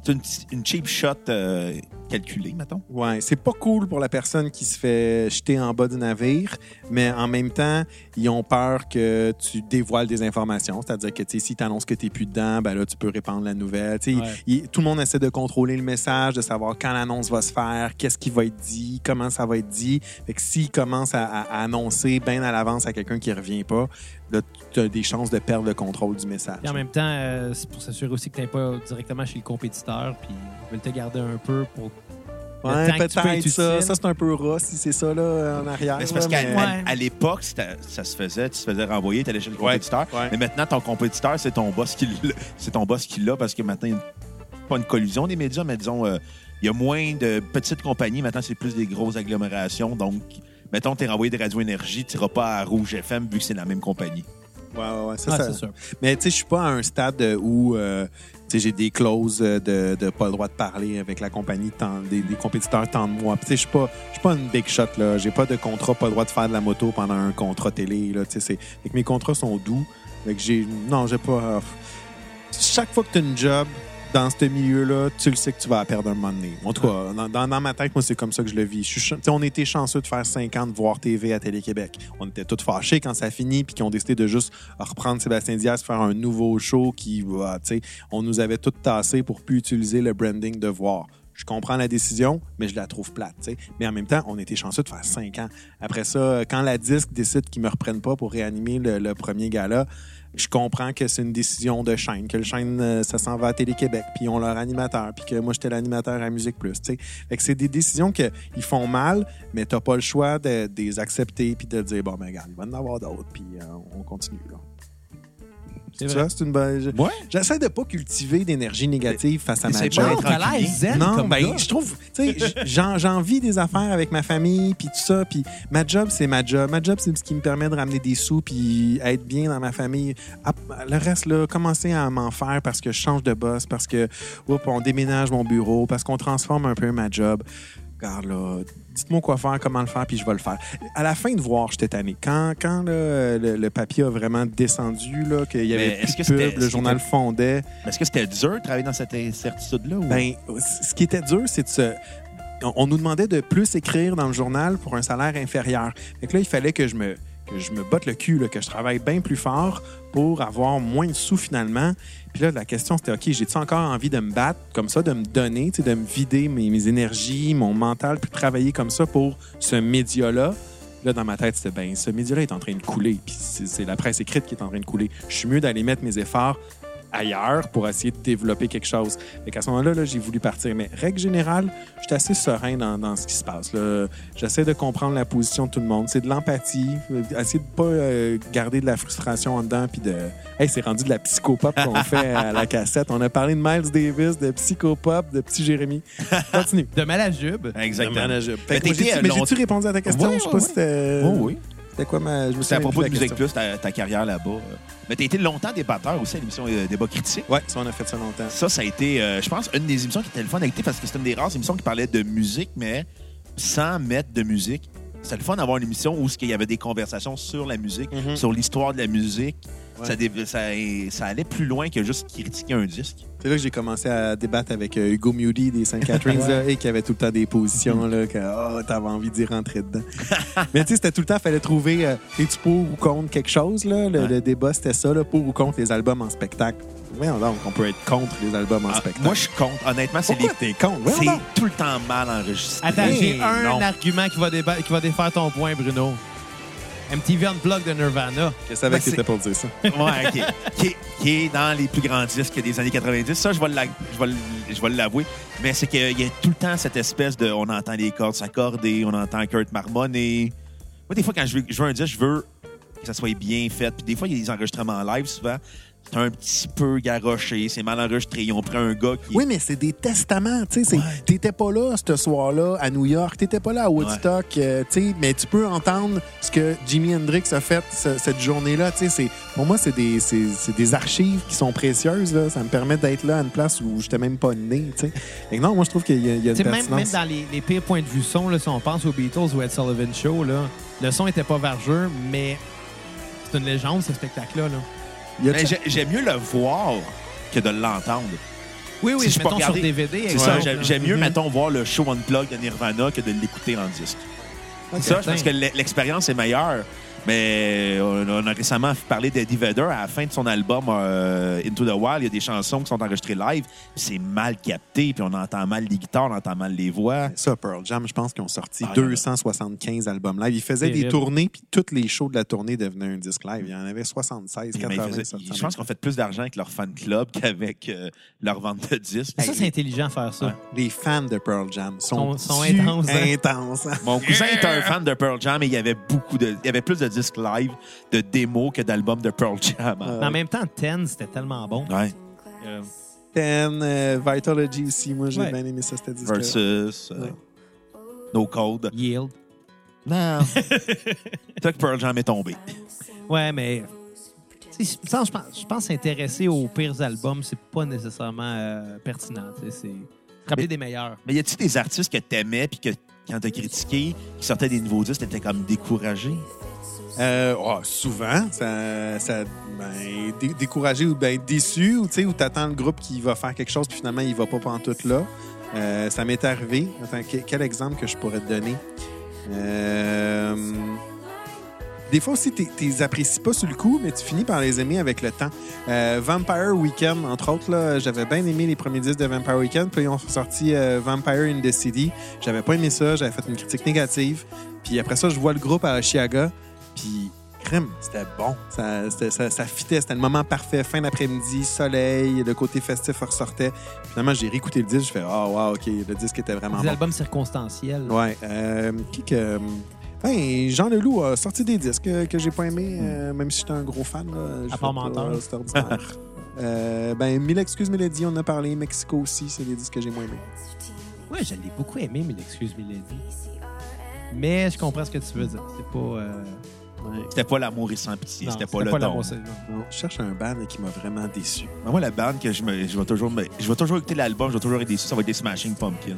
une, une cheap shot euh, calculée, mettons? Ouais, c'est pas cool pour la personne qui se fait jeter en bas du navire, mais en même temps, ils ont peur que tu dévoiles des informations. C'est-à-dire que si tu annonces que tu plus dedans, ben là, tu peux répandre la nouvelle. Ouais. il- tout le monde essaie de contrôler le message, de savoir quand l'annonce va se faire, qu'est-ce qui va être dit, comment ça va être dit. Fait que s'ils commencent à, à- à annoncer bien à l'avance à quelqu'un qui revient pas, là, tu as des chances de perdre le contrôle du message. Puis en même temps, euh, c'est pour s'assurer aussi que tu n'es pas directement chez le compétiteur, puis ils veulent te garder un peu pour. Ouais, peut-être être ça. Ça, c'est un peu ras si c'est ça là, en arrière. Mais c'est parce qu'à mais- Ouais. l'époque, ça se faisait, tu te faisais renvoyer, tu allais chez le Ouais, compétiteur. ouais. Mais maintenant, ton compétiteur, c'est ton boss qui l'a- c'est ton boss qui l'a parce que maintenant, pas une collusion des médias, mais disons, euh, il y a moins de petites compagnies. Maintenant, c'est plus des grosses agglomérations. Donc, mettons, tu es renvoyé de Radio Énergie, tu n'iras pas à Rouge FM vu que c'est la même compagnie. Ouais, ouais, ouais, ça, Ah, ça- c'est sûr. Mais tu sais, je suis pas à un stade où euh, j'ai des clauses de, de pas le droit de parler avec la compagnie, tant- des, compétiteurs tant de moi. Puis, Tu sais, je suis pas, je suis pas une big shot là. J'ai pas de contrat, pas le droit de faire de la moto pendant un contrat télé là. Que mes contrats sont doux. Fait que j'ai, non, j'ai pas. euh, chaque fois que tu as une job dans ce milieu-là, tu le sais que tu vas perdre un moment donné. En tout cas, dans, dans- dans ma tête, moi, c'est comme ça que je le vis. Je suis tu on était chanceux de faire 5 ans de voir TV à Télé-Québec. On était tous fâchés quand ça a fini, puis qu'ils ont décidé de juste reprendre Sébastien Diaz, faire un nouveau show qui, va, tu sais, on nous avait tout tassé pour plus utiliser le branding de voir. Je comprends la décision, mais je la trouve plate. tu. Mais en même temps, on était chanceux de faire 5 ans. Après ça, quand la disque décide qu'ils me reprennent pas pour réanimer le, le premier gala, je comprends que c'est une décision de chaîne, que le chaîne, euh, ça s'en va à Télé-Québec, puis ils ont leur animateur, puis que moi, j'étais l'animateur à Musique Plus. tu sais. Fait c'est des décisions qui font mal, mais t'as pas le choix de, les accepter, puis de dire, bon, ben, regarde, il va en avoir d'autres, puis euh, on continue. Là. C'est Tu vrai. vois, c'est une bonne. Ouais. J'essaie de pas cultiver d'énergie négative face à ma job. pas Non, d'être t'as l'air rancunier. zen Non, comme ben, je trouve, tu sais, j'envie des affaires avec ma famille, puis tout ça, puis ma job, c'est ma job. Ma job, c'est ce qui me permet de ramener des sous, puis être bien dans ma famille. Ah, Le reste, là, commencer à m'en faire parce que je change de boss, parce que, oups, on déménage mon bureau, parce qu'on transforme un peu ma job. Regarde, là, dites-moi quoi faire, comment le faire, puis je vais le faire. À la fin de voir, j'étais tanné. Quand, quand le, le papier a vraiment descendu, là, qu'il y avait plus de pub, le journal fondait. Est-ce que c'était dur de travailler dans cette incertitude-là? ou- Ben, ce qui était dur, c'est de se. On, nous demandait de plus écrire dans le journal pour un salaire inférieur. Que là, il fallait que je me, que je me botte le cul, que je travaille bien plus fort pour avoir moins de sous finalement. Puis là, la question, c'était OK, j'ai-tu encore envie de me battre comme ça, de me donner, de me vider mes, mes énergies, mon mental, puis travailler comme ça pour ce média-là? Là, dans ma tête, c'était ben, ce média-là est en train de couler, puis c'est la presse écrite qui est en train de couler. Je suis mieux d'aller mettre mes efforts ailleurs pour essayer de développer quelque chose. Fait qu'à ce moment-là, là, j'ai voulu partir. Mais règle générale, je suis assez serein dans, dans ce qui se passe. J'essaie de comprendre la position de tout le monde. C'est de l'empathie. euh, Essayer de pas euh, garder de la frustration en dedans. Puis de. Hey, c'est rendu de la psychopop qu'on fait à la cassette. On a parlé de Miles Davis, de psychopop, de petit Jérémy. Continue. De Malajube. Exactement. Fait Mais Mais long- j'ai-tu répondu à ta question? Ouais, je sais pas si. Oh, oui. C'était quoi ma. C'est à propos de la Musique. Plus, ta, ta carrière là-bas. euh. Mais tu as été longtemps débatteur aussi à l'émission euh, Débat critique. Ouais, ça, on a fait ça longtemps. Ça, ça a été, euh, je pense, une des émissions qui était le fun à écouter parce que c'était une des rares émissions qui parlait de musique, mais sans mettre de musique. C'était le fun d'avoir une émission où il y avait des conversations sur la musique, Mhm. sur l'histoire de la musique. Ouais. Ça, dé- ça, ça allait plus loin que juste critiquer un disque. C'est là que j'ai commencé à débattre avec euh, Hugo Moody des St. Catharines là, et qui avait tout le temps des positions là, que oh, t'avais envie d'y rentrer dedans. Mais tu sais, c'était tout le temps, fallait trouver euh, es-tu pour ou contre quelque chose. Là? Le, Ouais. le débat, c'était ça, là, pour ou contre les albums en spectacle. Voyons donc, on peut être contre les albums en Ah, spectacle. moi, je suis contre. Honnêtement, c'est les- t'es contre? C'est tout le temps mal enregistré. Attends, j'ai un Non. argument qui va, déba- qui va défaire ton point, Bruno. MTV Unplugged de Nirvana. Je savais Ben, que c'était pour dire ça. Ouais, OK. qui, est, qui est dans les plus grands disques des années 90. Ça, je vais l'avouer. Mais c'est qu'il y a tout le temps cette espèce de... On entend les cordes s'accorder, on entend Kurt marmonner. Moi, des fois, quand je veux, je veux un disque, je veux que ça soit bien fait. Puis des fois, il y a des enregistrements live, souvent, un petit peu garoché, c'est mal enregistré. Ils ont pris un gars qui. Oui, mais c'est des testaments. tu sais, Ouais. T'étais pas là ce soir-là à New York, t'étais pas là à Woodstock, euh, tu sais, mais tu peux entendre ce que Jimi Hendrix a fait ce- cette journée-là. tu sais, Pour moi, c'est des, des archives qui sont précieuses. Là. Ça me permet d'être là à une place où j'étais même pas né. tu sais. Non, moi, je trouve qu'il y a, il y a une Tu sais, même, même dans les, les pires points de vue son, là, si on pense aux Beatles ou Ed Sullivan Show, là, le son était pas vergeux, mais c'est une légende, ce spectacle-là. Là. Mais j'ai- j'aime mieux le voir que de l'entendre. Oui, oui, Si je peux mettons regarder- sur DVD. C'est exemple, ça, là. j'aime mieux, Mhm. mettons, voir le show Unplugged de Nirvana que de l'écouter en disque. Ok. Ça, je pense que l'e- l'expérience est meilleure. Mais on on a récemment parlé d'Eddie Vedder à la fin de son album euh, Into the Wild. Il y a des chansons qui sont enregistrées live. C'est mal capté, puis on entend mal les guitares, on entend mal les voix. Ça, Pearl Jam, je pense qu'ils ont sorti Ah, il y en a. 275 albums live. Ils faisaient des tournées, puis tous les shows de la tournée devenaient un disque live. Il y en avait 76, Mais ils 80. faisaient- ça, ça je pense qu'ils ont fait plus d'argent avec leur fan club qu'avec euh, leur vente de disques. Ça, c'est intelligent de faire ça. Ouais. Les fans de Pearl Jam sont, Sont- sont tu- intenses, hein? intenses. Mon cousin est un fan de Pearl Jam et il y avait beaucoup de, il y avait plus de disques live, de démos que d'albums de Pearl Jam. Mais en même temps, Ten, c'était tellement bon. Ouais. Euh, Ten, euh, Vitalogy aussi, moi j'ai Ouais. bien aimé ça, c'était disque. Versus euh, Ouais. No Code. Yield. Non. C'est toi que Pearl Jam est tombé. Ouais, mais. tu sais, ça, Je pense, je pense s'intéresser aux pires albums, c'est pas nécessairement euh, pertinent. tu sais, C'est rappeler des meilleurs. Mais y a-tu des artistes que t'aimais puis que quand t'as critiqué, qui sortaient des nouveaux disques, t'étais comme découragé? Euh, oh, souvent, ça, ça ben, dé- découragé ou ben, déçu, ou tu t'attends le groupe qui va faire quelque chose, puis finalement, il va pas pantoute là. Euh, ça m'est arrivé. Attends, que- quel exemple que je pourrais te donner? Euh, des fois aussi, tu les apprécies pas sur le coup, mais tu finis par les aimer avec le temps. Vampire Weekend, entre autres, j'avais bien aimé les premiers disques de Vampire Weekend. Puis ils ont sorti Vampire in the City. J'avais pas aimé ça, j'avais fait une critique négative. Puis après ça, je vois le groupe à Oshiaga. Puis, crème, c'était bon. Ça, c'était- ça, ça fitait. C'était le moment parfait. Fin d'après-midi, soleil, le côté festif ressortait. Finalement, j'ai réécouté le disque. Je fais, ah, wow, OK, le disque était vraiment Des bon. albums circonstanciels. Ouais. Euh, qui que. Ben, Jean Leloup a sorti des disques que, que j'ai pas aimés, euh, même si j'étais un gros fan. Là, À part Menteur. C'est ordinaire. Euh, ben, Mille excuses, Mélodie, on en a parlé. Mexico aussi, c'est des disques que j'ai moins aimés. Ouais, je l'ai beaucoup aimé, mais l'excuse Milady. Mais je comprends ce que tu veux dire. C'est pas. euh, C'était pas l'amour et sans pitié, non, c'était pas le don. Non, je cherche un band qui m'a vraiment déçu. Mais Moi, la bande que je, me, je vais toujours me- je vais toujours écouter l'album, je vais toujours être déçu, ça va être des Smashing Pumpkins.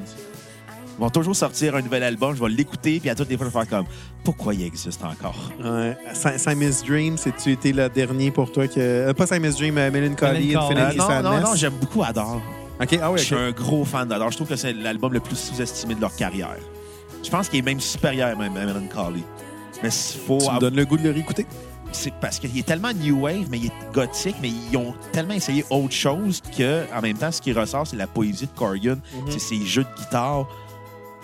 Ils vont toujours sortir un nouvel album, je vais l'écouter, puis à toutes les fois, je vais faire comme pourquoi il existe encore? Ouais. Sim- Simon's Dream, c'est-tu été le dernier pour toi que. euh, pas Simon's Dream, euh, Melancholy, Melancholy. Euh, Infinity non, non, Sadness. non, j'aime beaucoup Adore. OK, ah oui, Je suis un gros fan d'Adore. Je trouve que c'est l'album le plus sous-estimé de leur carrière. Je pense qu'il est même supérieur même à Melancholy. Mais il faut Tu me donnes le goût de le réécouter? c'est parce qu'il est tellement new wave, mais il est gothique, mais ils ont tellement essayé autre chose que, en même temps, ce qui ressort, c'est la poésie de Corgan, c'est ses jeux de guitare.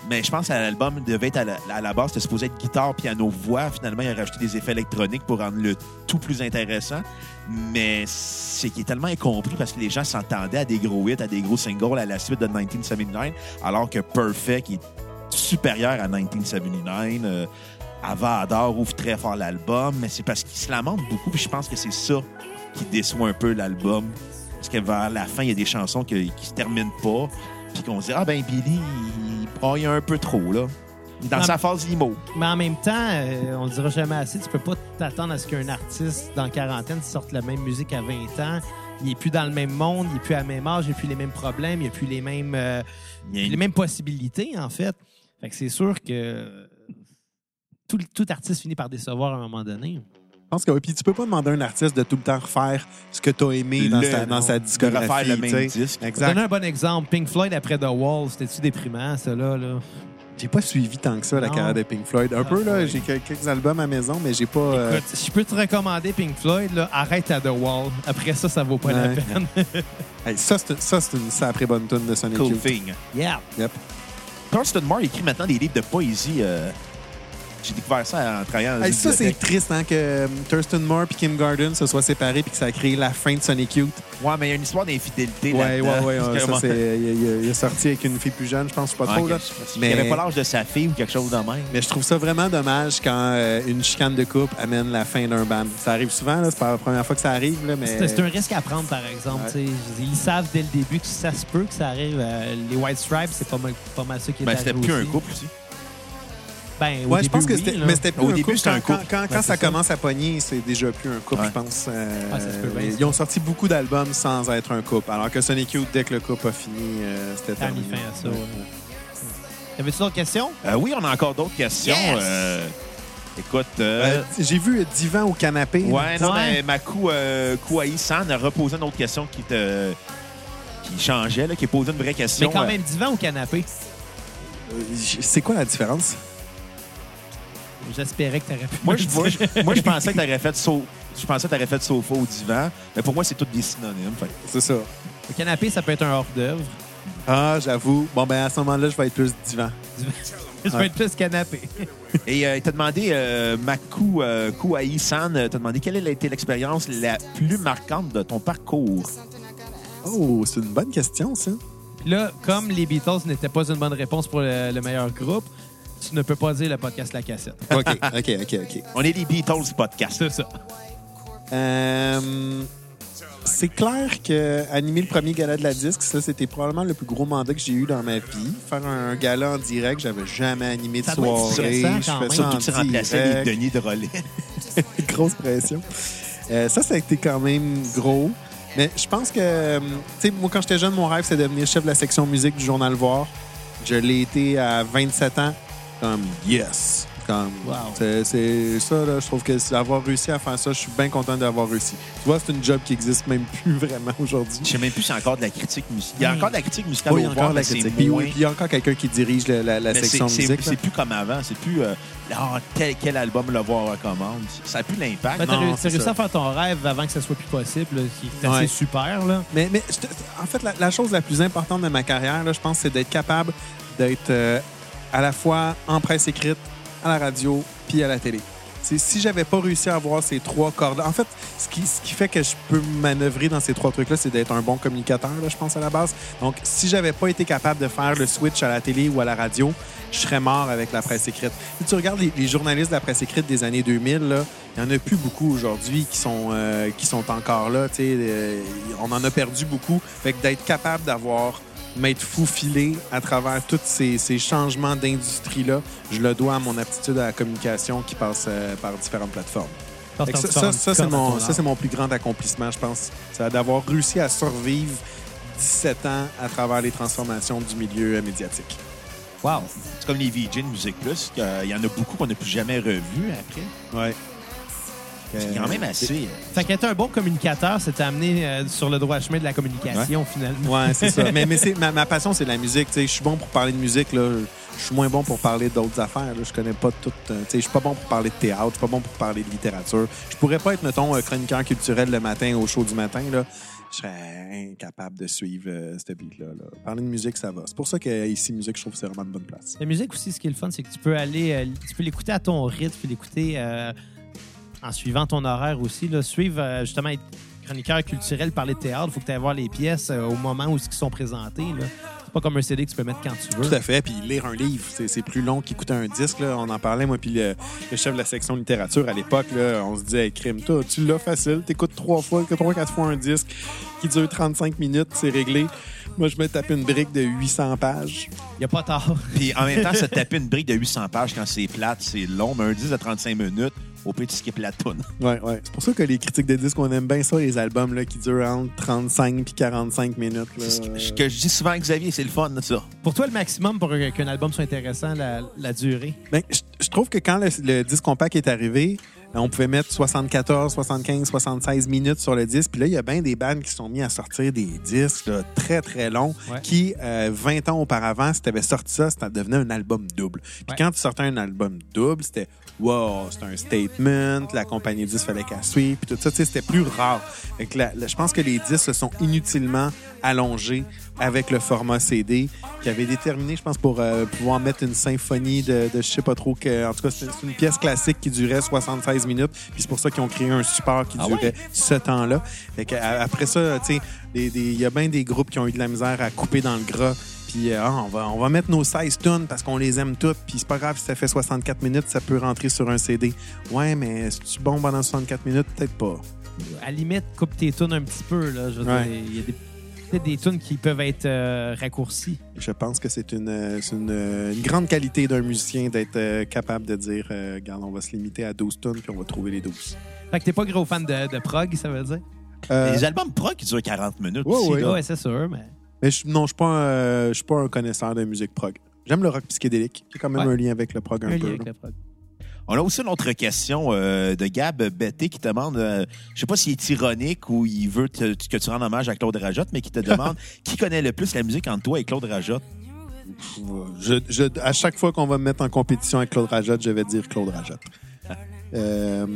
Mais je pense que l'album devait être à la, à la base, c'était supposé être guitare, piano, voix. Finalement, il a rajouté des effets électroniques pour rendre le tout plus intéressant. Mais c'est qu'il est tellement incompris parce que les gens s'entendaient à des gros hits, à des gros singles à la suite de 1979, alors que Perfect est supérieur à 1979. Euh, Avador ouvre très fort l'album, mais c'est parce qu'il se lamente beaucoup, puis je pense que c'est ça qui déçoit un peu l'album. Parce que vers la fin, il y a des chansons qui se terminent pas, puis qu'on se dit, ah ben Billy, il braille un peu trop, là. Dans sa phase limo. Mais en même temps, euh, on le dira jamais assez, tu peux pas t'attendre à ce qu'un artiste dans quarantaine sorte la même musique à 20 ans. Il est plus dans le même monde, il est plus à même âge, il a plus les mêmes problèmes, il a plus les mêmes, euh, y a les mêmes possibilités, en fait. Fait que c'est sûr que tout, tout artiste finit par décevoir à un moment donné. Je pense que oui. Puis tu peux pas demander à un artiste de tout le temps refaire ce que tu as aimé dans, Le- sa, dans sa de discographie. refaire le même disque. Exact. donner un bon exemple. Pink Floyd après The Wall, c'était-tu déprimant, ça, là? là? J'ai pas suivi tant que ça la Non. carrière de Pink Floyd. Un Ah, peu, là, j'ai quelques albums à la maison, mais j'ai pas. euh, Écoute, je peux te recommander Pink Floyd, là, arrête à The Wall. Après ça, ça vaut pas la peine. hey, ça, c'est une sacrée bonne tune de Sonic Cool thing. yeah. Yep. Thurston Moore écrit maintenant des livres de poésie. euh, j'ai découvert ça en travaillant dans Hey, une ça, c'est triste hein, que euh, Thurston Moore et Kim Gordon se soient séparés puis que ça a créé la fin de Sonic Youth. Ouais, mais il y a une histoire d'infidélité Ouais, ouais, ouais. Ouais, ça, c'est, il, il- il est sorti avec une fille plus jeune, je pense, je sais pas trop. Là. que- Il Mais- avait pas l'âge de sa fille ou quelque chose de même. Mais je trouve ça vraiment dommage quand euh, une chicane de couple amène la fin d'un band. Ça arrive souvent, là, c'est pas la première fois que ça arrive, là, mais. C'est c'est un risque à prendre, par exemple. Ouais. Ils savent dès le début que ça se peut que ça arrive. Euh, les White Stripes, c'est pas mal, pas mal ça qui est Ben, arrivé c'était plus un aussi. couple aussi. Ben, au Ouais, je pense que oui, c'était. Mais c'était plus Au un début, couple. c'était un Quand, couple. quand- quand ça commence à pogner, c'est déjà plus un couple, Ouais. je pense. Euh, Ouais, ça se peut bien, ça. ils ont sorti beaucoup d'albums sans être un couple. Alors que Sonic Youth, dès que le couple a fini, euh, c'était a mis terminé. fin à ça, Ouais. ouais. T'avais-tu d'autres questions? Euh, oui, on a encore d'autres questions. Yes! Euh, écoute, euh, Euh, J'ai vu Divan au canapé. ouais, non, Ouais. mais Makou euh, Kouaï-san a reposé une autre question qui te qui changeait, là, qui posait une vraie question. Mais quand euh, même, divan ou canapé? Euh, C'est quoi la différence? J'espérais que t'aurais pu. Moi, je, le moi, je, moi, je pensais que t'aurais fait so- je pensais que t'aurais fait sofa au divan, mais pour moi, c'est toutes des synonymes. C'est ça. Le canapé, ça peut être un hors-d'œuvre. Ah, j'avoue. Bon, ben à ce moment-là, je vais être plus divan. Ça peut être plus canapé. Et euh, il t'a demandé, euh, Makou euh, Kouaï-san, euh, t'a demandé quelle a été l'expérience la plus marquante de ton parcours? Oh, c'est une bonne question, ça. Puis là, comme les Beatles n'étaient pas une bonne réponse pour le, le meilleur groupe, tu ne peux pas dire le podcast La Cassette. OK, OK, OK, OK. On est les Beatles podcast. C'est ça. Euh, c'est clair que animer le premier gala de la disque, ça, c'était probablement le plus gros mandat que j'ai eu dans ma vie. Faire un gala en direct, j'avais jamais animé de Ça doit être soirée. stressant Je quand fais même. Surtout que tu remplaçais direct. les Denis de relais. Grosse pression. Euh, ça, ça a été quand même gros. Mais je pense que, euh, tu sais, moi, quand j'étais jeune, mon rêve, c'est de devenir chef de la section musique du Journal Voir. Je l'ai été à 27 ans. Comme, yes. Comme, Wow. c'est- C'est ça, là, je trouve que d'avoir réussi à faire ça, je suis bien content d'avoir réussi. Tu vois, c'est une job qui existe même plus vraiment aujourd'hui. Je sais même plus si c'est encore de la critique musicale. Il y a encore de la critique musicale Oui, il y a encore de la c'est critique. Puis oui, puis il y a encore quelqu'un qui dirige la, la- la Mais section c'est- c'est musique. c'est plus comme avant. C'est plus euh, ah, tel, quel album le voir recommande. Ça n'a plus l'impact. Ben, t'as non, réussi- c'est à faire ton rêve avant que ça soit plus possible, là, ce qui est assez Ouais. super. Là. Mais, mais en fait, la, la chose la plus importante de ma carrière, là, je pense, c'est d'être capable d'être euh, à la fois en presse écrite, à la radio, puis à la télé. C'est- si j'avais pas réussi à avoir ces trois cordes, en fait, ce qui, ce qui fait que je peux manœuvrer dans ces trois trucs-là, c'est d'être un bon communicateur, là, je pense, à la base. Donc, si j'avais pas été capable de faire le switch à la télé ou à la radio, je serais mort avec la presse écrite. Si tu regardes les, journalistes de la presse écrite des années 2000, là, il n'y en a plus beaucoup aujourd'hui qui sont, euh, qui sont encore là. euh, on en a perdu beaucoup. Fait que d'être capable d'avoir m'être faufilé à travers tous ces, ces changements d'industrie-là, je le dois à mon aptitude à la communication qui passe euh, par différentes plateformes. Ça, ça, ça, c'est mon, ça, c'est mon plus grand accomplissement, je pense. C'est d'avoir réussi à survivre 17 ans à travers les transformations du milieu euh, médiatique. Wow. C'est comme les VJ de Musique Plus. qu'il y en a beaucoup qu'on n'a plus jamais revus après. Ouais. C'est quand même assez. euh, Fait qu'être un bon communicateur, c'est amené euh, sur le droit chemin de la communication, finalement. Ouais, c'est ça. Mais, mais c'est, ma, ma passion, c'est la musique. tu sais. Je suis bon pour parler de musique. Là. Je suis moins bon pour parler d'autres affaires. Là. Je connais pas tout. euh, tu sais, Je suis pas bon pour parler de théâtre. Je suis pas bon pour parler de littérature. Je pourrais pas être, mettons, euh, chroniqueur culturel le matin au show du matin. Là. Je serais incapable de suivre euh, cette beat-là. là. Parler de musique, ça va. C'est pour ça que ici, musique, je trouve que c'est vraiment une bonne place. La musique aussi, ce qui est le fun, c'est que tu peux aller, euh, tu peux l'écouter à ton rythme, tu peux l'écouter euh, en suivant ton horaire aussi. Là. Suivre, euh, justement, être chroniqueur culturel, parler de théâtre, il faut que tu ailles voir les pièces euh, au moment où ils sont présentés. là. C'est pas comme un CD que tu peux mettre quand tu veux. Tout à fait. Puis lire un livre, c'est, c'est plus long qu'écouter un disque. Là. On en parlait, moi, puis le, le chef de la section littérature à l'époque, là, on se disait, hey, crime, toi, tu l'as facile, t'écoutes trois fois, trois, quatre fois un disque qui dure 35 minutes, c'est réglé. Moi, je me tape une brique de 800 pages. Il n'y a pas tard. Puis en même temps, se taper une brique de 800 pages quand c'est plate, c'est long. Mais un 10 de 35 minutes, au pire, tu skippes la toune. Ouais, ouais. C'est pour ça que les critiques de disques, on aime bien ça, les albums là, qui durent entre 35 puis 45 minutes. C'est ce que- je dis souvent à Xavier, c'est le fun, là, ça. Pour toi, le maximum pour qu'un album soit intéressant, la, la durée? Ben, je, je trouve que quand le, le disque compact est arrivé, euh, on pouvait mettre 74, 75, 76 minutes sur le disque. Puis là, il y a bien des bandes qui sont mis à sortir des disques là, très, très longs Ouais. qui, euh, 20 ans auparavant, si tu avais sorti ça, ça devenait un album double. Puis Ouais. quand tu sortais un album double, c'était wow, c'était un statement, la compagnie de disques fallait qu'elle suive, puis tout ça, tu sais, c'était plus rare. Je pense que les disques se sont inutilement allongés avec le format CD, qui avait déterminé, je pense, pour euh, pouvoir mettre une symphonie de, de je sais pas trop, que, en tout cas, c'est c'est une pièce classique qui durait 76 minutes, puis c'est pour ça qu'ils ont créé un support qui Ah durait ce temps-là. Après ça, tu sais, il y a bien des groupes qui ont eu de la misère à couper dans le gras. Puis euh, Ah, on, va, on va mettre nos 16 tunes parce qu'on les aime toutes. Puis c'est pas grave si ça fait 64 minutes, ça peut rentrer sur un CD. Ouais, mais est-ce bon pendant 64 minutes? Peut-être pas. À la limite, coupe tes tunes un petit peu. Là. Je veux Ouais. dire, il y a des, peut-être des tunes qui peuvent être euh, raccourcies. Je pense que c'est une, euh, une, euh, une grande qualité d'un musicien d'être euh, capable de dire euh, Regarde, on va se limiter à 12 tunes puis on va trouver les 12. Fait que t'es pas gros fan de, de prog, ça veut dire? Euh, Les albums pro qui durent 40 minutes aussi, ouais. là. Ouais, c'est sûr, mais. Mais je, non, je suis pas, un, je suis pas un connaisseur de musique prog. J'aime le rock psychédélique. Il y a quand même Ouais. un lien avec le prog un, Un lien peu. avec le prog. On a aussi une autre question euh, de Gab Betté qui te demande, euh, je sais pas s'il est ironique ou il veut te- que tu rendes hommage à Claude Rajotte, mais qui te demande qui connaît le plus la musique entre toi et Claude Rajotte? Je, je- à chaque fois qu'on va me mettre en compétition avec Claude Rajotte, je vais dire Claude Rajotte. Euh,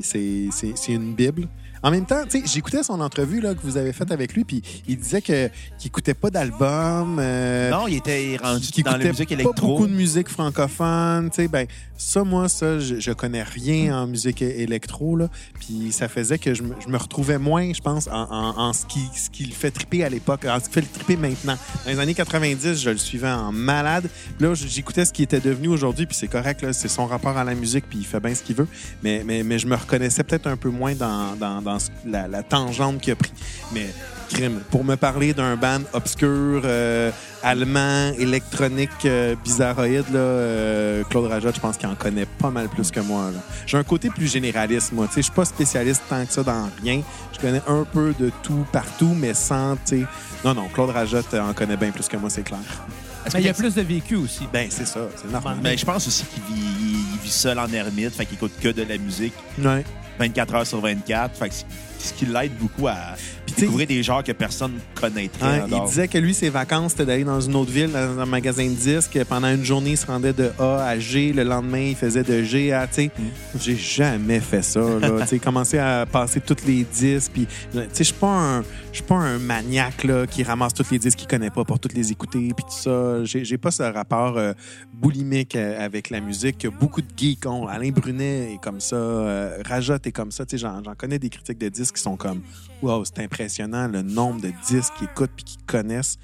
c'est une Bible. En même temps, tu sais, j'écoutais son entrevue là, que vous avez faite avec lui, puis il disait que qu'il écoutait pas d'album. euh, Non, il était rendu dans la musique pas électro. beaucoup de musique francophone, tu sais, ben ça moi ça je, je connais rien en musique électro là, puis ça faisait que je me, retrouvais moins, je pense, en, ce qui ce qui le fait triper à l'époque, en ce qui fait le triper maintenant. Dans les années 90, je le suivais en malade. Là, j'écoutais ce qui était devenu aujourd'hui, puis c'est correct là, c'est son rapport à la musique, puis il fait bien ce qu'il veut, mais mais, mais je me reconnaissais peut-être un peu moins dans, dans, dans la, la tangente qu'il a pris. Mais crime. Pour me parler d'un band obscur, euh, allemand, électronique, euh, bizarroïde, là, euh, Claude Rajotte, je pense qu'il en connaît pas mal plus que moi. J'ai un côté plus généraliste, moi. Tu sais, Je suis pas spécialiste tant que ça dans rien. Je connais un peu de tout, partout, mais sans... tu sais, Non, non, Claude Rajotte euh, en connaît bien plus que moi, c'est clair. Mais il y a plus de vécu aussi. Ben, c'est ça, c'est normal. Mais je pense aussi qu'il vit, il vit seul en ermite, fait qu'il écoute que de la musique Ouais. 24 heures sur 24. Fait que c'est ce qui l'aide beaucoup à Puis, découvrir des genres que personne connaîtrait. Hein, il disait que lui, ses vacances, c'était d'aller dans une autre ville, dans un magasin de disques. Pendant une journée, il se rendait de A à G. Le lendemain, il faisait de G à... tu sais, J'ai jamais fait ça. Là, commencer à passer tous les disques. Puis, tu je suis pas un, je suis pas un maniaque là, qui ramasse tous les disques qu'il connaît pas pour tous les écouter. Puis tout ça. J'ai pas ce rapport euh, boulimique euh, avec la musique que beaucoup de geeks ont. Alain Brunet est comme ça. euh, Rajotte est comme ça. Tu sais, J'en j'en connais des critiques de disques qui sont comme Wow, c'est impressionnant le nombre de disques qu'ils écoutent puis qu'ils connaissent.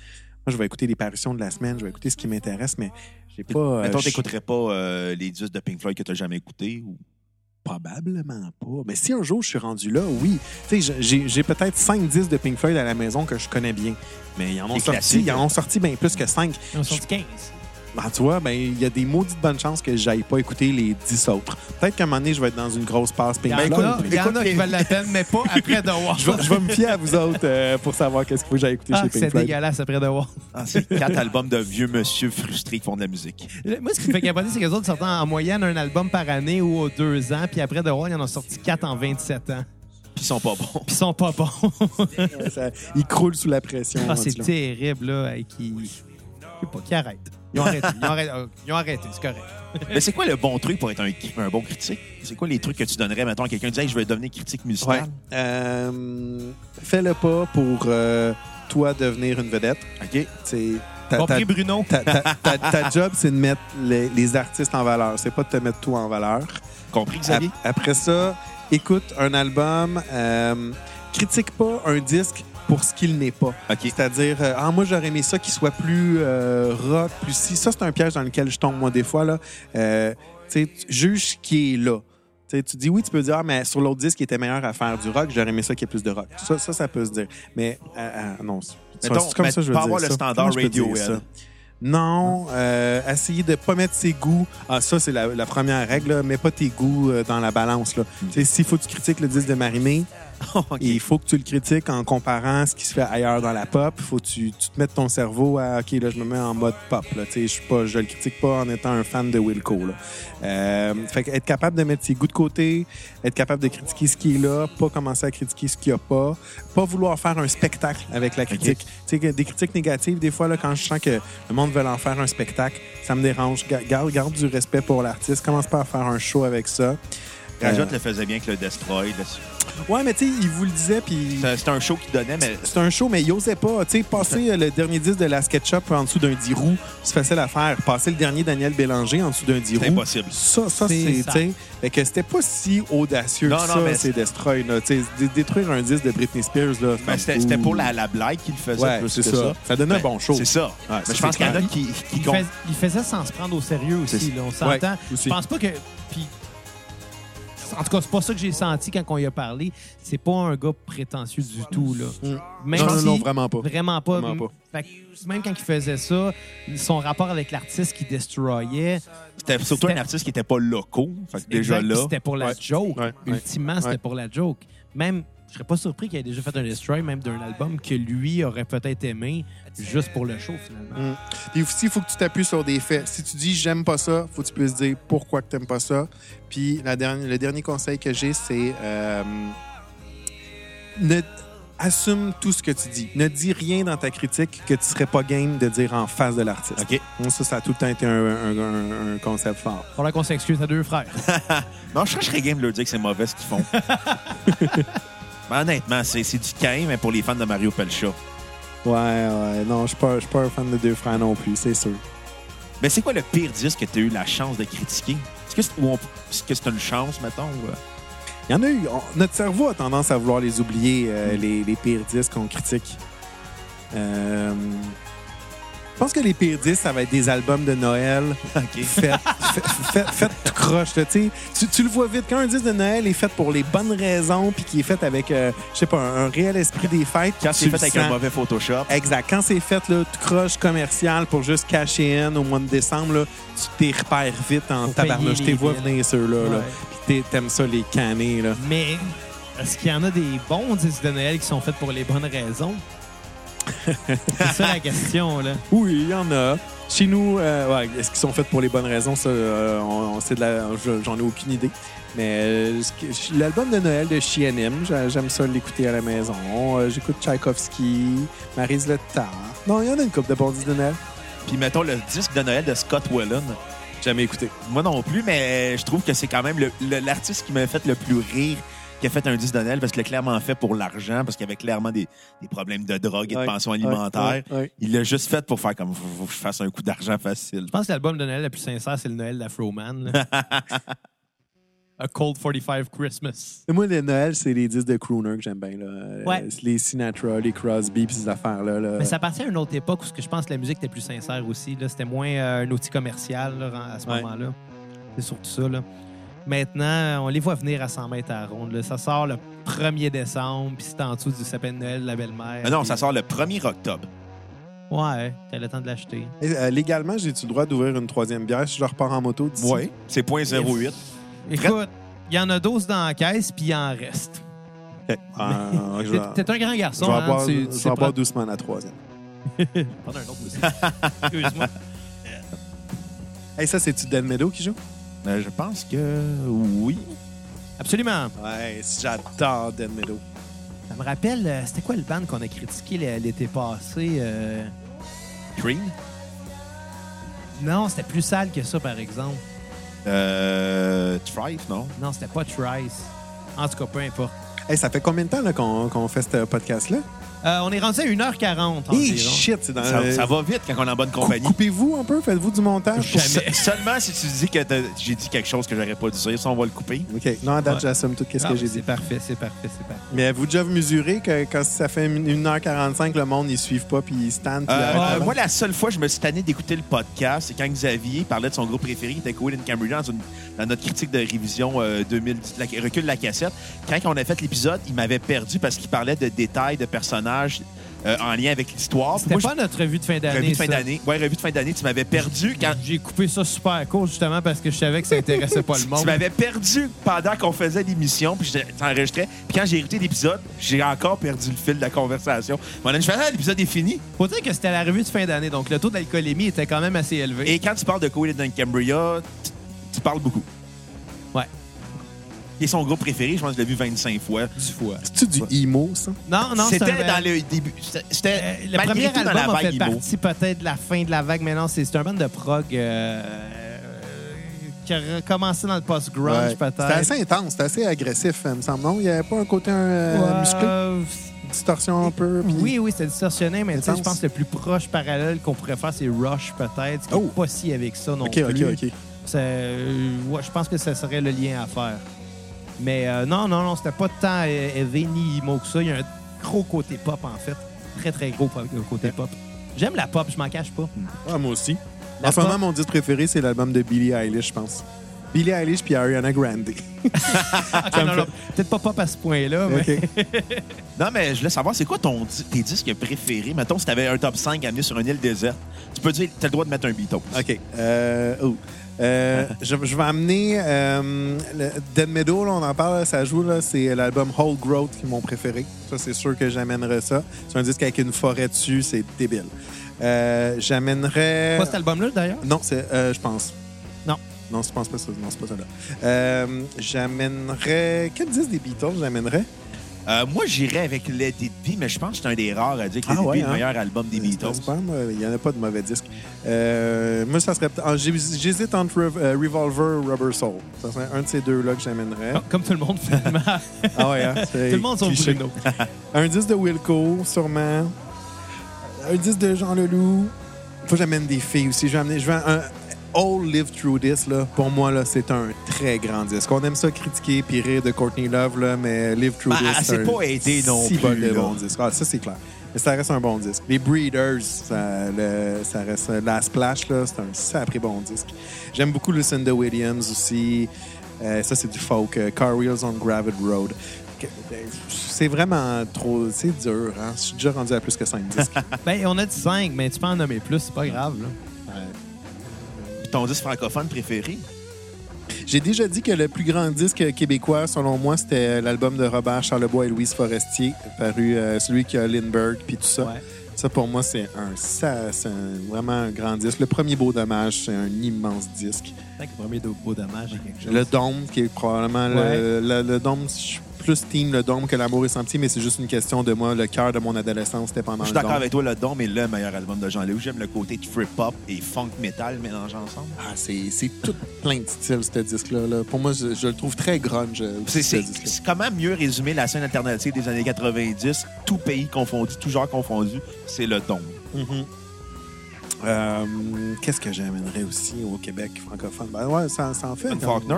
Moi, je vais écouter les parutions de la semaine, je vais écouter ce qui m'intéresse, mais j'ai pas. euh, Mettons, je- t'écouterais pas euh, les disques de Pink Floyd que t'as jamais écoutés. Ou... Probablement pas. Mais si un jour je suis rendu là, oui. Tu sais, j'ai peut-être 5 disques de Pink Floyd à la maison que je connais bien. Mais ils en ont Les sorti, ils en ont sorti bien plus que 5. Ils ont sorti 15. Ben, tu vois, ben, il y a des maudites bonnes chances que j'aille pas écouter les 10 autres. Peut-être qu'à un moment donné, je vais être dans une grosse passe Pink Il y en Floyd. a, il y en a qui valent la peine, mais pas après The Wall. Je vais, je vais me fier à vous autres euh, pour savoir qu'est-ce qu'il faut que j'aille écouter Ah, chez Pink c'est dégueulasse après The Wall. Ah, c'est quatre albums de vieux monsieur frustrés qui font de la musique. Moi, ce qui me fait capoter, c'est que les autres sortent en moyenne un album par année ou aux deux ans, puis après The Wall, ils en ont sorti quatre en 27 ans. Puis ils sont pas bons. Puis ils sont pas bons. Ouais, ça- il croule sous la pression. ah, c'est terrible, là, et qui... Je sais pas, qui arrête. Ils ont arrêté, ils ont arrêté, euh, ils ont arrêté, c'est correct. Mais c'est quoi le bon truc pour être un, un bon critique? C'est quoi les trucs que tu donnerais, mettons, à quelqu'un qui hey, je vais devenir critique Ouais. musical? Euh, Fais-le pas pour euh, toi devenir une vedette. OK. C'est Compris, Bruno? ta, ta- ta- ta job, c'est de mettre les, les artistes en valeur. C'est pas de te mettre toi en valeur. Compris, Xavier? Ap- Après ça, écoute un album. euh, critique pas un disque pour ce qu'il n'est pas. OK. C'est-à-dire, euh, ah, moi, j'aurais aimé ça qu'il soit plus euh, rock, plus si. Ça, c'est un piège dans lequel je tombe, moi, des fois. Là. Euh, tu juges ce qui est là. Tu sais, tu dis oui, tu peux dire, ah, mais sur l'autre disque, il était meilleur à faire du rock, j'aurais aimé ça qu'il y ait plus de rock. Ça, ça, ça peut se dire. Mais, euh, non, c'est comme mais ça, je veux pas dire. avoir le standard ça? Non, euh, essayer de pas mettre ses goûts. Ah, ça, c'est la, la première règle. Là. Mets pas tes goûts euh, dans la balance. Là. Sais, S'il faut que tu critiques le disque de Marimé, Il faut que tu le critiques en comparant ce qui se fait ailleurs dans la pop. Il faut que tu, tu te mettes ton cerveau à OK, là, je me mets en mode pop. Là. Je suis pas, je le critique pas en étant un fan de Wilco. Là. Euh, fait être capable de mettre ses goûts de côté, être capable de critiquer ce qui est là, pas commencer à critiquer ce qu'il n'y a pas, pas vouloir faire un spectacle avec la critique. Que des critiques négatives, des fois, là, quand je sens que le monde veut en faire un spectacle, ça me dérange. Ga- Garde, garde du respect pour l'artiste. Commence pas à faire un show avec ça. Rajotte Euh, le faisait bien que le Destroy. là. Ouais, mais tu sais, il vous le disait, puis C'était c'était un show qu'il donnait, mais c'est un show, mais il osait pas. Tu sais, passer euh, le dernier disque de la SketchUp en dessous d'un 10 roues, c'est facile à faire. Passer le dernier Daniel Bélanger en dessous d'un 10 c'est roues, impossible. ça, ça C'est c'est, ça. tu sais, fait que c'était pas si audacieux Non, que non, ça, mais c'est Destroy, là. Tu sais, dé- détruire un disque de Britney Spears, là. Ben, C'était pour la, la blague qu'il faisait Ouais, plus c'est que ça. ça. Ça donnait un Ben, bon show. C'est ça. Ouais, mais ça, je pense c'est qu'il y en a qui, qui Il, comptent. fais- il faisait sans se prendre au sérieux aussi. C'est- Là, on s'entend. Ouais, je pense pas que. Puis, en tout cas, c'est pas ça que j'ai senti quand on y a parlé. C'est pas un gars prétentieux du tout. Là. Mm. Même Non, non, si- non, vraiment pas. Vraiment pas. Vraiment Fait que même quand il faisait ça, son rapport avec l'artiste qui destroyait. C'était surtout un artiste qui n'était pas locaux. Fait que déjà Exact, là. C'était pour la Ouais. joke. Ouais, ouais. Ultimement, c'était Ouais. pour la joke. Même, je serais pas surpris qu'il ait déjà fait un destroy, même d'un album que lui aurait peut-être aimé, juste pour le show, finalement. Mm. Puis aussi, il faut que tu t'appuies sur des faits. Si tu dis j'aime pas ça, faut que tu puisses dire pourquoi que t'aimes pas ça. Puis la dernière, le dernier conseil que j'ai, c'est euh, ne assume tout ce que tu dis. Ne dis rien dans ta critique que tu serais pas game de dire en face de l'artiste. OK. Bon, ça, ça a tout le temps été un, un- un- un concept fort. Faudra qu'on s'excuse à deux frères. Non, je serais- je serais game de leur dire que c'est mauvais ce qu'ils font. Mais honnêtement, c'est du cain, mais pour les fans de Mario Pelcha. Ouais, ouais. Non, je suis pas, pas un fan de deux frères non plus, c'est sûr. Mais c'est quoi le pire disque que tu as eu la chance de critiquer? Est-ce que c'est une chance, mettons? ou, euh? Il y en a eu. on- notre cerveau a tendance à vouloir les oublier, euh, les, les pires disques qu'on critique. Euh, je pense que les pires disques, ça va être des albums de Noël OK. faits fait, fait, fait tout croche. là, tu sais. Tu, tu le vois vite. Quand un disque de Noël est fait pour les bonnes raisons puis qui est fait avec, euh, je sais pas, un, un réel esprit des fêtes. Quand c'est fait avec un mauvais Photoshop, Exact. Quand c'est fait, là, tout croche commercial pour juste cacher in au mois de décembre, là, tu t'y repères vite en tabarnouche. T'es les vois venir ceux-là. là. Puis t'aimes ça les canner. Là. Mais est-ce qu'il y en a des bons disques de Noël qui sont faits pour les bonnes raisons? C'est ça la question, là. Oui, il y en a. Chez nous, euh, ouais, est-ce qu'ils sont faits pour les bonnes raisons? Ça, euh, on, on sait de la- je- j'en ai aucune idée. Mais euh, l'album de Noël de Chianim, j'a- j'aime ça l'écouter à la maison. J'écoute Tchaïkovski, Marise Le Tar. Non, il y en a une couple de bons disques de Noël. puis mettons le disque de Noël de Scott Whelan. Jamais écouté. Moi non plus, mais je trouve que c'est quand même l'artiste qui m'a fait le plus rire qui a fait un disque de Noël parce qu'il l'a clairement fait pour l'argent, parce qu'il y avait clairement des, des problèmes de drogue et de pension alimentaire. Ouais, ouais. Il l'a juste fait pour faire comme faut, que je fasse un coup d'argent facile. Je pense que l'album de Noël le plus sincère, c'est le Noël d'Afroman. A Cold 45 Christmas. Et Moi, les Noël, c'est les disques de crooner que j'aime bien. Là. Euh, Ouais. Les Sinatra, les Crosby, puis ces affaires-là. là. Mais ça appartient à une autre époque où ce que je pense que la musique était plus sincère aussi. là. C'était moins euh, un outil commercial là, à ce Ouais. moment-là. C'est surtout ça. Là. Maintenant, on les voit venir à 100 mètres à la ronde. là. Ça sort le 1er décembre, puis c'est en dessous du sapin de Noël de la belle-mère. Mais non, puis- ça sort le 1er octobre. Ouais, t'as le temps de l'acheter. Et, euh, légalement, j'ai-tu le droit d'ouvrir une troisième bière si je repars en moto d'ici? Oui. C'est .08. Écoute, il y en a 12 dans la caisse, puis il en reste. Ah, je vais- T'es un grand je garçon. vais hein, boire, tu- je vais boire doucement la troisième. Prendre un autre aussi. Excuse-moi. Hey, ça, c'est-tu Dan Meadow qui joue? Euh, je pense que oui. Absolument. Ouais, j'adore Dan Meadow. Ça me rappelle, euh, c'était quoi le band qu'on a critiqué l'été passé? euh? Cream? Non, c'était plus sale que ça, par exemple. Euh, Thrive, non? Non, c'était pas Trice. En tout cas, peu importe. Hey, ça fait combien de temps qu'on fait ce podcast-là? Euh, on est rendu à 1h40 Hey, environ. shit, c'est dans Ça, ça va vite quand on est en bonne compagnie. Coupez-vous un peu, faites-vous du montage. Jamais. Se- Seulement si tu dis que t'as- j'ai dit quelque chose que j'aurais pas dû dire, ça, on va le couper. OK. Non, à date, Ouais. j'assume tout ce Ah, que j'ai C'est dit. parfait, c'est parfait, c'est parfait. Mais avez-vous déjà mesuré que quand ça fait 1h45, le monde, ils suivent pas puis ils puis Euh, moi, la seule fois que je me suis tanné d'écouter le podcast, c'est quand Xavier parlait de son groupe préféré, qui était Cool in Cambridge, dans, une- dans notre critique de révision euh, 2010, la, recul de la cassette. Quand on a fait l'épisode, il m'avait perdu parce qu'il parlait de détails de personnages euh, en lien avec l'histoire. C'était pas notre revue de fin d'année. revue de fin d'année. Ouais, revue de fin d'année, tu m'avais perdu quand. J'ai coupé ça super court, justement, parce que je savais que ça intéressait pas le monde. Tu m'avais perdu pendant qu'on faisait l'émission, puis je t'enregistrais. Puis quand j'ai écouté l'épisode, j'ai encore perdu le fil de la conversation. Mon je ah, l'épisode est fini. Faut dire que c'était la revue de fin d'année, donc le taux d'alcoolémie était quand même assez élevé. Et quand tu parles de Coed in Cambria, parles beaucoup. Ouais. Qui est son groupe préféré, je pense que je l'ai vu 25 fois. du fois. C'est-tu du emo, ça? Non, non, C'était c'est un- dans le début. C'était- Euh, le malgré premier tout dans album la a fait vague emo. partie peut-être de la fin de la vague, mais non, c'est c'est un band de prog euh, euh, qui a recommencé dans le post-grunge, Ouais. C'était peut-être. assez intense, c'était assez agressif, il me semble. Non, il n'y avait pas un côté euh, Ouais, musclé, distorsion un peu. Oui, oui, c'était distorsionné, mais tu sais, Intense. je pense que le plus proche parallèle qu'on pourrait faire, c'est Rush, peut-être. ce qui est Oh. pas si avec ça non OK, plus. OK, OK. C'est- euh, ouais, je pense que ça serait le lien à faire. Mais euh, non, non, non, c'était pas tant euh, élevé ni emo que ça. Il y a un gros côté pop, en fait. Très, très gros po- côté pop. J'aime la pop, je m'en cache pas. Ah, moi aussi. La en ce moment, mon disque préféré, c'est l'album de Billie Eilish, je pense. Billie Eilish puis Ariana Grande. Ok, non, non, Peut-être pas pop à ce point-là, mais OK. Non, mais je voulais savoir, c'est quoi ton, tes disques préférés? Mettons, si t'avais un top 5 à amener sur une île déserte, tu peux dire, t'as le droit de mettre un Beatles. OK. Euh, oh. Euh, je, je vais amener euh, le Dead Meadow, là, on en parle, ça joue, là, c'est l'album Whole Growth qui est mon préféré. Ça, c'est sûr que j'amènerais ça. C'est un disque avec une forêt dessus, c'est débile. Euh, j'amènerais... pas cet album-là, d'ailleurs? Non, c'est, euh, je pense. Non. Non, je pense pas ça. Non, c'est pas ça là. J'amènerais. Quel disque des Beatles j'amènerais? Euh, moi, j'irais avec Let It Be, mais je pense que c'est un des rares à dire que Let Ah It ouais, Be est le hein? meilleur album des Beatles. C'est pas mauvais. Il n'y en a pas de mauvais disques. Euh, moi, ça serait. ah, J'hésite entre Rev- euh, Revolver et Rubber Soul. Ça serait un de ces deux-là que j'amènerais. Comme- Comme tout le monde, finalement. Ah ouais, hein? tout le monde son. Bruno. Un disque de Wilco, sûrement. Un disque de Jean Leloup. Faut que j'amène des filles aussi. Je vais amener. Je vais un. All Live Through This, là, pour moi, là, c'est un très grand disque. On aime ça critiquer puis rire de Courtney Love, là, mais Live Through Ben, This, un pas aidée non si plus, bon de bon disque. Ah, ça, c'est clair. Mais ça reste un bon disque. Les Breeders, ça, le- ça reste... La Splash, là, c'est un sacré bon disque. J'aime beaucoup Lucinda Williams aussi. Euh, ça, c'est du folk. Euh, Car Wheels on Gravel Road. Ben, C'est vraiment trop... C'est dur, hein? Je suis déjà rendu à plus que 5 disques. Ben, on a dit 5, mais tu peux en nommer plus, c'est pas grave. Là. Puis ton disque francophone préféré? J'ai déjà dit que le plus grand disque québécois, selon moi, c'était l'album de Robert Charlebois et Louise Forestier, paru euh, celui qui a Lindbergh puis tout ça. Ouais. Ça, pour moi, c'est un, ça, c'est un- vraiment un grand disque. Le premier beau dommage, c'est un immense disque. Le premier beau dommage, c'est quelque chose. Le Dôme, qui est probablement le, le, le Dôme, je suis plus team le Dôme que l'amour est senti, mais c'est juste une question de moi. Le cœur de mon adolescence, c'était pendant Je suis d'accord avec toi, Le Dôme est le meilleur album de Jean-Léo. J'aime le côté trip-hop et funk metal mélangés ensemble. Ah, c'est, c'est tout plein de styles, ce disque-là. là. Pour moi, je, je le trouve très grunge. euh, C'est comment mieux résumer la scène alternative des années 90, tout pays confondu, tout genre confondu, c'est le Dôme. Mhm. Euh, Qu'est-ce que j'amènerais aussi au Québec francophone? Ben ouais, ça, ça en fait. Quand- Faulkner?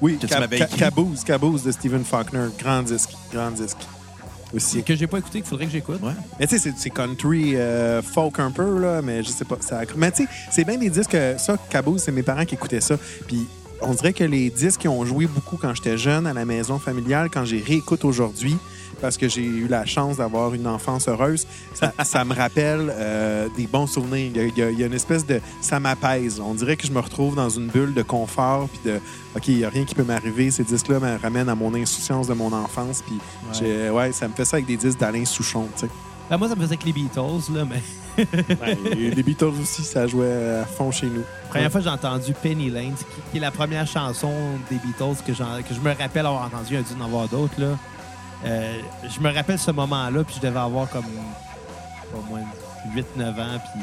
Oui, Que tu Ca- m'avais Ca- écrit. Caboose, Caboose de Stephen Faulkner. Grand disque, grand disque. Aussi. Que j'ai pas écouté, qu'il faudrait que j'écoute. Ouais. Mais tu sais, c'est- country euh, folk un peu, là, mais je sais pas. Ça... Mais tu sais, c'est bien des disques. euh, Ça, Caboose, c'est mes parents qui écoutaient ça. Puis on dirait que les disques qui ont joué beaucoup quand j'étais jeune à la maison familiale, quand j'ai réécoute aujourd'hui, parce que j'ai eu la chance d'avoir une enfance heureuse, ça, ça me rappelle euh, des bons souvenirs. Il y, a, il y une espèce de... Ça m'apaise. On dirait que je me retrouve dans une bulle de confort, puis de... OK, il n'y a rien qui peut m'arriver. Ces disques-là me ramènent à mon insouciance de mon enfance, puis j'ai- ouais, ça me fait ça avec des disques d'Alain Souchon, tu sais. Ben, moi, ça me faisait avec les Beatles, là, mais Ouais, les Beatles aussi, ça jouait à fond chez nous. la première fois que j'ai entendu Penny Lane, qui, est la première chanson des Beatles que je me rappelle avoir entendu, il y a dû en avoir d'autres, là. Euh, je me rappelle ce moment-là, puis je devais avoir comme au moins 8-9 ans, puis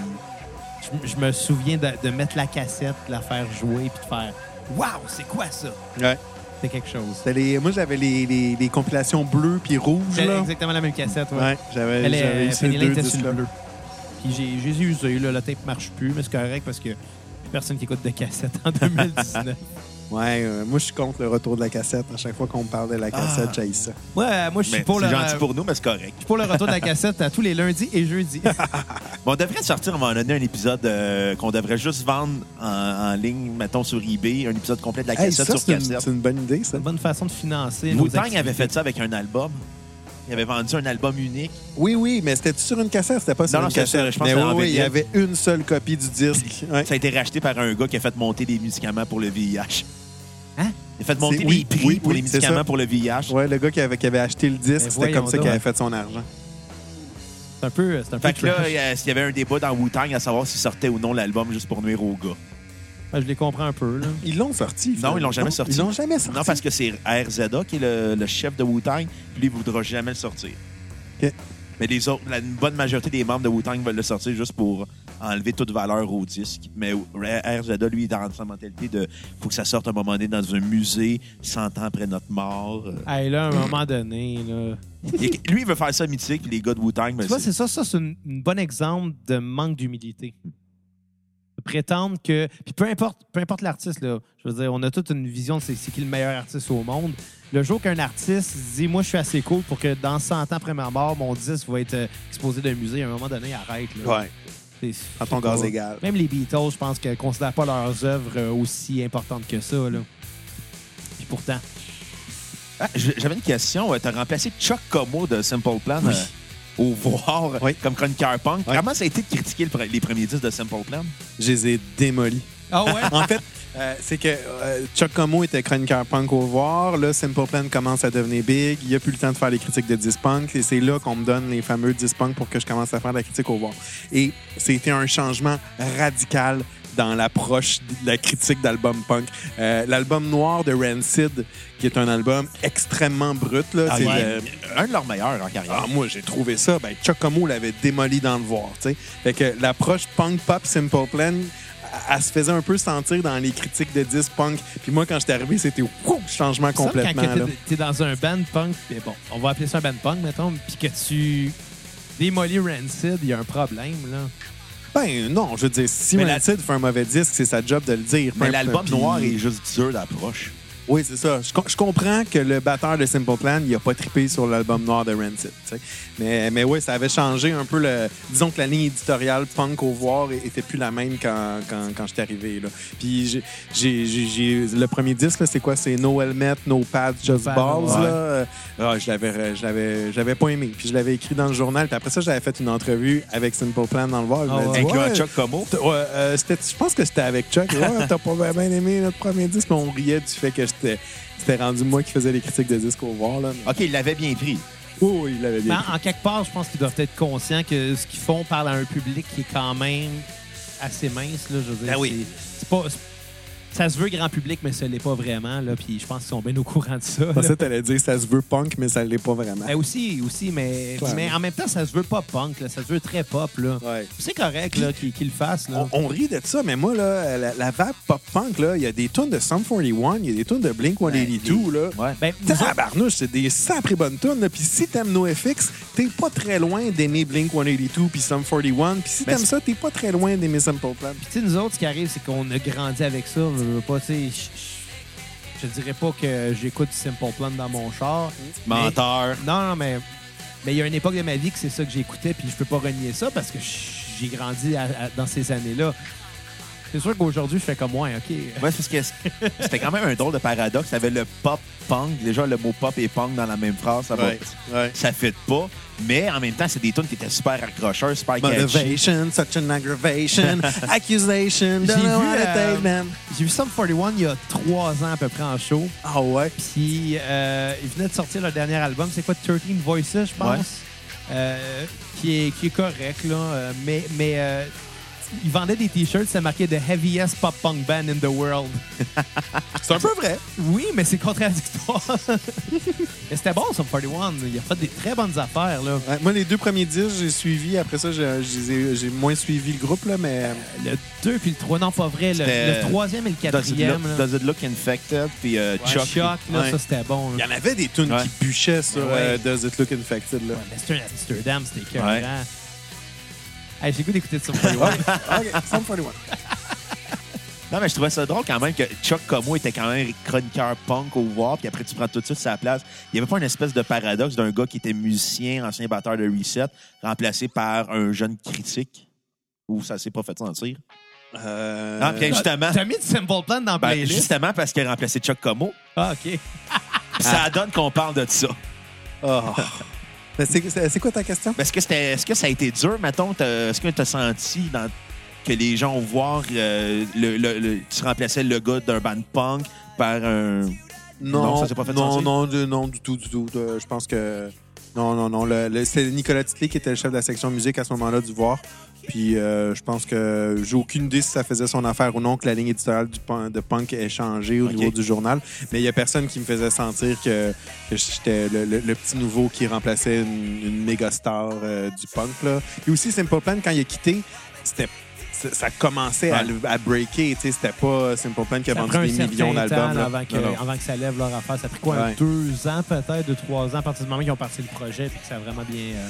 je, je me souviens de, de mettre la cassette, de la faire jouer, puis de faire « Wow, c'est quoi ça? Ouais. » C'est quelque chose. C'était les- Moi, j'avais les, les- les compilations bleues puis rouges. C'est Là. exactement la même cassette, ouais. Ouais, j'avais eu ces deux bleu. Puis j'ai, j'ai usé, là, la tape marche plus, mais c'est correct parce que personne qui écoute de cassette en 2019. Ouais, euh, moi, je suis contre le retour de la cassette. À chaque fois qu'on me parle de la cassette, Ah. j'haïs ça. Ouais, moi je suis Mais pour le, C'est gentil pour nous, mais c'est correct. je suis pour le retour de la cassette à tous les lundis et jeudis. Bon, on devrait sortir à un moment donné un épisode euh, qu'on devrait juste vendre en, en ligne, mettons sur eBay, un épisode complet de la Hey, cassette ça, sur c'est une, cassette. c'est une bonne idée, ça. C'est une bonne façon de financer. nos Wu-Tang activités. avait fait ça avec un album. Il avait vendu un album unique. Oui, oui, mais c'était sur une cassette, c'était pas sur Non, non, une c'était cassette. sur- je pense mais que oui, oui, il y avait une seule copie du disque. Ouais. Ça a été racheté par un gars qui a fait monter des médicaments pour le VIH. Hein? Il a fait monter oui, prix oui, pour oui, les médicaments ça. pour le VIH. Ouais, le gars qui avait, qui avait acheté le disque, c'était comme ça qu'il avait fait son argent. C'est un peu, c'est un peu Fait que là, il y a- il y avait un débat dans Wu-Tang à savoir s'il sortait ou non l'album juste pour nuire aux gars. Ouais, je les comprends un peu. Là. Ils l'ont sorti. Non, ils l'ont jamais sorti. Ils l'ont jamais sorti. Non, parce que c'est RZA qui est le, le chef de Wu-Tang, puis lui, il voudra jamais le sortir. OK. Mais les autres, la une bonne majorité des membres de Wu-Tang veulent le sortir juste pour enlever toute valeur au disque. Mais RZA, lui, est dans sa mentalité de faut que ça sorte à un moment donné dans un musée 100 ans après notre mort. Euh, Hey, là, à un moment donné, là. et lui, il veut faire ça mythique, puis les gars de Wu-Tang, ben, Tu vois, c'est- c'est ça, ça, c'est un bon exemple de manque d'humilité. Prétendre que. Puis peu importe, peu importe l'artiste, là. Je veux dire, on a toute une vision de c'est c'est qui le meilleur artiste au monde. Le jour qu'un artiste dit, moi, je suis assez cool pour que dans 100 ans après ma mort, mon disque va être euh, exposé d'un musée, à un moment donné, arrête. Là. Ouais, C'est- à ton gaz égal. Même les Beatles, je pense qu'ils ne considèrent pas leurs œuvres euh, aussi importantes que ça. Là. Puis pourtant. Ah, J'avais une question. Tu as remplacé Chuck Como de Simple Plan Oui. Au voir Oui. comme chroniqueur punk. Oui. Comment ça a été de critiquer le pre- les premiers disques de Simple Plan? Je les ai démolis. Ah ouais? En fait, euh, c'est que euh, Chuck Como était chroniqueur punk au voir. Là, Simple Plan commence à devenir big. Il n'y a plus le temps de faire les critiques de disc punk. Et c'est là qu'on me donne les fameux disc punk pour que je commence à faire de la critique au voir. Et c'était un changement radical dans l'approche de la critique d'album punk. Euh, L'album noir de Rancid, qui est un album extrêmement brut. Là, Ah, c'est ouais. le- Un de leurs meilleurs en carrière. ah, moi, j'ai trouvé ça. Ben, Chuck Como l'avait démoli dans le voir. tu sais. Fait que l'approche punk pop Simple Plan, elle- se faisait un peu sentir dans les critiques de disques punk. Puis moi, quand j'étais arrivé, c'était changement complètement. Quand là. tu es dans un band punk, puis bon, on va appeler ça un band punk, mettons, puis que tu démolis Rancid, il y a un problème, là. Ben non, je veux dire, si Mais la- Rancid fait un mauvais disque, c'est sa job de le dire. Mais l'album noir est juste dur d'approche. Oui, c'est ça. Je, com- je comprends que le batteur de Simple Plan, il a pas trippé sur l'album noir de Rancid. Mais, mais oui, ça avait changé un peu le. Disons que la ligne éditoriale punk au voir était plus la même quand, quand, quand j'étais arrivé. Là. Puis j'ai- j'ai- j'ai- j'ai- le premier disque, là, c'est quoi? C'est No Helmet, No Pads, Just Balls. ouais. Là. Euh, ah, je l'avais je l'avais- je l'avais pas aimé. Puis je l'avais écrit dans le journal. Puis après ça, j'avais fait une entrevue avec Simple Plan dans le voir. Je Ah ouais. Ouais, Chuck Como? Ouais, euh, c'était- je pense que c'était avec Chuck. Ouais, t'as pas bien bien aimé notre premier disque, mais on riait du fait que j'étais- c'était rendu moi qui faisais les critiques de disques au voir. Là. mais- OK, il l'avait bien pris. Oh, oui, il l'avait bien. Mais en, en quelque part, je pense qu'ils doivent être conscients que ce qu'ils font parle à un public qui est quand même assez mince, là, je veux dire. Ben oui. c'est- c'est pas... c'est- Ça se veut grand public, mais ça l'est pas vraiment, là, puis je pense qu'ils sont bien au courant de ça. Je pensais là. que t'allais dire ça se veut punk, mais ça l'est pas vraiment. Ben aussi, aussi, mais, Clairement. mais en même temps, ça se veut pas punk, là, ça se veut très pop, là. Ouais. C'est correct, là, qu'ils qu'ils le fassent, là. On, on rit de ça, mais moi, là, la, la vague pop-punk, là, il y a des tunes de Sum 41, il y a des tunes de Blink-182, là. Ouais. Ben, Tabarnouche, c'est des sacrées bonnes tunes. là. Puis si t'aimes NoFX, t'es pas très loin d'aimer Blink-182 puis Sum 41. Puis si Ben, t'aimes ça, t'es pas très loin d'aimer Simple Plan. Puis, tu sais, nous autres, ce qui arrive, c'est qu'on a grandi avec ça. Veux pas, tu sais, je- dirais pas que j'écoute du Simple Plan dans mon char. Menteur. Non, non, mais mais il y a une époque de ma vie que c'est ça que j'écoutais, puis je peux pas renier ça parce que j'ai grandi à- à- dans ces années-là. C'est sûr qu'aujourd'hui, je fais comme moi, OK. Ouais, parce que c'était quand même un drôle de paradoxe. T'avais le pop punk. Déjà, le mot pop et punk dans la même phrase, ça va. Ouais, ouais. Ça fait pas. Mais en même temps, c'est des tunes qui étaient super accrocheurs, super catchy. Motivation, such an aggravation, accusation, J'ai don't know vu, how to euh, take them. J'ai vu Sum 41 il y a trois ans à peu près en show. Ah ouais? Puis euh, ils venaient de sortir leur dernier album. C'est quoi, 13 Voices, je pense? Ouais. Euh, qui, est, qui est correct, là. Euh, mais mais euh, ils vendaient des t-shirts, c'est marqué The Heaviest Pop Punk Band in the World. C'est un peu vrai. Oui, mais c'est contradictoire. mais c'était bon, Sum 41. Il a fait des très bonnes affaires, là. Ouais, moi, les deux premiers disques, j'ai suivi. Après ça, j'ai- moins suivi le groupe, là, mais... Le 2 puis le 3, non, pas vrai. Le, le troisième et le Does it, quatrième. look, là. Does it look infected? Puis euh, Ouais, Chuck. Là, Ouais. ça, c'était bon. Il y en avait des tunes Ouais. qui bûchaient sur Ouais. euh, Does It Look Infected, là. Ouais, mais c'était un Amsterdam, c'était écœurant. Hey, j'ai goût d'écouter Sum 41. OK, Sum 41. Non, mais je trouvais ça drôle quand même que Chuck Como était quand même chroniqueur punk au voir, puis après tu prends tout de suite sa place. Il n'y avait pas une espèce de paradoxe d'un gars qui était musicien, ancien batteur de Reset, remplacé par un jeune critique, où ça s'est pas fait sentir? Euh, Ah, bien justement, T'as mis du Simple Plan dans ben, playlist? justement parce qu'il a remplacé Chuck Como, Ah, OK. ça donne qu'on parle de ça. oh. Mais c'est- quoi ta question? Est-ce que, c'était- est-ce que ça a été dur, mettons? Est-ce que tu as senti dans- que les gens vont voir euh, le, le- le- tu remplaçais le gars d'un band punk par un. Non, Non, ça s'est pas fait non, non, de- non, du tout, du tout. Je pense que... Non, non, non. C'est Nicolas Titley qui était le chef de la section musique à ce moment-là du Voir. Puis euh, je pense que j'ai aucune idée si ça faisait son affaire ou non que la ligne éditoriale du punk, de punk ait changé au niveau du journal. Mais il y a personne qui me faisait sentir que, que j'étais le, le- le petit nouveau qui remplaçait une, une méga star euh, du punk. Là. Et aussi, Simple Plan, quand il a quitté, c'était ça ça commençait à, Ouais. à breaker. C'était pas Simple Plan qui a Ça vendu des millions d'albums. avant avant que ça lève leur affaire. Ça a pris quoi, Ouais. deux ans peut-être, deux, trois ans, à partir du moment qu'ils ont parti le projet puis que ça a vraiment bien euh,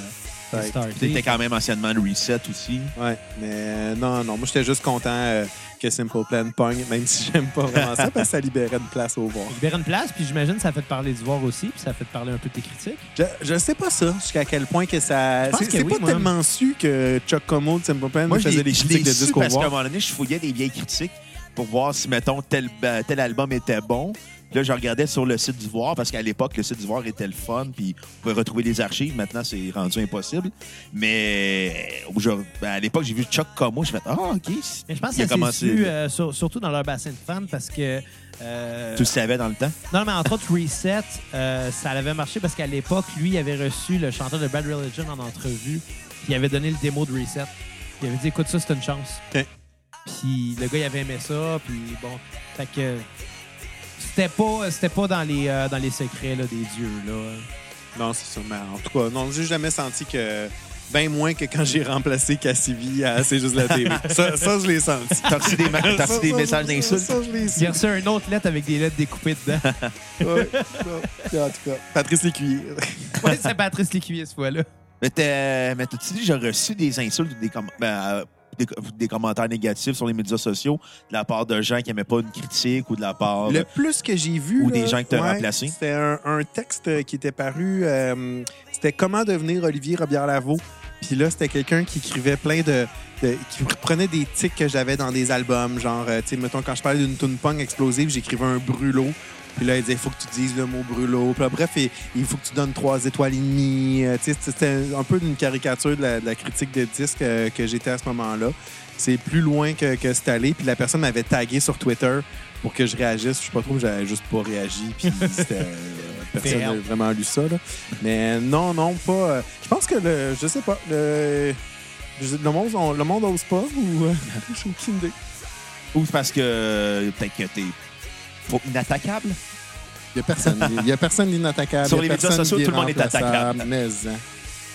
C'était quand même anciennement le reset aussi. Ouais, mais euh, non, non, moi j'étais juste content euh, que Simple Plan pogne, même si j'aime pas vraiment ça, parce que ça libérait une place au voir. Libérer une place, puis j'imagine que ça a fait parler du voir aussi, puis ça a fait parler un peu de tes critiques. Je, je sais pas ça, jusqu'à quel point que ça. C'est que c'est oui, pas moi. tellement su que Chuck Como de Simple Plan Moi, je faisait des je critiques de disques au parce qu'à un voir. moment donné, je fouillais des vieilles critiques pour voir si, mettons, tel, ben, tel album était bon. Là, je regardais sur le site du Voir parce qu'à l'époque, le site du Voir était le fun, puis on pouvait retrouver les archives. Maintenant, c'est rendu impossible. Mais euh, ben, à l'époque, j'ai vu Chuck Como. Je me suis fait Ah, OK. Mais je pense que commencé- su, euh, sur- surtout dans leur bassin de fans, parce que... euh, Tu le savais dans le temps? Non, mais entre autres, Reset, euh, ça avait marché parce qu'à l'époque, lui, il avait reçu le chanteur de Bad Religion en entrevue, puis il avait donné le démo de Reset. Il avait dit, écoute, ça, c'est une chance. Puis le gars, il avait aimé ça, puis bon. Fait que. C'était pas, c'était pas dans, les, euh, dans les secrets là, des dieux, là. Non, c'est ça. Mais en tout cas, non, j'ai jamais senti que. Ben moins que quand j'ai remplacé Cassivi à C'est juste la TV. ça, ça, je l'ai senti. T'as reçu des, ma- t'as reçu Ça, des ça, messages d'insultes? Ça, je l'ai su. A reçu une autre lettre avec des lettres découpées dedans. Ouais, ça. En tout cas, Patrice Lécuyer. ouais, c'est Patrice Lécuyer, ce fois-là. Mais t'as- mais t'as-tu dit, j'ai reçu des insultes ou des, comm- ben, euh, des, des commentaires négatifs sur les médias sociaux de la part de gens qui n'aimaient pas une critique ou de la part. Le plus que j'ai vu. Ou là, des gens que t'as remplacés. C'était un, un texte qui était paru. euh, c'était Comment devenir Olivier Robillard-Lavaux. Puis là, c'était quelqu'un qui écrivait plein de, de- qui reprenait des tics que j'avais dans des albums. Genre, euh, tu sais, mettons, quand je parlais d'une tune pong explosive, j'écrivais un brûlot. Puis là, il disait, il faut que tu dises le mot brûlot. Puis là, bref, il, il faut que tu donnes trois étoiles et demie. Euh, tu sais, C'était un peu une caricature de la, de la critique de disque euh, que j'étais à ce moment-là. C'est plus loin que, que c'est allé. Puis la personne m'avait tagué sur Twitter pour que je réagisse. Je sais pas trop, j'avais juste pas réagi. Puis c'était. euh, personne n'a vraiment lu ça. Là. Mais non, non, pas. euh, je pense que le. Je sais pas. Le, le monde, on- le monde ose pas ou. euh, J'ai aucune idée. Ou parce que peut-être que t'es inattaquable? Il y a personne. Il y a personne d'inattaquable. Sur les médias sociaux, tout le monde est attaquable. Mais, hein.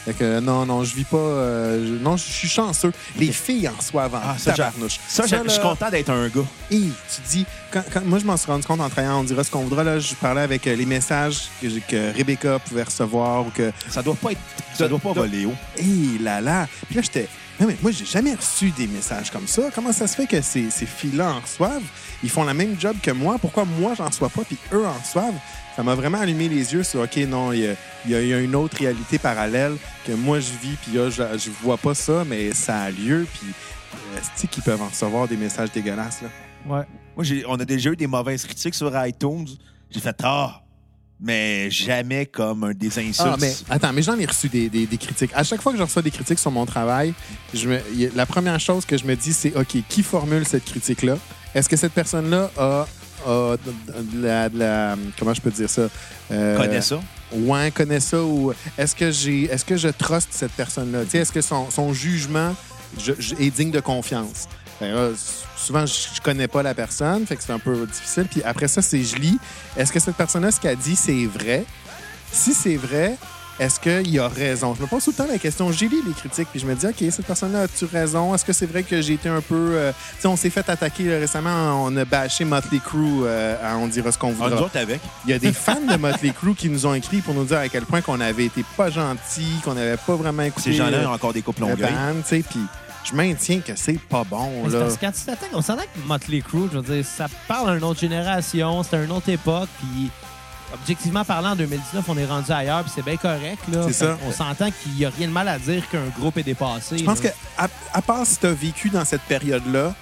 Fait que non, non, je vis pas. euh, non, je suis chanceux. Les filles en soi avant. Ah, ça, tabarnouche. Ça, je suis content d'être un gars. Et tu dis, quand, quand- moi, je m'en suis rendu compte en travaillant, on dira ce qu'on voudra. Là, je parlais avec euh, les messages que, Rebecca pouvait recevoir ou que. Ça doit pas être. Ça doit pas voler haut. Hé là là! Puis là, j'étais. Non, mais moi, j'ai jamais reçu des messages comme ça. Comment ça se fait que ces, ces filles-là en reçoivent? Ils font la même job que moi. Pourquoi moi, j'en reçois pas, puis eux en reçoivent? Ça m'a vraiment allumé les yeux sur, OK, non, il y a, y y une autre réalité parallèle que moi, je vis, puis là, je, je vois pas ça, mais ça a lieu, puis euh, c'est qu'ils peuvent en recevoir des messages dégueulasses, là? Ouais. Moi, j'ai- on a déjà eu des mauvaises critiques sur iTunes. J'ai fait Ah! Mais jamais comme un des insultes. Ah, mais attends, mais j'en ai reçu des, des- des critiques. À chaque fois que je reçois des critiques sur mon travail, je me- la première chose que je me dis, c'est OK, qui formule cette critique-là? Est-ce que cette personne-là a, a de la, de la- Comment je peux dire ça? Euh, connais ça? Ouais, connaît ça ou est-ce que j'ai est-ce que je truste cette personne-là? Est-ce que son, son jugement je- je- est digne de confiance? Là, s- souvent, je, je connais pas la personne, fait que c'est un peu difficile. Puis après ça, c'est je lis. Est-ce que cette personne-là, ce qu'elle dit, c'est vrai? Si c'est vrai, est-ce qu'il a raison? Je me pose tout le temps la question. J'ai lu les critiques, puis je me dis, OK, cette personne-là, as-tu raison? Est-ce que c'est vrai que j'ai été un peu. euh, Tu sais, on s'est fait attaquer là, récemment, on a bâché Motley Crue, euh, à on dira ce qu'on Ah, voudra. autres avec. Il y a des fans de Motley Crue qui nous ont écrit pour nous dire à quel point qu'on avait été pas gentils, qu'on n'avait pas vraiment écouté Ces gens-là ont encore des couples le longueuil. band, tu sais, puis je maintiens que c'est pas bon, là. parce que quand tu t'attaques, on s'entend que Motley Crue, je veux dire, ça parle à une autre génération, c'est une autre époque, puis objectivement parlant, en 2019, on est rendu ailleurs, puis c'est bien correct, là. C'est Fait ça. On s'entend qu'il n'y a rien de mal à dire qu'un groupe est dépassé. Je pense que, à, à part si tu as vécu dans cette période-là,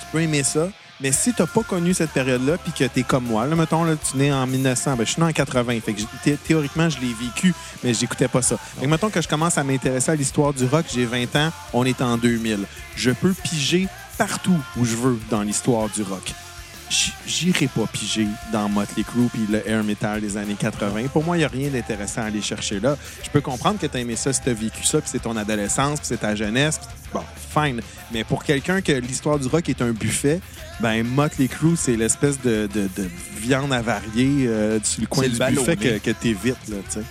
tu peux aimer ça. Mais si tu pas connu cette période-là, puis que tu es comme moi, là, mettons, là, tu es en 1900, ben, je suis né en 80, fait que j'ai- thé- théoriquement, je l'ai vécu, mais j'écoutais pas ça. Fait que mettons que je commence à m'intéresser à l'histoire du rock, j'ai 20 ans, on est en 2000. Je peux piger partout où je veux dans l'histoire du rock. J'irai pas piger dans Motley Crue puis le air metal des années 80. Pour moi, il n'y a rien d'intéressant à aller chercher là. Je peux comprendre que tu as aimé ça si tu as vécu ça, puis c'est ton adolescence, puis c'est ta jeunesse. puis Bon, fine. Mais pour quelqu'un que l'histoire du rock est un buffet, ben Motley Crue, c'est l'espèce de, de- de viande avariée euh, sur le coin du le buffet que, que t'évites, là, tu sais.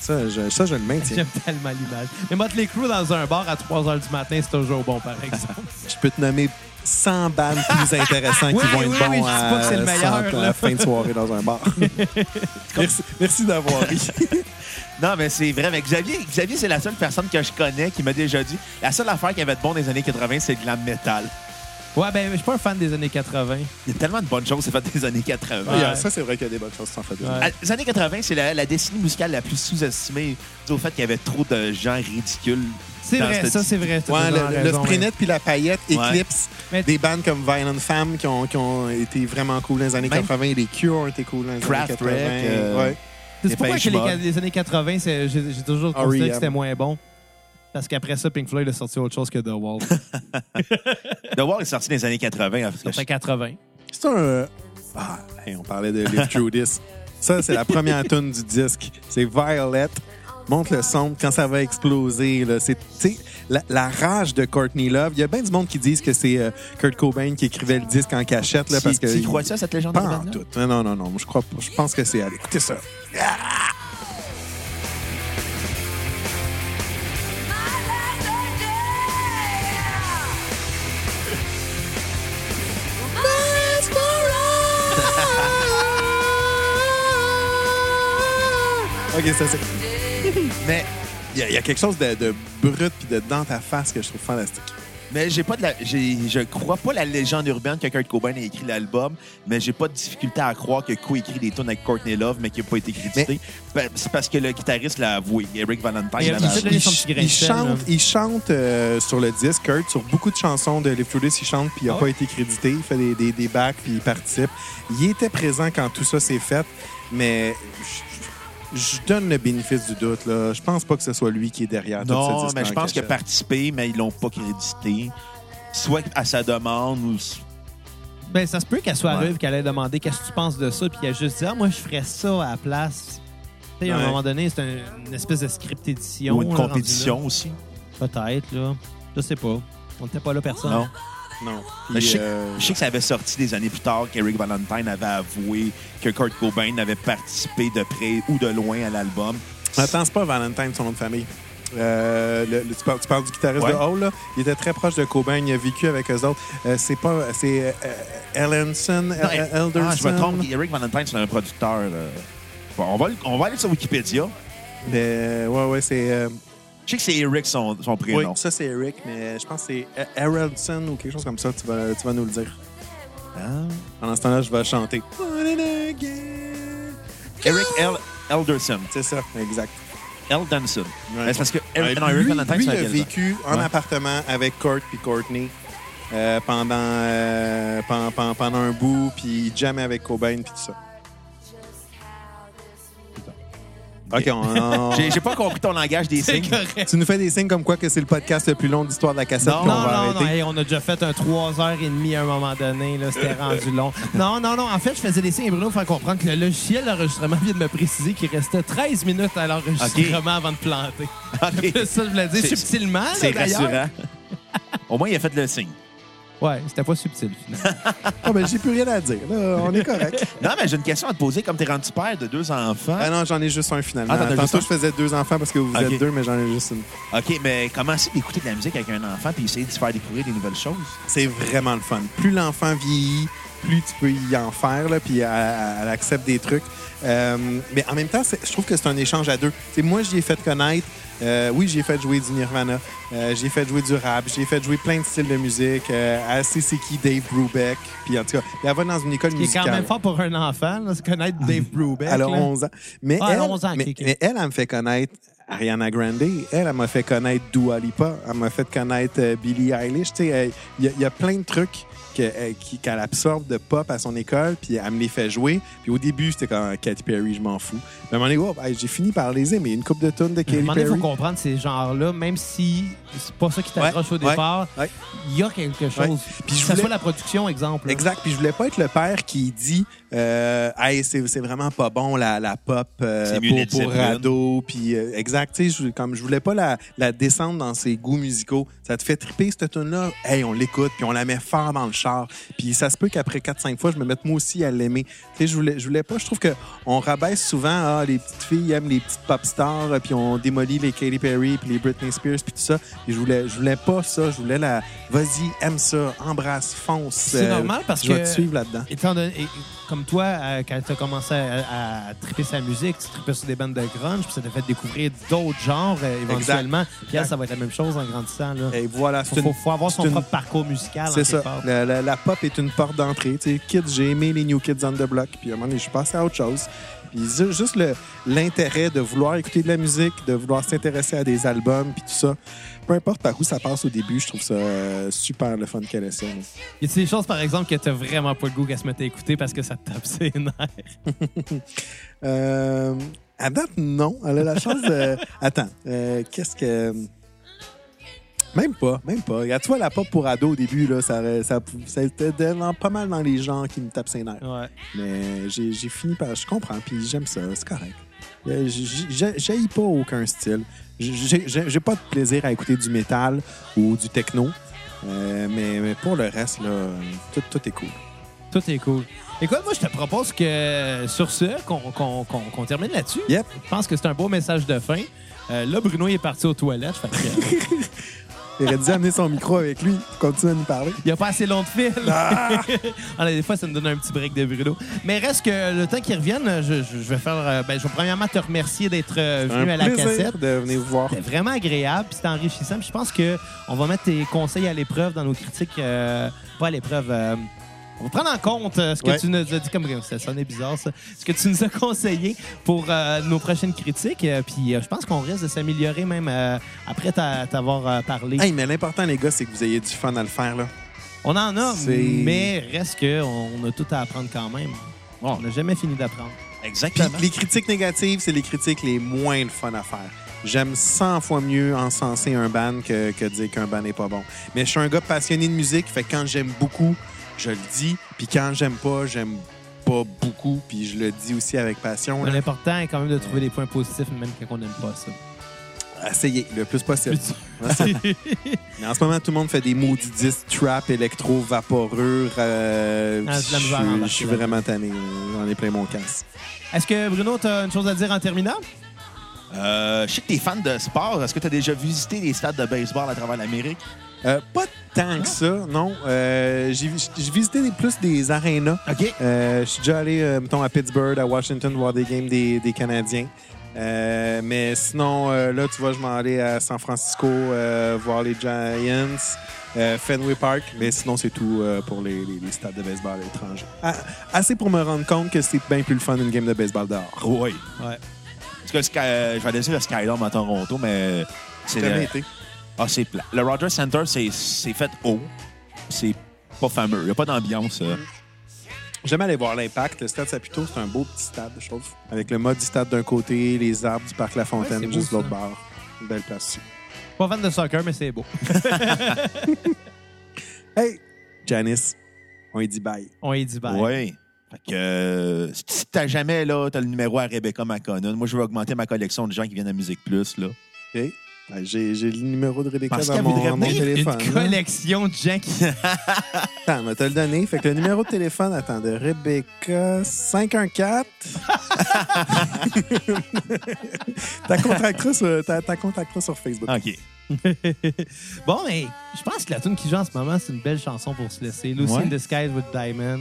Ça, je, ça, je le maintiens. J'aime tellement l'image. Mais Motley Crue dans un bar à 3 h du matin, c'est toujours bon, par exemple. Je peux te nommer 100 bands plus intéressants Oui, qui vont oui, être bons c'est le à, meilleur, 100 à là. la fin de soirée dans un bar. merci merci d'avoir ri. Non, mais c'est vrai. Mais Xavier, Xavier c'est la seule personne que je connais qui m'a déjà dit la seule affaire qui avait de bon dans les années 80, c'est le glam metal. Ouais, ben, je suis pas un fan des années 80. Il y a tellement de bonnes choses qui sont faites des années 80. Ouais. Ah, Ça, c'est vrai qu'il y a des bonnes choses qui sont faites. Ouais. Ah, Les années 80, c'est la, la décennie musicale la plus sous-estimée dû au fait qu'il y avait trop de gens ridicules. C'est vrai, cette- ça, c'est vrai. Ouais, le, le raison, puis la paillette éclipse Mais- des bandes comme Violent Femmes qui ont, qui ont été vraiment cool dans les années Même 80. Les Cure ont été cool dans les années Kraftwerk, 80. euh, Ouais. C'est pourquoi que les, les années 80, c'est- j'ai toujours considéré R.E.M. que c'était moins bon. Parce qu'après ça, Pink Floyd a sorti autre chose que The Wall. The Wall est sorti dans les années 80. hein, parce que C'était 80. C'est un. Ah, hey, on parlait de Live This. Ça, c'est la première tune du disque. C'est Violet. Monte le son quand ça va exploser. là. C'est, tu sais, la, la rage de Courtney Love. Il y a bien du monde qui disent que c'est euh, Kurt Cobain qui écrivait le disque en cachette. Là, Tu- parce que tu crois ça, cette légende Pas urbaine-là? en tout. Non, non, non, non. Je crois pas. Je pense que c'est elle. Écoutez ça. OK, ça c'est. Mais, Il y, a- y a quelque chose de, de brut puis de dans ta face que je trouve fantastique. mais j'ai pas de la, j'ai- je crois pas la légende urbaine que Kurt Cobain a écrit l'album, mais j'ai pas de difficulté à croire qu'il a co-écrit des tunes avec Courtney Love, mais qui n'a pas été crédité. Ben, C'est parce que le guitariste l'a avoué. Eric Valentine Il a- il il chante, il chante euh, sur le disque, Kurt, sur beaucoup de chansons de Live Through This, il chante, puis il n'a Ah pas été crédité. Il fait des, des, des backs, puis il participe. Il était présent quand tout ça s'est fait, mais je- donne le bénéfice du doute. Là. Je pense pas que ce soit lui qui est derrière tout ce Non, mais je en pense qu'il a participé, mais ils l'ont pas crédité. Soit à sa demande ou. Ben, ça se peut qu'elle soit Ouais. arrivée et qu'elle ait demandé qu'est-ce que tu penses de ça, puis elle a juste dit, ah, moi, je ferais ça à la place. Tu sais, à un moment donné, c'est un- une espèce de script édition. Ou une là, compétition aussi. Peut-être, là. Je sais pas. On n'était pas là, personne. Non. Non. Mais Puis, je, sais, euh, je sais que ça avait sorti des années plus tard qu'Eric Valentine avait avoué que Kurt Cobain avait participé de près ou de loin à l'album. Attends, c'est pas Valentine, son nom de famille. Euh, le- le- tu, parles, tu parles du guitariste Ouais. de Hall, là. Il était très proche de Cobain, il a vécu avec eux autres. Euh, c'est pas. C'est euh, Ellenson, El- Elderson. ah, je me trompe, Eric Valentine, c'est un producteur. euh. Bon, on, va, on va aller sur Wikipédia. Mais, ouais, ouais, c'est. Je sais que c'est Eric son, son oui, prénom. ça, c'est Eric, mais je pense que c'est Eraldson ou quelque chose comme ça. Tu vas, tu vas nous le dire. Ah. Pendant ce temps-là, je vais chanter. Eric L. Elderson. C'est ça, exact. Eldenson. Ouais. Ben, c'est parce que Eric, Ouais, non, Eric lui, Valentine, lui, il a vécu en Ouais. appartement avec Kurt puis Courtney euh, pendant, euh, pen- pen- pendant un bout, puis jamais avec Cobain puis tout ça. OK, on, on- J'ai j'ai pas compris ton langage des C'est signes. correct. tu nous fais des signes comme quoi que c'est le podcast le plus long de l'histoire de la cassette, Non, puis on Non, va non, arrêter. non, hey, on a déjà fait un 3h30 à un moment donné. là, C'était rendu long. Non, non, non. En fait, je faisais des signes à Bruno pour faire comprendre que le logiciel d'enregistrement vient de me préciser qu'il restait 13 minutes à l'enregistrement avant de planter. OK. C'est ça, je voulais dire C'est- subtilement. là, C'est d'ailleurs. rassurant. Au moins, il a fait le signe. Ouais, c'était pas subtil. finalement. Ah, ben, j'ai plus rien à dire. Là, on est correct. Non, mais j'ai une question à te poser. Comme tu es rendu père de deux enfants, ah non, j'en ai juste un finalement. Ah, Tantôt, un? je faisais deux enfants parce que vous OK. êtes deux, mais j'en ai juste une. OK, mais comment c'est d'écouter de la musique avec un enfant puis essayer de se faire découvrir des nouvelles choses? C'est vraiment le fun. Plus l'enfant vieillit, plus tu peux y en faire, là, puis elle, elle accepte des trucs. Euh, mais en même temps, c'est- je trouve que c'est un échange à deux. T'sais, moi, j'y ai fait connaître. euh, oui, j'ai fait jouer du Nirvana. Euh, j'ai fait jouer du rap. J'ai fait jouer plein de styles de musique. Euh, c'est qui Dave Brubeck. Puis en tout cas, elle va dans une école qui musicale. quand même fort pour un enfant, là, c'est connaître Dave Brubeck. Elle a là. 11 ans. Mais, Ah, elle elle, a 11 ans, mais, ok, ok. mais elle, elle me fait connaître Ariana Grande. Elle, elle m'a fait connaître Dua Lipa. Elle m'a fait connaître euh, Billie Eilish. Y, il y a plein de trucs euh, qu'elle absorbe de pop à son école, puis elle me les fait jouer. Puis au début, c'était comme Katy Perry, je m'en fous. Mais à un moment donné, oh, j'ai fini par les aimer. Une coupe de tonnes de À un Katy moment donné, il Perry. faut comprendre ces genres-là, même si c'est pas ça qui t'accroche Ouais, au départ, ouais. il y a quelque chose. Ouais. Puis je que ça voulais- soit la production, exemple. là. Exact. Puis je voulais pas être le père qui dit euh, hey, c'est, c'est vraiment pas bon la, la pop euh, pour, pour ado. Puis euh, exact. Tu sais, je, comme je voulais pas la, la descendre dans ses goûts musicaux. Ça te fait triper cette tune là Hey, on l'écoute puis on la met fort dans le char. Char. Puis ça se peut qu'après 4-5 fois, je me mette moi aussi à l'aimer. Tu sais, je voulais, je voulais pas. Je trouve qu'on rabaisse souvent, ah, les petites filles aiment les petites pop stars, puis on démolit les Katy Perry, puis les Britney Spears, puis tout ça. Et je voulais, je voulais pas ça. Je voulais la, vas-y, aime ça, embrasse, fonce. C'est Euh, normal parce je vais que- te suivre là-dedans. Étant donné, comme toi, euh, quand tu as commencé à, à triper sa musique, tu tripais sur des bandes de grunge, puis ça t'a fait découvrir d'autres genres euh, éventuellement. Puis elle, ça va être la même chose en grandissant. Là. Et voilà, c'est Faut, une- faut, avoir son une- propre parcours musical. C'est quelque ça. part. La, la- la pop est une porte d'entrée. Kids, j'ai aimé les New Kids on the Block. Puis à un moment donné, je suis passé à autre chose. Puis ju- juste l'intérêt de vouloir écouter de la musique, de vouloir s'intéresser à des albums, puis tout ça. Peu importe par où ça passe au début, je trouve ça euh, super le fun qu'elle essaie. Y a des choses, par exemple, que t'as vraiment pas le goût qu'elle se mette à écouter parce que ça te tape ses nerfs? Euh, à date, non. Elle a la chance de... Attends, euh, qu'est-ce que... Même pas, même pas. Regarde, tu vois, la pop pour ado au début, là, ça, ça, ça était dans- pas mal dans les gens qui me tapent ses nerfs. Ouais. Mais j'ai fini par. Je comprends, puis j'aime ça, c'est correct. Euh, J'haïs pas aucun style. J'ai pas de plaisir à écouter du métal ou du techno. Euh, mais, mais pour le reste, là, tout, tout est cool. Tout est cool. Écoute, moi, je te propose que sur ce, qu'on termine là-dessus. Yep. Je pense que c'est un beau message de fin. Euh, là, Bruno il est parti aux toilettes. Fait que, Il aurait dû amener son micro avec lui pour continuer à nous parler. il n'y a pas assez long de fil. Ah! Ah, des fois, ça me donne un petit break de Bruno. Mais reste que le temps qu'il revienne, je, vais faire. euh, Ben, je vais premièrement te remercier d'être euh, venu Un à la cassette. de venir vous voir. C'était vraiment agréable, puis c'était enrichissant. Puis je pense qu'on va mettre tes conseils à l'épreuve dans nos critiques. euh, pas à l'épreuve. euh, on va prendre en compte euh, ce que Ouais. tu nous as dit, comme ça sonnait bizarre, ça. Ce que tu nous as conseillé pour euh, nos prochaines critiques. Euh, puis euh, je pense qu'on risque de s'améliorer même après t'a- t'avoir parlé. Hey, mais l'important, les gars, c'est que vous ayez du fun à le faire. Là. On en a, mais reste qu'on on a tout à apprendre quand même. On n'a jamais fini d'apprendre. Puis Exactement. les critiques négatives, c'est les critiques les moins le fun à faire. J'aime 100 fois mieux encenser un band que, que dire qu'un band n'est pas bon. Mais je suis un gars passionné de musique, fait que quand j'aime beaucoup, je le dis. Puis quand j'aime pas, j'aime pas beaucoup, puis je le dis aussi avec passion. Là. L'important est quand même de trouver des points positifs, même quand on n'aime pas ça. Essayez le plus possible. Mais en ce moment, tout le monde fait des maudits disques trap, électro, vaporeux. euh, Ah, c'est de la je misère à suis- embarquer je suis là-dedans. vraiment tanné. J'en ai plein mon casse. Est-ce que Bruno, tu as une chose à dire en terminant? Euh, je sais que t'es fan de sport. Est-ce que t'as déjà visité des stades de baseball à travers l'Amérique? Euh, pas tant que ça, non. Euh, J'ai visité plus des arénas. OK. Euh, je suis déjà allé, euh, mettons, à Pittsburgh, à Washington, voir des games des, des Canadiens. Euh, mais sinon, euh, là, tu vois, je m'en allais à San Francisco euh, voir les Giants, euh, Fenway Park. Mais sinon, c'est tout euh, pour les, les- les stades de baseball étrangers. Ah, assez pour me rendre compte que c'est bien plus le fun une game de baseball dehors. Oui. Ouais. Parce que euh, je vais dire le Skydome à Toronto, mais c'est Jamais le... été. Ah, c'est plat. Le Rogers Center, c'est c'est fait haut. C'est pas fameux. Il n'y a pas d'ambiance. euh. J'aime aller voir l'impact. Le stade Saputo, c'est un beau petit stade, je trouve. Avec le mode du stade d'un côté, les arbres du parc La Ouais, Fontaine c'est beau, juste de l'autre ça. bord. Une belle place aussi. Pas fan de soccer, mais c'est beau. Hey, Janice, on y dit bye. On y dit bye. Oui. Fait que euh, si t'as jamais là, t'as le numéro à Rebecca McConnell. Moi, je vais augmenter ma collection de gens qui viennent à Musique Plus. Là. OK? Ben, J'ai j'ai le numéro de Rebecca Parce dans qu'elle mon, voudrait mon venir. téléphone. Une là. collection de gens qui. Attends, te le donné. Fait que le numéro de téléphone, attends, de Rebecca 514. ta contactera sur, ta, sur Facebook. OK. bon, mais je pense que la tune qui joue en ce moment, c'est une belle chanson pour se laisser. Lucy Ouais. in the Skies with Diamond.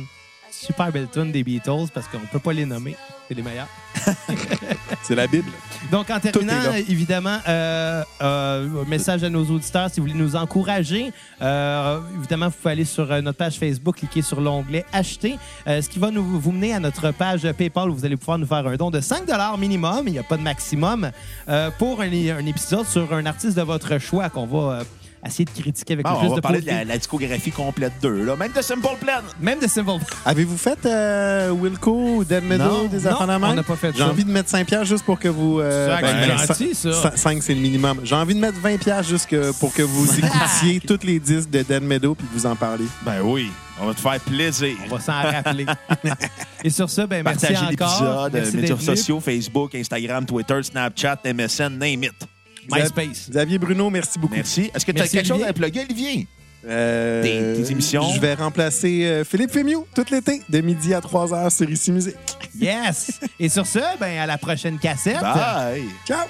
Super belle tune des Beatles parce qu'on peut pas les nommer. C'est les meilleurs. C'est la Bible. Donc, en terminant, évidemment, euh, euh, un message à nos auditeurs, si vous voulez nous encourager, euh, évidemment, vous pouvez aller sur euh, notre page Facebook, cliquer sur l'onglet Acheter, euh, ce qui va nous, vous mener à notre page PayPal où vous allez pouvoir nous faire un don de 5 minimum, il n'y a pas de maximum, euh, pour un, un épisode sur un artiste de votre choix qu'on va euh, essayer de critiquer avec Bon, le on plus va de parler de la, la discographie complète d'eux. là. Même de Simple Plan. Même de Simple Avez-vous fait euh, Wilco ou Dead Meadow, Non, des non, affaires on n'a pas fait J'ai ça. envie de mettre 5 piastres juste pour que vous... euh, C'est ben, gentil, ça. 5, c'est le minimum. J'ai envie de mettre 20 piastres juste que- pour que vous écoutiez tous les disques de Dead Meadow puis que vous en parliez. Ben oui. On va te faire plaisir. On va s'en rappeler. Et sur ça, ben, merci Partager encore. l'épisode, Merci euh, médias sociaux, Facebook, Instagram, Twitter, Snapchat, MSN, name it. MySpace. Xavier Bruno, merci beaucoup. Merci. Est-ce que tu as quelque chose à plugger, Olivier? Euh, Tes- tes émissions? Je vais remplacer euh, Philippe Fémieux tout l'été, de midi à 3 h sur Ici Musique. Yes! Et sur ce, ben, à la prochaine cassette. Bye! Ciao!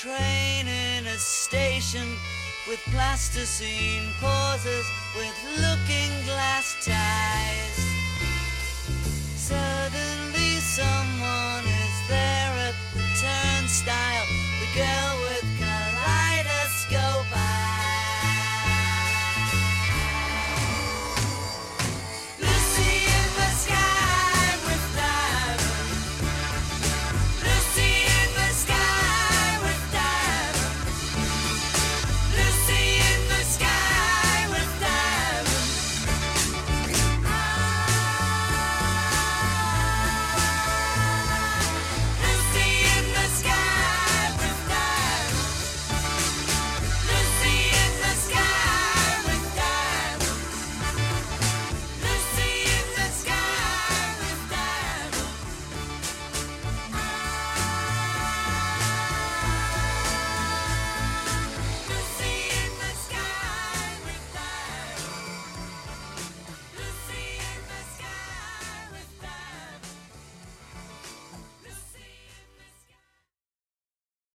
train in a station with plasticine pauses with looking glass ties. Suddenly someone is there at the turnstile. The girl with